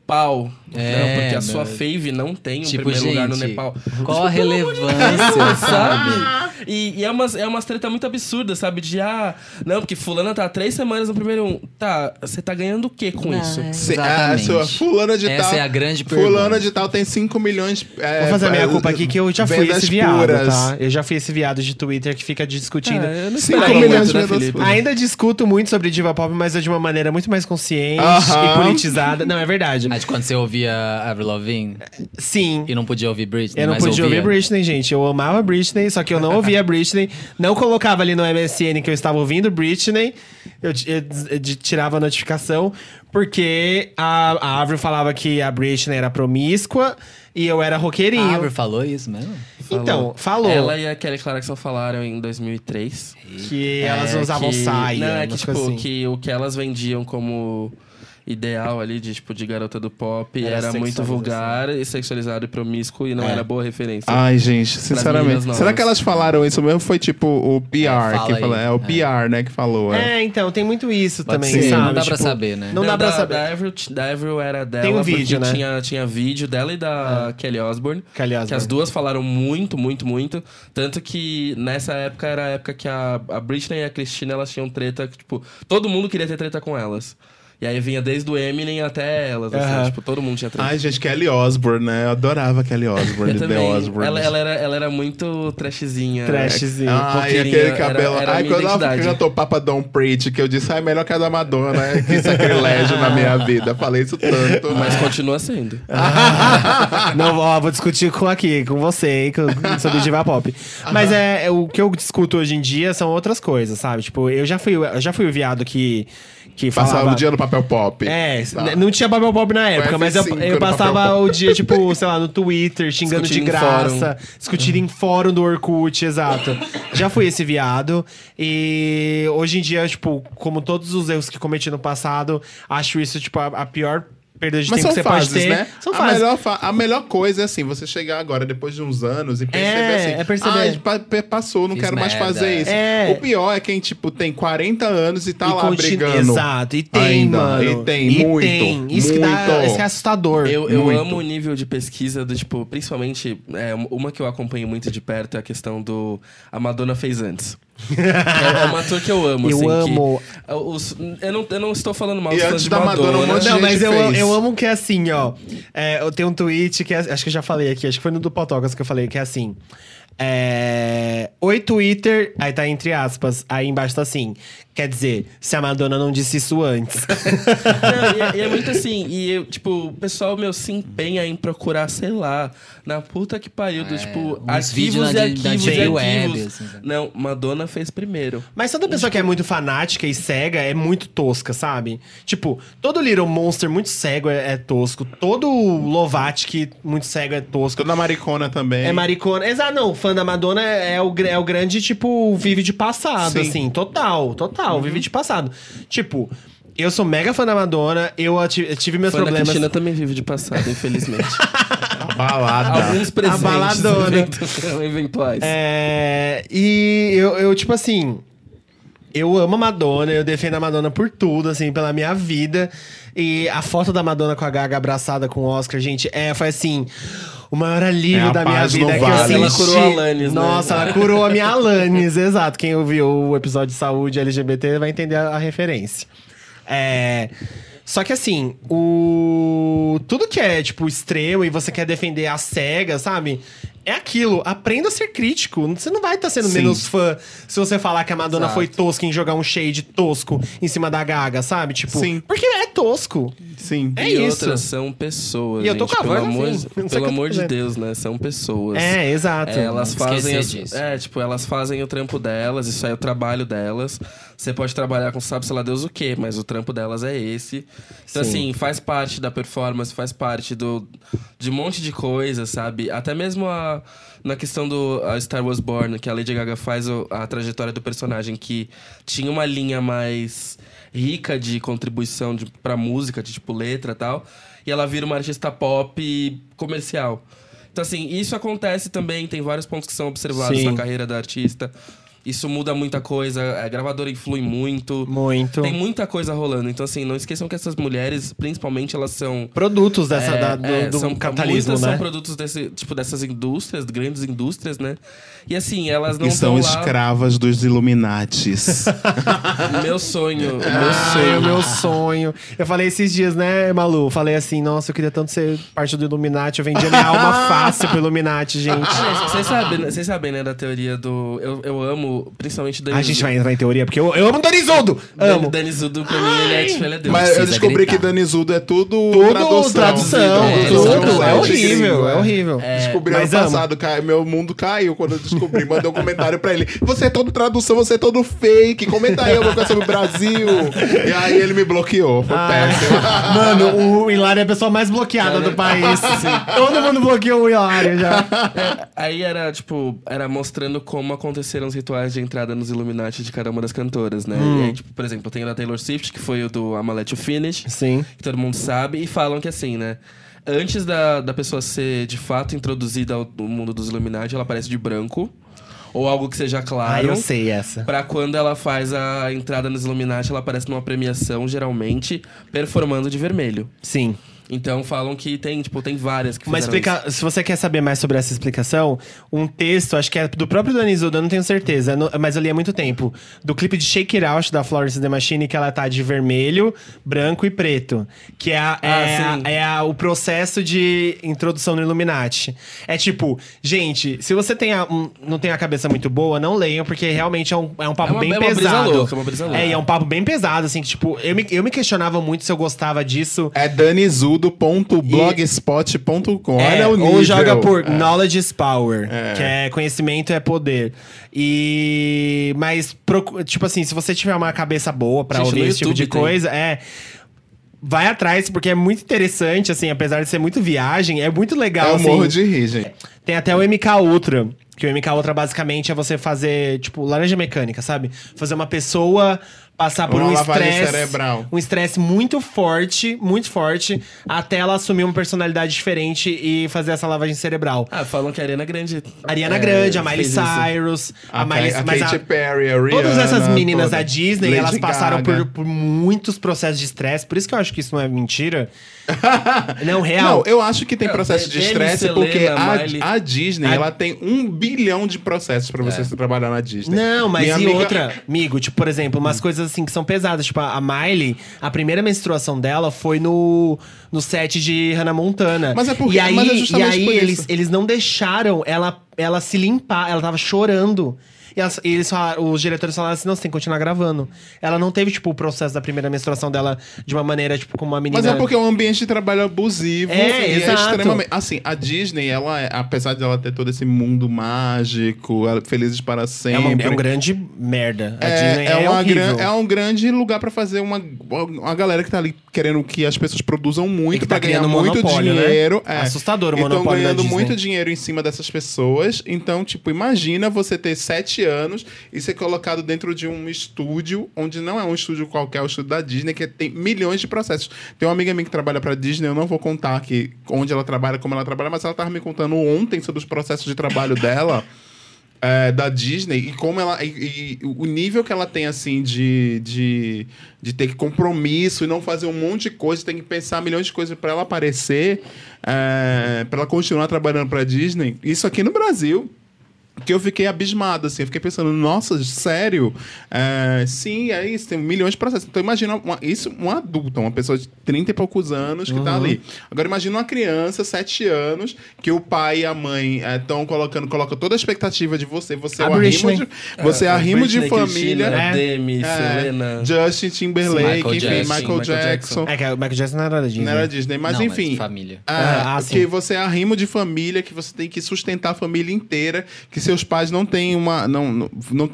É, não, porque a sua fave não tem um Tipo, primeiro lugar no gente, Nepal. qual a relevância, sabe? E, e é umas, é umas treta muito absurda, sabe? De, ah, não, porque fulana tá três semanas no primeiro um. Tá, você tá ganhando o quê com Não, isso? é. Se- Exatamente. a sua fulana de Essa tal. é a grande Fulana pergunta. de tal tem 5 milhões. É, Vou fazer a minha é, culpa aqui que eu já fui esse viado, puras. tá? Eu já fui esse viado de Twitter que fica discutindo. Ah, eu não milhões muito, de né, Ainda discuto muito sobre diva pop, mas é de uma maneira muito mais consciente Aham. e politizada. Não, é verdade. Mas quando você ouvia Avril Lavigne Sim. e não podia ouvir Britney, Eu não mas podia ouvia. ouvir Britney, gente. Eu amava Britney, só que eu não ouvia Britney. Não colocava ali no MSN que eu estava ouvindo Britney. Eu, eu eu tirava a notificação, porque a, a Avril falava que a Britney era promíscua e eu era A roqueirinho. Avril falou isso mesmo? Então, falou Ela e a Kelly Clarkson falaram em 2003. que elas É, usavam que- saia, Não, é que, tipo, assim. que o que elas vendiam como ideal ali de, tipo, de garota do pop Era era, muito vulgar e sexualizado e promíscuo e não É. era boa referência. Ai, gente, sinceramente. Será que elas falaram isso mesmo? Foi tipo o PR fala que aí. falou. É o É. PR, né, que falou. É. É, então, tem muito isso Pode também, ser, sabe? não dá pra Tipo, saber, né? Não, dá pra da, saber. Da Avril, da Avril era dela, Tem um porque vídeo, né? tinha, tinha vídeo dela e da Kelly Osbourne. Kelly Que Osbourne. as duas falaram muito, muito, muito. Tanto que nessa época era a época que a, a Britney e a Christina elas tinham treta, que, tipo, todo mundo queria ter treta com elas. E aí vinha desde o Eminem até elas, assim, tipo, todo mundo tinha treta. Ai, gente, Kelly Osbourne, né? Eu adorava Kelly Osbourne, Eu The. Osbourne. Ela, ela era, ela era muito trashzinha. Trashzinho. Ai, roqueirinha, aquele era- cabelo. era a Ai, quando ela cantou Papa Don't Preach, que eu disse, ai, melhor que a da Madonna. é Que sacrilégio na minha vida. Falei isso tanto. Mas continua sendo. Não, ó, vou discutir com aqui, com você, hein, com- sobre diva pop. Mas é, é, o que eu discuto hoje em dia são outras coisas, sabe? Tipo, eu já fui, eu já fui o viado que que Passava falava o dia no papel pop. É, Tá. não tinha papel pop na época, mas eu, F5 eu passava o dia, tipo, sei lá, no Twitter, xingando de Discutindo graça, discutindo em fórum do Orkut, exato. Já fui esse viado. E hoje em dia, tipo, como todos os erros que cometi no passado, acho isso, tipo, a, a pior perda de Mas tempo são que você fases, pode ter. né? São a, fases. melhor fa- a melhor coisa é assim, você chegar agora, depois de uns anos, e perceber É, assim... é perceber. "Ai, pa- pe- passou, não Fiz quero mais merda, fazer é. isso. É. O pior é quem, tipo, tem 40 anos e tá E lá continua- brigando. Exato, e tem, Ainda. mano. E tem, E muito, tem. Isso que dá, muito. isso é assustador. Eu, eu Muito. amo o nível de pesquisa do, tipo, principalmente, é, uma que eu acompanho muito de perto é a questão do A Madonna fez antes. É, uma tour que eu amo, Eu assim. amo. é, os- eu, não, eu não estou falando mal E dos antes de da Madonna, um monte de Não, mas eu, fez. eu amo que é assim, ó. É, eu tenho um tweet que é- acho que eu já falei aqui, acho que foi no do Potocas que eu falei, que é assim. É, Oi, Twitter. Aí tá entre aspas. Aí embaixo tá assim. Quer dizer, se a Madonna não disse isso antes. Não, e, é, e é muito assim, e eu, tipo, o pessoal, meu, se empenha em procurar, sei lá, na puta que pariu, do, É, tipo, arquivos e arquivos e Deep arquivos. Web, assim? Não, Madonna fez primeiro. Mas toda pessoa que é muito fanática e cega é muito tosca, sabe? Tipo, todo Little Monster muito cego é, é tosco. Todo Lovatic muito cego é tosco. Toda maricona também. É maricona. Exato, não. Fã da Madonna é o, gr- é o grande, tipo, vive de passado, Sim. assim. Total, total. Vive de passado. Tipo, eu sou mega fã da Madonna, eu tive meus Fã problemas. Cristina também vive de passado, infelizmente. Balada. Alguns presentes baladona. eventu- eventuais. É, e eu, eu, tipo assim. Eu amo a Madonna, eu defendo a Madonna por tudo, assim, pela minha vida. E a foto da Madonna com a Gaga abraçada com o Oscar, gente, é, foi assim. O maior alívio É da minha vida no que vale. eu Ela senti. curou a Alanis, né? Nossa, ela curou a minha Alanis, exato. Quem ouviu o episódio de saúde LGBT vai entender a, a referência. É. Só que assim, o. Tudo que é, tipo, extremo e você quer defender a SEGA, sabe? É aquilo. Aprenda a ser crítico. Você não vai estar sendo Sim. menos fã se você falar que a Madonna Exato. foi tosca em jogar um shade tosco em cima da Gaga, sabe? Tipo, Sim. porque é tosco. Sim. É e isso. outras são pessoas. E eu tô gente, com a pelo voz amor, assim, pelo amor de. Deus, né? São pessoas. É, exato. É, elas fazem as- disso. é tipo elas fazem o trampo delas isso aí é o trabalho delas você pode trabalhar com sabe sei lá Deus o quê mas o trampo delas é esse então Sim. assim faz parte da performance faz parte do de um monte de coisa sabe até mesmo a na questão do Star Wars Born que a Lady Gaga faz o- a trajetória do personagem que tinha uma linha mais rica de contribuição de, pra música de tipo letra e tal e ela vira uma artista pop comercial então, assim, isso acontece também, tem vários pontos que são observados Sim. na carreira da artista. Isso muda muita coisa, a gravadora influi muito. Muito. Tem muita coisa rolando. Então, assim, não esqueçam que essas mulheres, principalmente, elas são. Produtos dessa, é, da- do, é, do são, capitalismo, muitas né? são produtos desse, tipo, dessas indústrias, grandes indústrias, né? E assim, elas não E são lá... escravas dos Illuminatis. Meu sonho, meu Ai, o sonho. meu sonho. Eu falei esses dias, né, Malu? Falei assim, nossa, eu queria tanto ser parte do Illuminati. Eu vendia minha alma fácil pro Illuminati, gente. Vocês sabem, vocês sabem, né, da teoria do... Eu, eu amo, principalmente... A gente vai entrar em teoria, porque eu, eu amo Danizudo! Amo. Dani Zudu, pra mim, ele é, tipo, ele é Deus. Mas eu descobri gritar. que Danizudo é tudo, Tudo tradução. tradução, É, tudo. exatamente. É horrível, Gringo, é horrível. Descobri Mas ano passado, ca- meu mundo caiu quando eu descobri. Mandei um comentário pra ele. Você é todo tradução, você é todo fake. Comenta aí alguma coisa sobre o Brasil. E aí ele me bloqueou. Foi péssimo. Mano, o Hilário é a pessoa mais bloqueada do país. Todo mundo bloqueou o Hilário já. É, aí era, tipo, era mostrando como aconteceram os rituais de entrada nos Illuminati de cada uma das cantoras, né? Hum. E aí, tipo, por exemplo, tem o da Taylor Swift, que foi o do I'ma Let You Finish, Sim. que todo mundo sabe, e falam que assim, né? Antes da, da pessoa ser de fato introduzida ao mundo dos Illuminati, ela aparece de branco. Ou algo que seja Ah, claro. eu sei essa. Pra quando ela faz a entrada nos Illuminati, ela aparece numa premiação, geralmente, performando de vermelho. Sim. Então falam que tem, tipo, tem várias que fizeram explica... Se você quer saber mais sobre essa explicação, um texto, acho que é do próprio Danizudo, eu não tenho certeza, no- mas eu li há muito tempo. Do clipe de Shake It Out, da Florence The Machine, que ela tá de vermelho, branco e preto. Que é, a- Ah, é, a- é a- o processo de introdução no Illuminati. É tipo, gente, se você tem a- um- não tem a cabeça muito boa, não leiam, porque realmente é um, é um papo É uma- bem é uma brisa pesado. louca, é uma brisa louca. É, e é um papo bem pesado, assim, que tipo, eu me, eu me questionava muito se eu gostava disso. É danizudo.blogspot.com. Olha É, o nível. Ou joga por É. knowledge is power, É. que é conhecimento é poder. E mas tipo assim, se você tiver uma cabeça boa pra Gente, ouvir esse tipo de tem. coisa, é vai atrás porque é muito interessante assim, apesar de ser muito viagem, é muito legal Eu assim. morro de rir, gente. Tem até o MK Ultra. Que o MK Ultra basicamente é você fazer, tipo, laranja mecânica, sabe? Fazer uma pessoa passar por Uma um estresse. cerebral. Um estresse muito forte, muito forte, até ela assumir uma personalidade diferente e fazer essa lavagem cerebral. Ah, falam que a Ariana Grande. Ariana é, Grande, a Miley fez isso. Cyrus, a, A, Miley a mas Katy a- Perry, a Rihanna. Todas essas meninas toda. da Disney, Lady elas passaram por, por muitos processos de estresse. Por isso que eu acho que isso não é mentira. não, real. Não, eu acho que tem Não, processo de estresse porque a, Miley. a Disney, A- ela tem um bilhão de processos pra você trabalhar na Disney. Não, mas Minha e amiga- outra, amigo, tipo, por exemplo, umas coisas assim que são pesadas. Tipo, a Miley, a primeira menstruação dela foi no, no set de Hannah Montana. Mas é porque- E aí, mas é e aí eles, eles não deixaram ela, ela se limpar, ela tava chorando. E, elas- e eles falaram, os diretores falaram assim: não, você tem que continuar gravando. Ela não teve, tipo, o processo da primeira menstruação dela de uma maneira, tipo, como uma menina. Mas é porque é um ambiente de trabalho abusivo. É, e exato. É extremamente. Assim, a Disney, ela, é- apesar de ela ter todo esse mundo mágico, ela- felizes para é, sempre. uma, é um grande merda. A É, Disney é, é, uma gran- é um grande lugar pra fazer uma, uma galera que tá ali querendo que as pessoas produzam E muito que pra tá ganhar criando muito né? dinheiro. É. Assustador o E monopólio da ganhando muito dinheiro em cima dessas pessoas. Então, tipo, imagina você ter sete anos e ser colocado dentro de um estúdio, onde não é um estúdio qualquer, é o estúdio da Disney, que tem milhões de processos. Tem uma amiga minha que trabalha pra Disney, eu não vou contar aqui onde ela trabalha, como ela trabalha, mas ela tava me contando ontem sobre os processos de trabalho dela. é, da Disney e como ela. E, e o nível que ela tem, assim, de, de, de ter compromisso e não fazer um monte de coisa, tem que pensar milhões de coisas para ela aparecer, é, para ela continuar trabalhando para Disney. Isso aqui no Brasil. Que eu fiquei abismado, assim. Eu fiquei pensando, nossa, sério? É, sim, é isso, tem milhões de processos. Então, imagina uma- isso, um adulto, uma pessoa de 30 e poucos anos que tá ali. Agora, imagina uma criança, 7 anos, que o pai e a mãe estão colocando, colocam toda a expectativa de você. Você é A o arrimo de, você é Ah, arrimo de família. Cristina, É. Demi, É, Selena. Justin Timberlake, Michael enfim, Jackson, Michael, Michael Jackson. É que o Michael Jackson não era da Disney. Não era Disney, mas Não, enfim. família. É, Ah, ah, que você é arrimo de família, que você tem que sustentar a família inteira, que seus pais não têm uma. não, não, não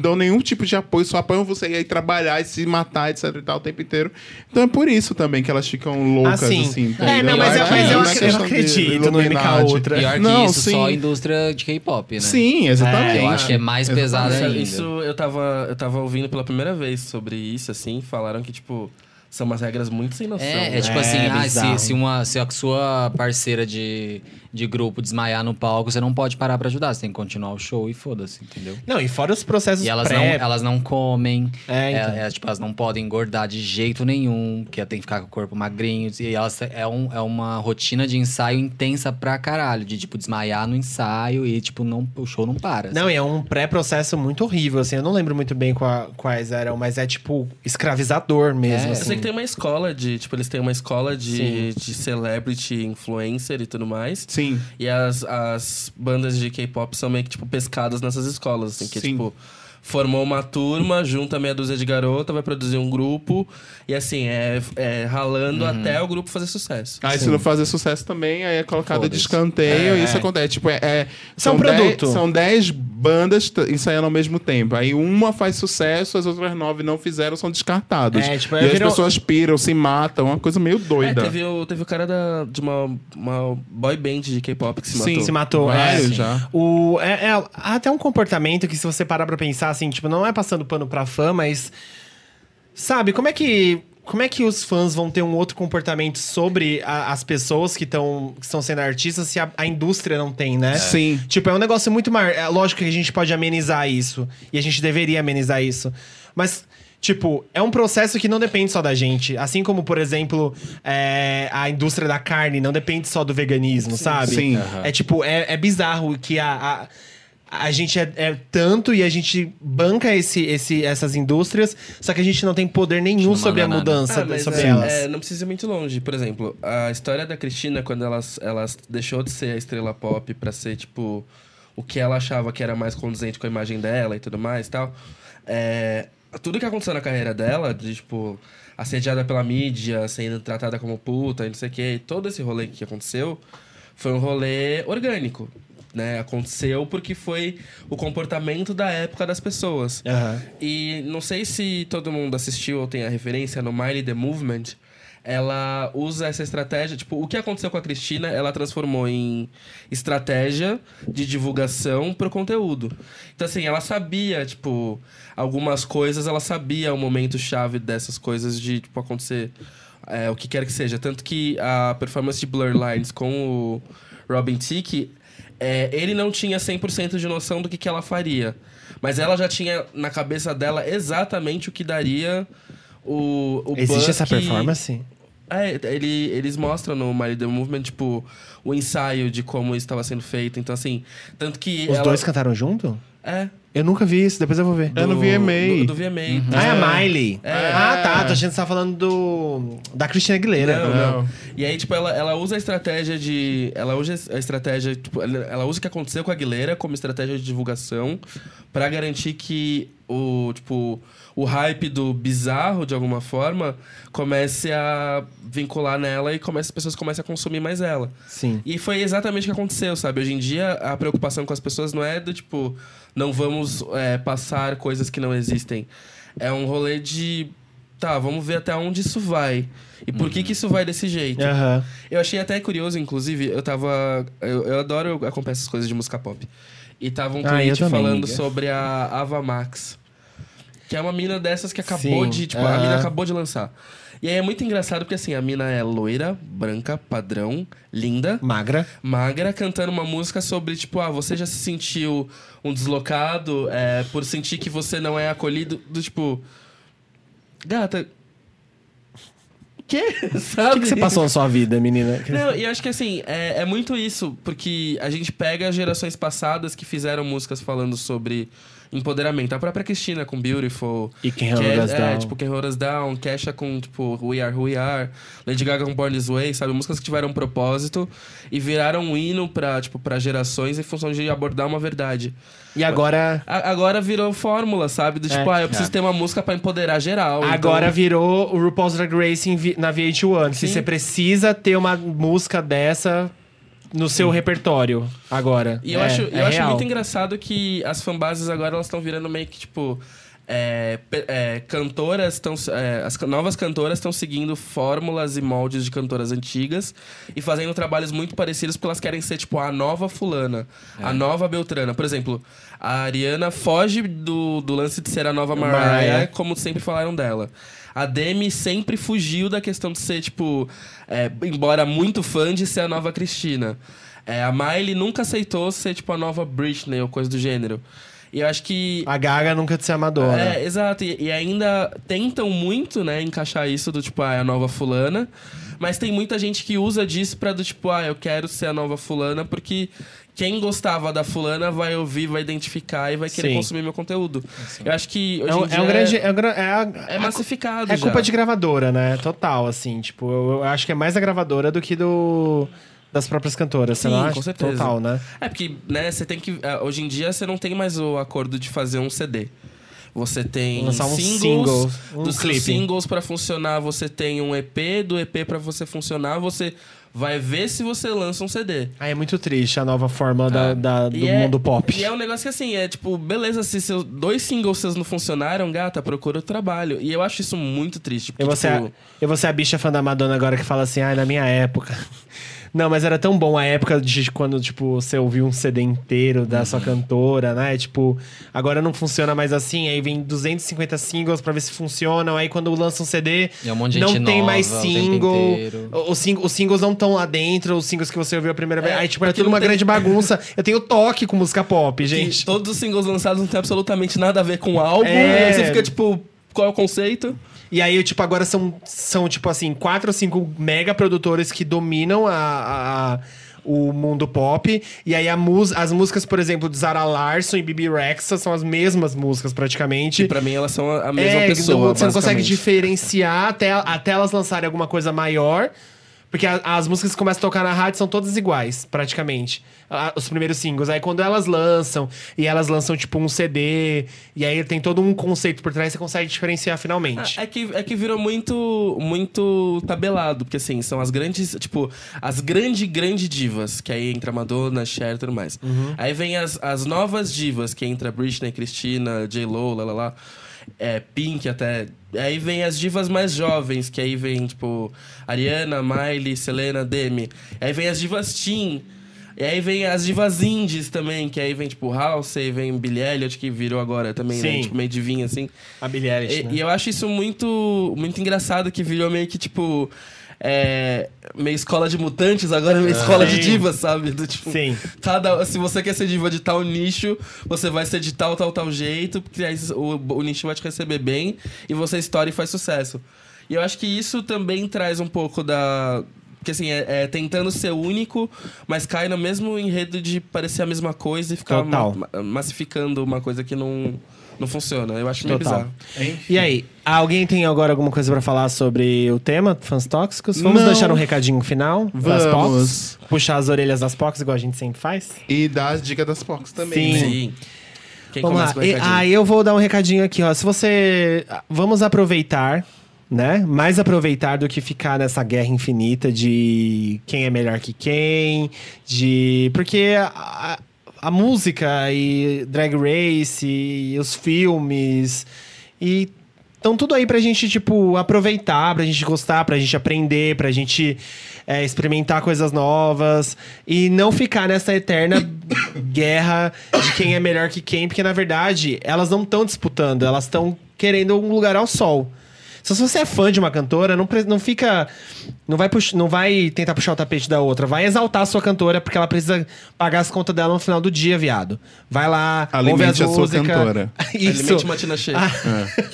dão nenhum tipo de apoio, só apoiam você ir trabalhar e se matar, etc e tal, o tempo inteiro. Então é por isso também que elas ficam loucas, Ah, sim. assim. É, não, mas eu- Acho mas que eu não é ac- eu acredito no MK. Ultra. Pior que Não, isso, sim. só a indústria de K-pop, né? Sim, exatamente. É, Eu acho que é mais pesado Isso, ainda. isso eu tava, eu tava ouvindo pela primeira vez sobre isso, assim. Falaram que, tipo, São umas regras muito sem noção. É, é tipo É, assim, ah, se, se, uma, se a sua parceira de, de grupo desmaiar no palco, você não pode parar pra ajudar. Você tem que continuar o show e foda-se, entendeu? Não, e fora os processos E elas não, pré... elas não comem. É, então. é, é, tipo, elas não podem engordar de jeito nenhum, que tem que ficar com o corpo magrinho. E elas é, um, é uma rotina de ensaio intensa pra caralho. De, tipo, desmaiar no ensaio e, tipo, não, o show não para. Não, e é um pré-processo muito horrível, assim. Eu não lembro muito bem qua- quais eram, mas é, tipo, escravizador mesmo, É. Eu assim. sei que tem uma escola de. Tipo, eles têm uma escola de, de celebrity influencer e tudo mais. Sim. E as, as bandas de K-pop são meio que, tipo, pescadas nessas escolas, assim, que, Sim. tipo, formou uma turma, junta meia dúzia de garota, vai produzir um grupo, e assim, é, é ralando Uhum. até o grupo fazer sucesso. Aí se não fazer sucesso também, aí é colocado de escanteio É. e isso acontece. Tipo, é, é- é um são dez- produto. são 10 bandas ensaiando ao mesmo tempo. Aí uma faz sucesso, as outras nove não fizeram, são descartados. É, tipo, e as virou- pessoas piram, se matam, uma coisa meio É, doida. teve o, teve o cara da, de uma, uma boy band de K-pop que se Sim, matou. Se matou, é. Vários já. O, é, é até um comportamento que, se você parar pra pensar, assim, tipo, não é passando pano pra fã, mas. Sabe, como é que. Como é que os fãs vão ter um outro comportamento sobre a- as pessoas que estão que estão sendo artistas se a, a indústria não tem, né? Sim. Tipo, é um negócio muito maior. É lógico que a gente pode amenizar isso. E a gente deveria amenizar isso. Mas, tipo, é um processo que não depende só da gente. Assim como, por exemplo, é, a indústria da carne não depende só do veganismo, sabe? Sim. É tipo, é, é bizarro que a. a a gente é, é tanto e a gente banca esse, esse, essas indústrias, só que a gente não tem poder nenhum sobre a nada. mudança Ah, sobre é, elas. é, não precisa ir muito longe. Por exemplo, a história da Cristina, quando ela, ela deixou de ser a estrela pop pra ser, tipo, o que ela achava que era mais condizente com a imagem dela e tudo mais e tal. é, tudo que aconteceu na carreira dela, de, tipo, assediada pela mídia, sendo tratada como puta e não sei o quê, todo esse rolê que aconteceu foi um rolê orgânico. Né? Aconteceu porque foi o comportamento da época das pessoas. Aham. E não sei se todo mundo assistiu ou tem a referência no Miley The Movement. Ela usa essa estratégia. Tipo, o que aconteceu com a Cristina, ela transformou em estratégia de divulgação pro conteúdo. Então, assim, ela sabia, tipo, algumas coisas, ela sabia o momento chave dessas coisas de, tipo, acontecer é, o que quer que seja. Tanto que a performance de Blur Lines com o Robin Thicke, é, ele não tinha 100% de noção do que, que ela faria. Mas ela já tinha na cabeça dela exatamente o que daria o, o Existe essa que- performance? é, ele, eles mostram no Miley The Movement, tipo, o ensaio de como isso estava sendo feito. Então, assim, tanto que. Os ela- dois cantaram junto? É. Eu nunca vi isso, depois eu vou ver. É no VMA. Do, do VMA. Ah, é a Miley. É. Ah, tá. Tô achando que você tá falando do. Da Cristina Aguilera. Não, Não. não. E aí, tipo, ela, ela usa a estratégia de. Ela usa a estratégia. Tipo, ela, ela usa o que aconteceu com a Aguilera como estratégia de divulgação pra garantir que o, tipo, o hype do bizarro, de alguma forma, comece a vincular nela e comece, as pessoas comecem a consumir mais ela. Sim. E foi exatamente o que aconteceu, sabe? Hoje em dia, a preocupação com as pessoas não é do tipo, não vamos é, passar coisas que não existem. É um rolê de. Tá, vamos ver até onde isso vai. E por que, que isso vai desse jeito? Aham. Eu achei até curioso, inclusive, eu tava. Eu, eu adoro acompanhar essas coisas de música pop. E tava um Ah, tweet também, falando amiga. sobre a Ava Max. Que é uma mina dessas que acabou Sim, de. Tipo, a aham. mina acabou de lançar. E aí é muito engraçado porque assim, a mina é loira, branca, padrão, linda Magra. magra cantando uma música sobre, tipo, ah, você já se sentiu um deslocado é, por sentir que você não é acolhido, do tipo. Gata. Quê? O Sabe? que, que você passou na sua vida, menina? Não, e eu acho que assim, é, é muito isso, porque a gente pega gerações passadas que fizeram músicas falando sobre empoderamento. A própria Cristina com Beautiful. E Can que Hold é, Us é, Down. tipo, Can Hold Us Down, Kesha com, tipo, We Are Who We Are, Lady Gaga com Born This Way, sabe? Músicas que tiveram um propósito e viraram um hino pra, tipo, pra gerações em função de abordar uma verdade. E agora. A- agora virou fórmula, sabe? Do tipo, É. ah, eu preciso ter uma música pra empoderar geral. Agora então... virou o RuPaul's Drag Race vi- na VH1. Que Sim. você precisa ter uma música dessa no seu repertório agora. E eu É, acho, é eu acho real. muito engraçado que as fanbases agora elas estão virando meio que, tipo. é, é, cantoras estão. as ca- novas cantoras estão seguindo fórmulas e moldes de cantoras antigas e fazendo trabalhos muito parecidos porque elas querem ser, tipo, a nova fulana, a nova Beltrana. Por exemplo, a Ariana foge do, do lance de ser a nova Mariah, Mariah. como sempre falaram dela. A Demi sempre fugiu da questão de ser, tipo, é, embora muito fã de ser a nova Cristina. É, a Miley nunca aceitou ser, tipo, a nova Britney ou coisa do gênero. E eu acho que. A Gaga nunca de ser amadora. É, exato. E, e ainda tentam muito, né, encaixar isso do tipo, ah, é a nova fulana. Mas tem muita gente que usa disso pra do tipo, ah, eu quero ser a nova fulana, porque quem gostava da fulana vai ouvir, vai identificar e vai querer Sim. consumir meu conteúdo. Eu acho que hoje É um, em dia é um grande. É, um gra- é a- é massificado É já. culpa de gravadora, né? Total, assim. Tipo, eu, eu acho que é mais da gravadora do que do das próprias cantoras, você Sim, não com acha? certeza. Total, né? É porque, né, você tem que. ah, Hoje em dia você não tem mais o acordo de fazer um CD. Você tem Lançar um singles, single, um dos clipe. singles pra funcionar, você tem um EP, do EP pra você funcionar, você vai ver se você lança um CD. Aí é muito triste a nova forma da, da- do é- mundo pop. E é um negócio que assim, é tipo, beleza, se seus dois singles seus não funcionaram, gata, procura outro trabalho. E eu acho isso muito triste. Porque, Eu vou, ser tipo, eu vou ser a bicha fã da Madonna agora que fala assim, ai, na minha época. Não, mas era tão bom a época de quando, tipo, você ouviu um CD inteiro da sua cantora, né? Tipo, agora não funciona mais assim, aí vem 250 singles pra ver se funcionam, aí quando lança um CD, E é um monte de não gente tem nova mais single. Os, sing- os singles não estão lá dentro, os singles que você ouviu a primeira vez. É, Aí, tipo, era porque tudo uma tem- grande bagunça. Eu tenho toque com música pop, que gente. todos os singles lançados não tem absolutamente nada a ver com o álbum. É. E aí você fica, tipo, qual é o conceito? E aí, tipo, agora são, são tipo assim, quatro ou cinco mega produtores que dominam a, a- a- o mundo pop. E aí a mus as músicas, por exemplo, de Zara Larson e Bibi Rexa são as mesmas músicas, praticamente. E pra mim elas são a mesma É, pessoa. Você não consegue diferenciar até, até elas lançarem alguma coisa maior. Porque a- as músicas que começam a tocar na rádio são todas iguais, praticamente. A- os primeiros singles. Aí quando elas lançam, e elas lançam tipo um CD, e aí tem todo um conceito por trás, você consegue diferenciar finalmente. Ah, É que, é que virou muito, muito tabelado, porque assim, são as grandes, tipo, as grande, grande divas, que aí entra Madonna, Cher e tudo mais. Aí vem as, as novas divas, que entra Britney, Christina, J-Lo, lá, lá, lá. É, Pink até. Aí vem as divas mais jovens, que aí vem, tipo, Ariana, Miley, Selena, Demi. Aí vem as divas teen. E aí vem as divas indies também, que aí vem, tipo, House, aí vem Billie Elliot, que virou agora também, né? Sim. Tipo, meio divinha, assim. A Billie Eilish, E, né? e eu acho isso muito, muito engraçado, que virou meio que, tipo... É, meio escola de mutantes, agora é meio escola de divas, sabe? Do, tipo, Sim. Cada, se você quer ser diva de tal nicho, você vai ser de tal, tal, tal jeito, porque aí o, o nicho vai te receber bem e você estoura e faz sucesso. E eu acho que isso também traz um pouco da. Porque assim, é, é tentando ser único, mas cai no mesmo enredo de parecer a mesma coisa e ficar ma- ma- massificando uma coisa que não, não funciona. Eu acho meio Total. bizarro. E aí, alguém tem agora alguma coisa pra falar sobre o tema, fãs tóxicos? Vamos Não. deixar um recadinho final das Vamos. POCs? Puxar as orelhas das POCs, igual a gente sempre faz? E dá as dicas das POCs também. Sim. né? Sim. Quem Vamos lá. E, aí eu vou dar um recadinho aqui, ó. Se você. Vamos aproveitar, né? Mais aproveitar do que ficar nessa guerra infinita de quem é melhor que quem, de. Porque a, a música e Drag Race e os filmes e. Estão tudo aí pra gente, tipo, aproveitar, pra gente gostar, pra gente aprender, pra gente é, experimentar coisas novas e não ficar nessa eterna guerra de quem é melhor que quem, porque na verdade elas não estão disputando, elas estão querendo um lugar ao sol. Então, se você é fã de uma cantora, não, pre- não fica. Não vai, pux- não vai tentar puxar o tapete da outra. Vai exaltar a sua cantora, porque ela precisa pagar as contas dela no final do dia, viado. Vai lá, Alimente ouve as a sua músicas. cantora. Isso. Alimente uma tina cheia.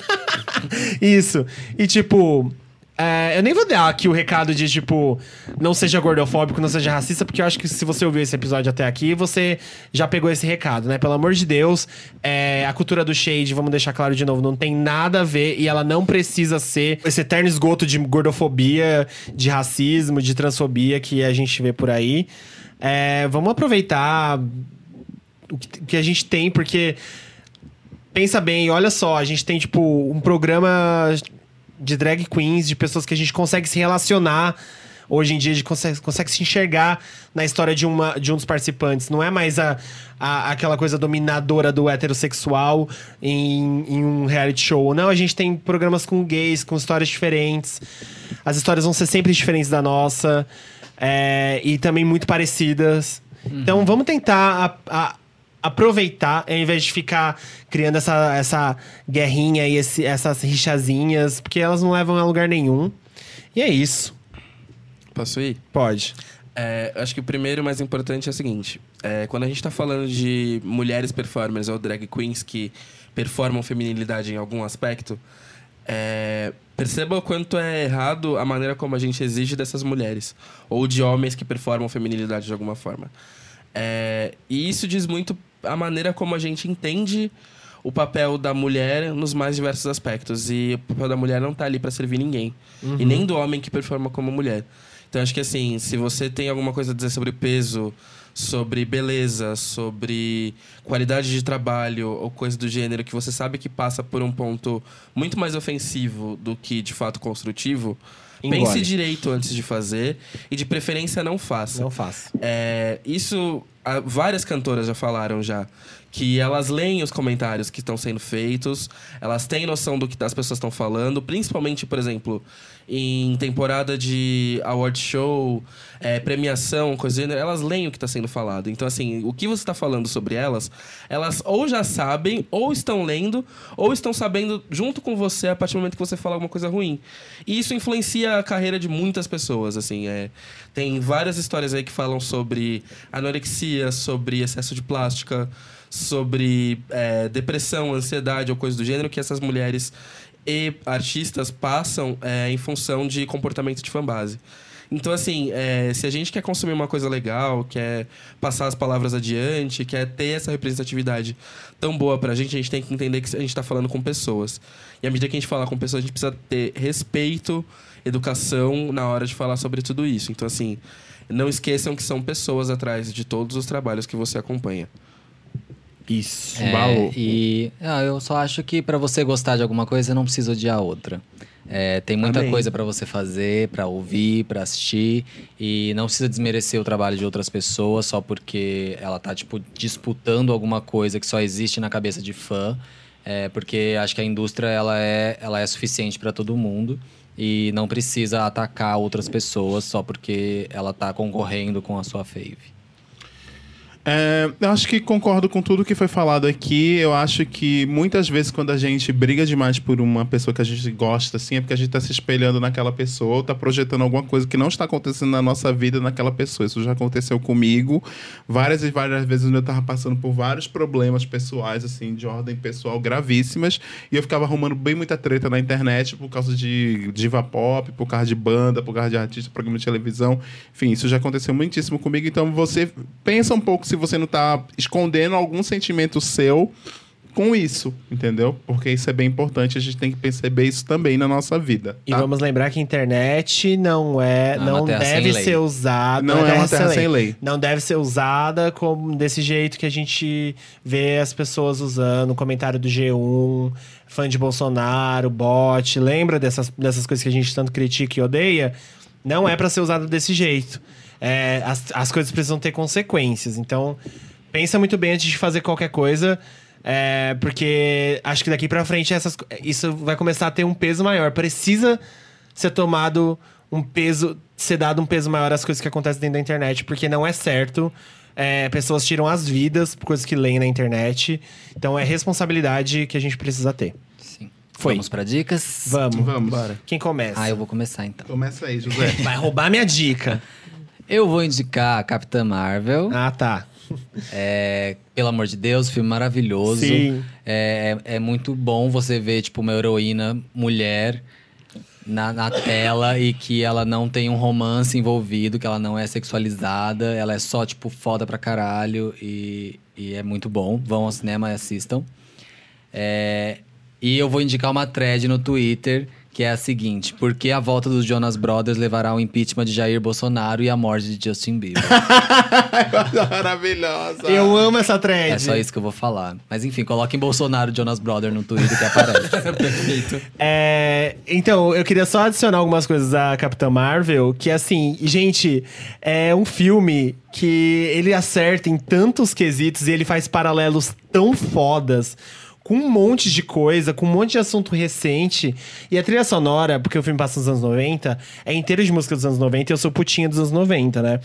Isso. E tipo. É, eu nem vou dar aqui o recado de, tipo, não seja gordofóbico, não seja racista, porque eu acho que se você ouviu esse episódio até aqui, você já pegou esse recado, né? Pelo amor de Deus, é, a cultura do shade, vamos deixar claro de novo, não tem nada a ver e ela não precisa ser esse eterno esgoto de gordofobia, de racismo, de transfobia que a gente vê por aí. É, vamos aproveitar o que- a gente tem, porque pensa bem, olha só, a gente tem, tipo, um programa de drag queens, de pessoas que a gente consegue se relacionar hoje em dia a gente consegue, consegue se enxergar na história de, uma, de um dos participantes. Não é mais a, a, aquela coisa dominadora do heterossexual em, em um reality show. Não, a gente tem programas com gays, com histórias diferentes. As histórias vão ser sempre diferentes da nossa. é, e também muito parecidas. Então vamos tentar a- a- aproveitar, ao invés de ficar criando essa, essa guerrinha e esse- essas rixazinhas, porque elas não levam a lugar nenhum. E é isso. Posso ir? Pode. É, acho que o primeiro e mais importante é o seguinte: é, quando a gente está falando de mulheres performers ou drag queens que performam feminilidade em algum aspecto, é, perceba o quanto é errado a maneira como a gente exige dessas mulheres ou de homens que performam feminilidade de alguma forma. É, e isso diz muito a maneira como a gente entende o papel da mulher nos mais diversos aspectos. E o papel da mulher não tá ali para servir ninguém. E nem do homem que performa como mulher. Então acho que assim, se você tem alguma coisa a dizer sobre peso, sobre beleza, sobre qualidade de trabalho ou coisa do gênero que você sabe que passa por um ponto muito mais ofensivo do que de fato construtivo, Engole. pense direito antes de fazer e de preferência não faça. Não faço. É, isso, várias cantoras já falaram já. Que elas leem os comentários que estão sendo feitos, elas têm noção do que as pessoas estão falando, principalmente, por exemplo, em temporada de award show, é, premiação, coisa do gênero, elas leem o que está sendo falado. Então, assim, o que você está falando sobre elas, elas ou já sabem, ou estão lendo, ou estão sabendo junto com você a partir do momento que você fala alguma coisa ruim. E isso influencia a carreira de muitas pessoas, assim, é... Tem várias histórias aí que falam sobre anorexia, sobre excesso de plástica, sobre é, depressão, ansiedade ou coisa do gênero que essas mulheres e artistas passam é, em função de comportamento de fanbase. Então, assim, é, se a gente quer consumir uma coisa legal, quer passar as palavras adiante, quer ter essa representatividade tão boa pra gente, a gente tem que entender que a gente tá falando com pessoas. E à medida que a gente fala com pessoas, a gente precisa ter respeito, educação na hora de falar sobre tudo isso. Então, assim, não esqueçam que são pessoas atrás de todos os trabalhos que você acompanha. Isso. É, e ah, eu só acho que pra você gostar de alguma coisa, você não precisa odiar outra. É, tem muita Amém. coisa pra você fazer, pra ouvir, pra assistir e não precisa desmerecer o trabalho de outras pessoas só porque ela tá tipo disputando alguma coisa que só existe na cabeça de fã, É, porque acho que a indústria ela é, ela é suficiente pra todo mundo e não precisa atacar outras pessoas só porque ela tá concorrendo com a sua fave. É, eu acho que concordo com tudo que foi falado aqui. Eu acho que muitas vezes, quando a gente briga demais por uma pessoa que a gente gosta, assim, é porque a gente está se espelhando naquela pessoa ou está projetando alguma coisa que não está acontecendo na nossa vida naquela pessoa. Isso já aconteceu comigo várias e várias vezes eu estava passando por vários problemas pessoais, assim, de ordem pessoal gravíssimas. E eu ficava arrumando bem muita treta na internet por causa de diva pop, por causa de banda, por causa de artista, programa de televisão. Enfim, isso já aconteceu muitíssimo comigo. Então você pensa um pouco se você não está escondendo algum sentimento seu com isso, entendeu? Porque isso é bem importante, a gente tem que perceber isso também na nossa vida. E tá? vamos lembrar que a internet não é, Não é uma não terra deve lei. ser usada. Não é uma terra sem lei. Não deve ser usada como desse jeito que a gente vê as pessoas usando, comentário do G1, fã de Bolsonaro, bot. Lembra dessas, dessas coisas que a gente tanto critica e odeia? Não é pra ser usado desse jeito. É, as, as coisas precisam ter consequências. Então, pensa muito bem antes de fazer qualquer coisa. é, porque acho que daqui pra frente essas, isso vai começar a ter um peso maior. Precisa ser tomado um peso, ser dado um peso maior às coisas que acontecem dentro da internet, porque não é certo. É, pessoas tiram as vidas por coisas que leem na internet. Então é responsabilidade que a gente precisa ter. Sim. Foi. Vamos pra dicas? Vamos. Vamos. Bora. Quem começa? Ah, eu vou começar então. Começa aí, José. Vai roubar minha dica. Eu vou indicar a Capitã Marvel. Ah, tá. É, pelo amor de Deus, filme maravilhoso. Sim. É, é muito bom você ver, tipo, uma heroína mulher na, na tela e que ela não tem um romance envolvido, que ela não é sexualizada, ela é só, tipo, foda pra caralho e, e é muito bom. Vão ao cinema e assistam. É, e eu vou indicar uma thread no Twitter que é a seguinte: por que a volta dos Jonas Brothers levará ao impeachment de Jair Bolsonaro e à morte de Justin Bieber? Maravilhosa. Eu amo essa thread. é só isso que eu vou falar. Mas enfim, coloquem Bolsonaro e Jonas Brothers no Twitter que aparece. Perfeito. É, então, eu queria só adicionar algumas coisas da Capitã Marvel, que assim, gente, é um filme que ele acerta em tantos quesitos e ele faz paralelos tão fodas com um monte de coisa, com um monte de assunto recente. E a trilha sonora, porque o filme passa nos anos 90, é inteiro de música dos anos 90 e eu sou putinha dos anos 90, né?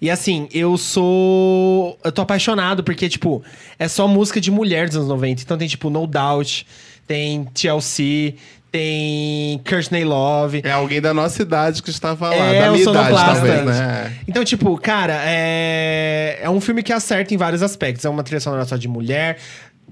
E assim, eu sou. Eu tô apaixonado, porque, tipo, é só música de mulher dos anos 90. Então tem, tipo, No Doubt, tem TLC, tem Courtney Love. É alguém da nossa idade que estava lá, É, da minha idade, talvez, né? Então, tipo, cara, é... é um filme que acerta em vários aspectos. É uma trilha sonora só de mulher.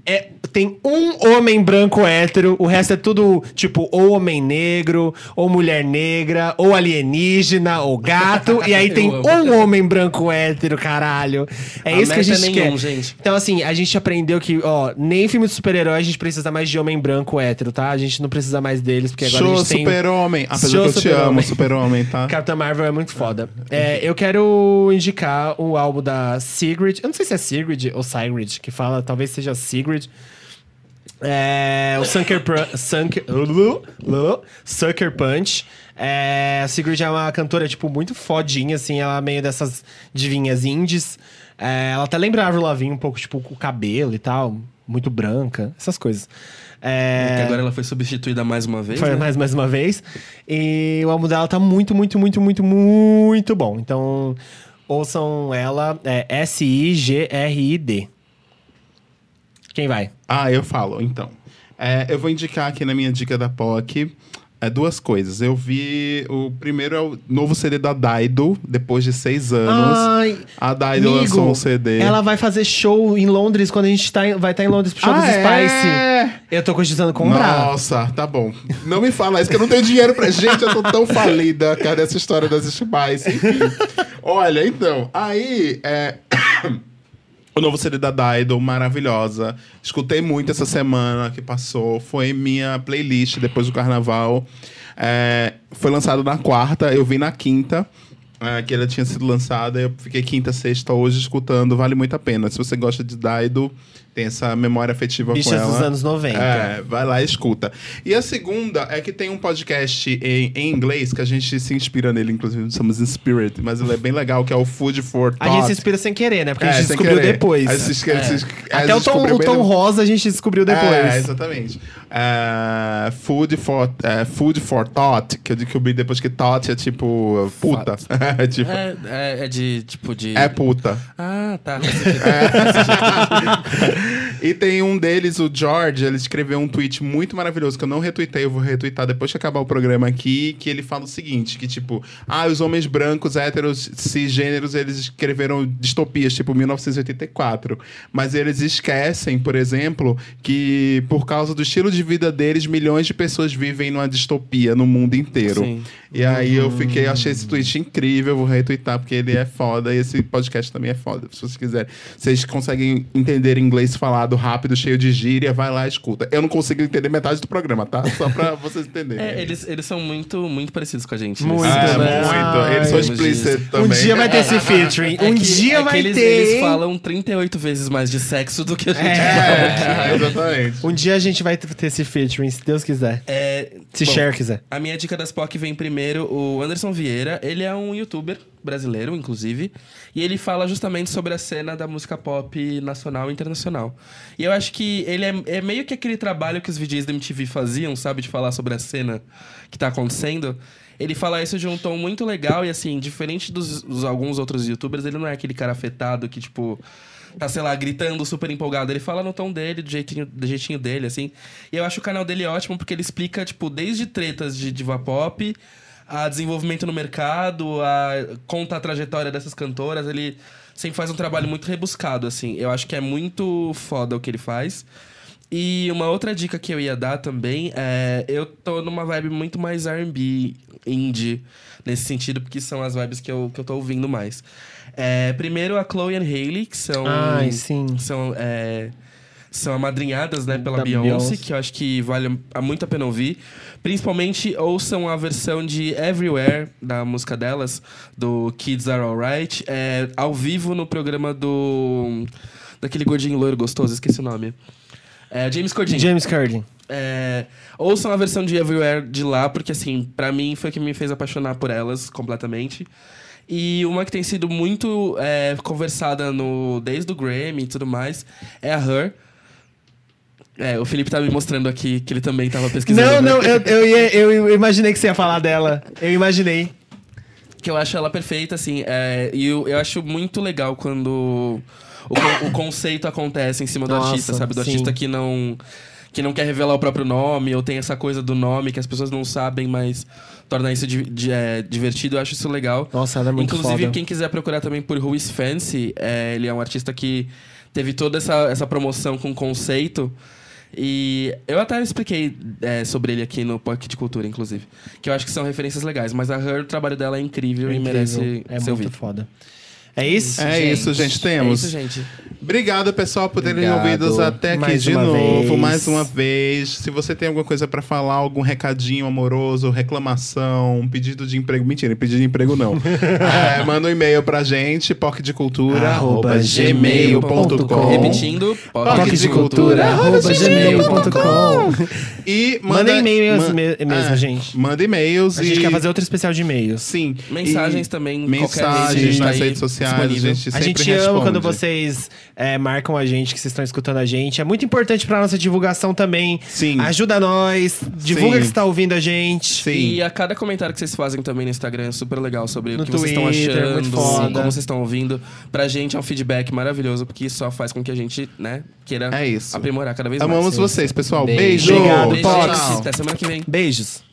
É, tem um homem branco hétero, o resto é tudo, tipo, ou homem negro, ou mulher negra, ou alienígena, ou gato. e aí tem amo. um homem branco hétero, caralho. É A isso que a é gente nenhum, quer. gente. Então, assim, a gente aprendeu que, ó, nem filme de super-herói a gente precisa mais de homem branco hétero, tá? A gente não precisa mais deles, porque agora a Show gente tem... Super-Homem. Apesar Show que eu te amo, Super-Homem, tá? Capitã Marvel é muito foda. É, eu quero indicar o álbum da Sigrid. Eu não sei se é Sigrid ou Sigrid que fala, talvez seja Sigrid. É, o Sucker, Sunker, Sucker Punch. É, a Sigrid é uma cantora, tipo, muito fodinha, assim. Ela é meio dessas divinhas indies. É, ela até lembra a Avril Lavigne um pouco, tipo, com o cabelo e tal. Muito branca, essas coisas. É, Que agora ela foi substituída mais uma vez. foi né? mais, mais uma vez. E o álbum dela tá muito, muito, muito, muito, muito bom. Então, ouçam ela. É S-I-G-R-I-D. Quem vai? Ah, eu falo, então. É, eu vou indicar aqui na minha dica da POC é, duas coisas. Eu vi. O primeiro é o novo CD da Daido, depois de seis anos. Ai, a Daido amigo, lançou um CD. Ela vai fazer show em Londres quando a gente tá em- vai estar em Londres pro show Ah, dos Spice. é? Eu tô cogitando comprar. Nossa, tá bom. Não me fala isso, que eu não tenho dinheiro pra gente. Eu tô tão falida, cara, dessa história das Spice. Enfim. Olha, então, aí. É... O novo CD da Dido, maravilhosa. Escutei muito essa semana que passou. Foi minha playlist depois do carnaval. É, foi lançado na quarta, eu vi na quinta. é, que ela tinha sido lançada, eu fiquei quinta, sexta hoje escutando, vale muito a pena. Se você gosta de Dido, tem essa memória afetiva Bichas com ela. dos anos 90. É, vai lá e escuta. E a segunda é que tem um podcast em, em inglês, que a gente se inspira nele, inclusive somos Inspired, mas ele é bem legal, que é o Food for A Thought. gente se inspira sem querer, né? Porque a É, gente sem descobriu querer. depois. Aí se esque- se- aí Até o tom, o tom rosa a gente descobriu depois. É, exatamente. É, food, for, é, food for Thought, que eu descobri depois que Thought é tipo puta. é tipo, É, é, é de, tipo, de... é puta. Ah, tá. E tem um deles, o George, ele escreveu um tweet muito maravilhoso que eu não retuitei, eu vou retweetar depois que acabar o programa aqui, que ele fala o seguinte, que tipo, ah, os homens brancos, héteros, cisgêneros, eles escreveram distopias, tipo 1984, mas eles esquecem, por exemplo, que por causa do estilo de vida deles, milhões de pessoas vivem numa distopia no mundo inteiro. Sim. E aí eu fiquei, achei esse tweet incrível, vou retweetar porque ele é foda e esse podcast também é foda. Se vocês quiserem, vocês conseguem entender inglês falado rápido, cheio de gíria, vai lá e escuta. Eu não consigo entender metade do programa, tá? Só pra vocês entenderem. É, eles, eles são muito, muito parecidos com a gente. Muito, É, né? muito. Eles são Jesus. também. Um dia vai ter esse featuring. É um que- dia é que vai eles, ter. Eles falam 38 vezes mais de sexo do que a gente É, exatamente. Um dia a gente vai ter esse featuring, se Deus quiser. É, Se bom, Cher quiser. A minha dica das POC vem primeiro o Anderson Vieira. Ele é um youtuber brasileiro, inclusive. E ele fala justamente sobre a cena da música pop nacional e internacional. E eu acho que ele é, é meio que aquele trabalho que os VJs da MTV faziam, sabe? De falar sobre a cena que tá acontecendo. Ele fala isso de um tom muito legal e, assim, diferente dos, dos alguns outros youtubers, ele não é aquele cara afetado que, tipo tá, sei lá, gritando super empolgado. Ele fala no tom dele, do jeitinho, do jeitinho dele, assim. E eu acho o canal dele ótimo porque ele explica, tipo, desde tretas de diva pop a desenvolvimento no mercado, a conta a trajetória dessas cantoras. Ele sempre faz um trabalho muito rebuscado, assim. Eu acho que é muito foda o que ele faz. E uma outra dica que eu ia dar também é. Eu tô numa vibe muito mais RB, indie, nesse sentido, porque são as vibes que eu, que eu tô ouvindo mais. É, primeiro a Chloe e Hailey, que são. Ai, sim. São. é, são amadrinhadas, né, pela Beyoncé, Beyoncé. que eu acho que vale a- muito a pena ouvir. Principalmente ouçam a versão de Everywhere, da música delas, do Kids Are Alright, é, ao vivo no programa do. daquele gordinho loiro gostoso, esqueci o nome. É, James Corden. James Corden. É, ouçam a versão de Everywhere de lá, porque assim, pra mim foi o que me fez apaixonar por elas completamente. E uma que tem sido muito é, conversada no desde o Grammy e tudo mais é a Her. É, o Felipe tá me mostrando aqui que ele também tava pesquisando. Não, não, eu, eu, ia- eu imaginei que você ia falar dela. Eu imaginei. Que eu acho ela perfeita, assim. é, e eu, eu acho muito legal quando o, o conceito acontece em cima do Nossa, artista, sabe? Do sim. artista que não, que não quer revelar o próprio nome, ou tem essa coisa do nome que as pessoas não sabem, mas torna isso di- di- é, divertido. Eu acho isso legal. Nossa, ela é muito Inclusive, foda. quem quiser procurar também por Who is Fancy, é, ele é um artista que teve toda essa, essa promoção com conceito. E eu até expliquei é, sobre ele aqui no POC de Cultura, inclusive. Que eu acho que são referências legais. Mas a Her, o trabalho dela é incrível, É e incrível. merece É ser muito ouvido. foda. É isso? É isso, gente. Temos. É isso, gente. Obrigado, pessoal, por terem ouvido até aqui Mais de novo, vez. mais uma vez. Se você tem alguma coisa pra falar, algum recadinho amoroso, reclamação, pedido de emprego. Mentira, pedido de emprego não. É, manda um e-mail pra gente, pocdecultura.gmail.com Repetindo, Toque de cultura, arroba gmail.com. E manda, Manda e-mails man- me- mesmo, é, gente. Manda e-mails A e... gente quer fazer outro especial de e-mails. Sim. Mensagens E também, Mensagens rede, tá nas aí redes sociais, disponível. a gente A gente responde. ama quando vocês é, marcam a gente, que vocês estão escutando a gente. É muito importante pra nossa divulgação também. Sim. Ajuda nós, divulga Sim. que você tá ouvindo a gente. Sim. E a cada comentário que vocês fazem também no Instagram é super legal sobre No o que vocês estão Twitter, achando, muito foda. como vocês estão ouvindo. Pra gente é um feedback maravilhoso, porque isso só faz com que a gente, né, queira É isso. aprimorar cada vez Amamos mais. vocês, pessoal. Beijo. Beijo. Obrigado, Beijo. Até semana que vem. Beijos.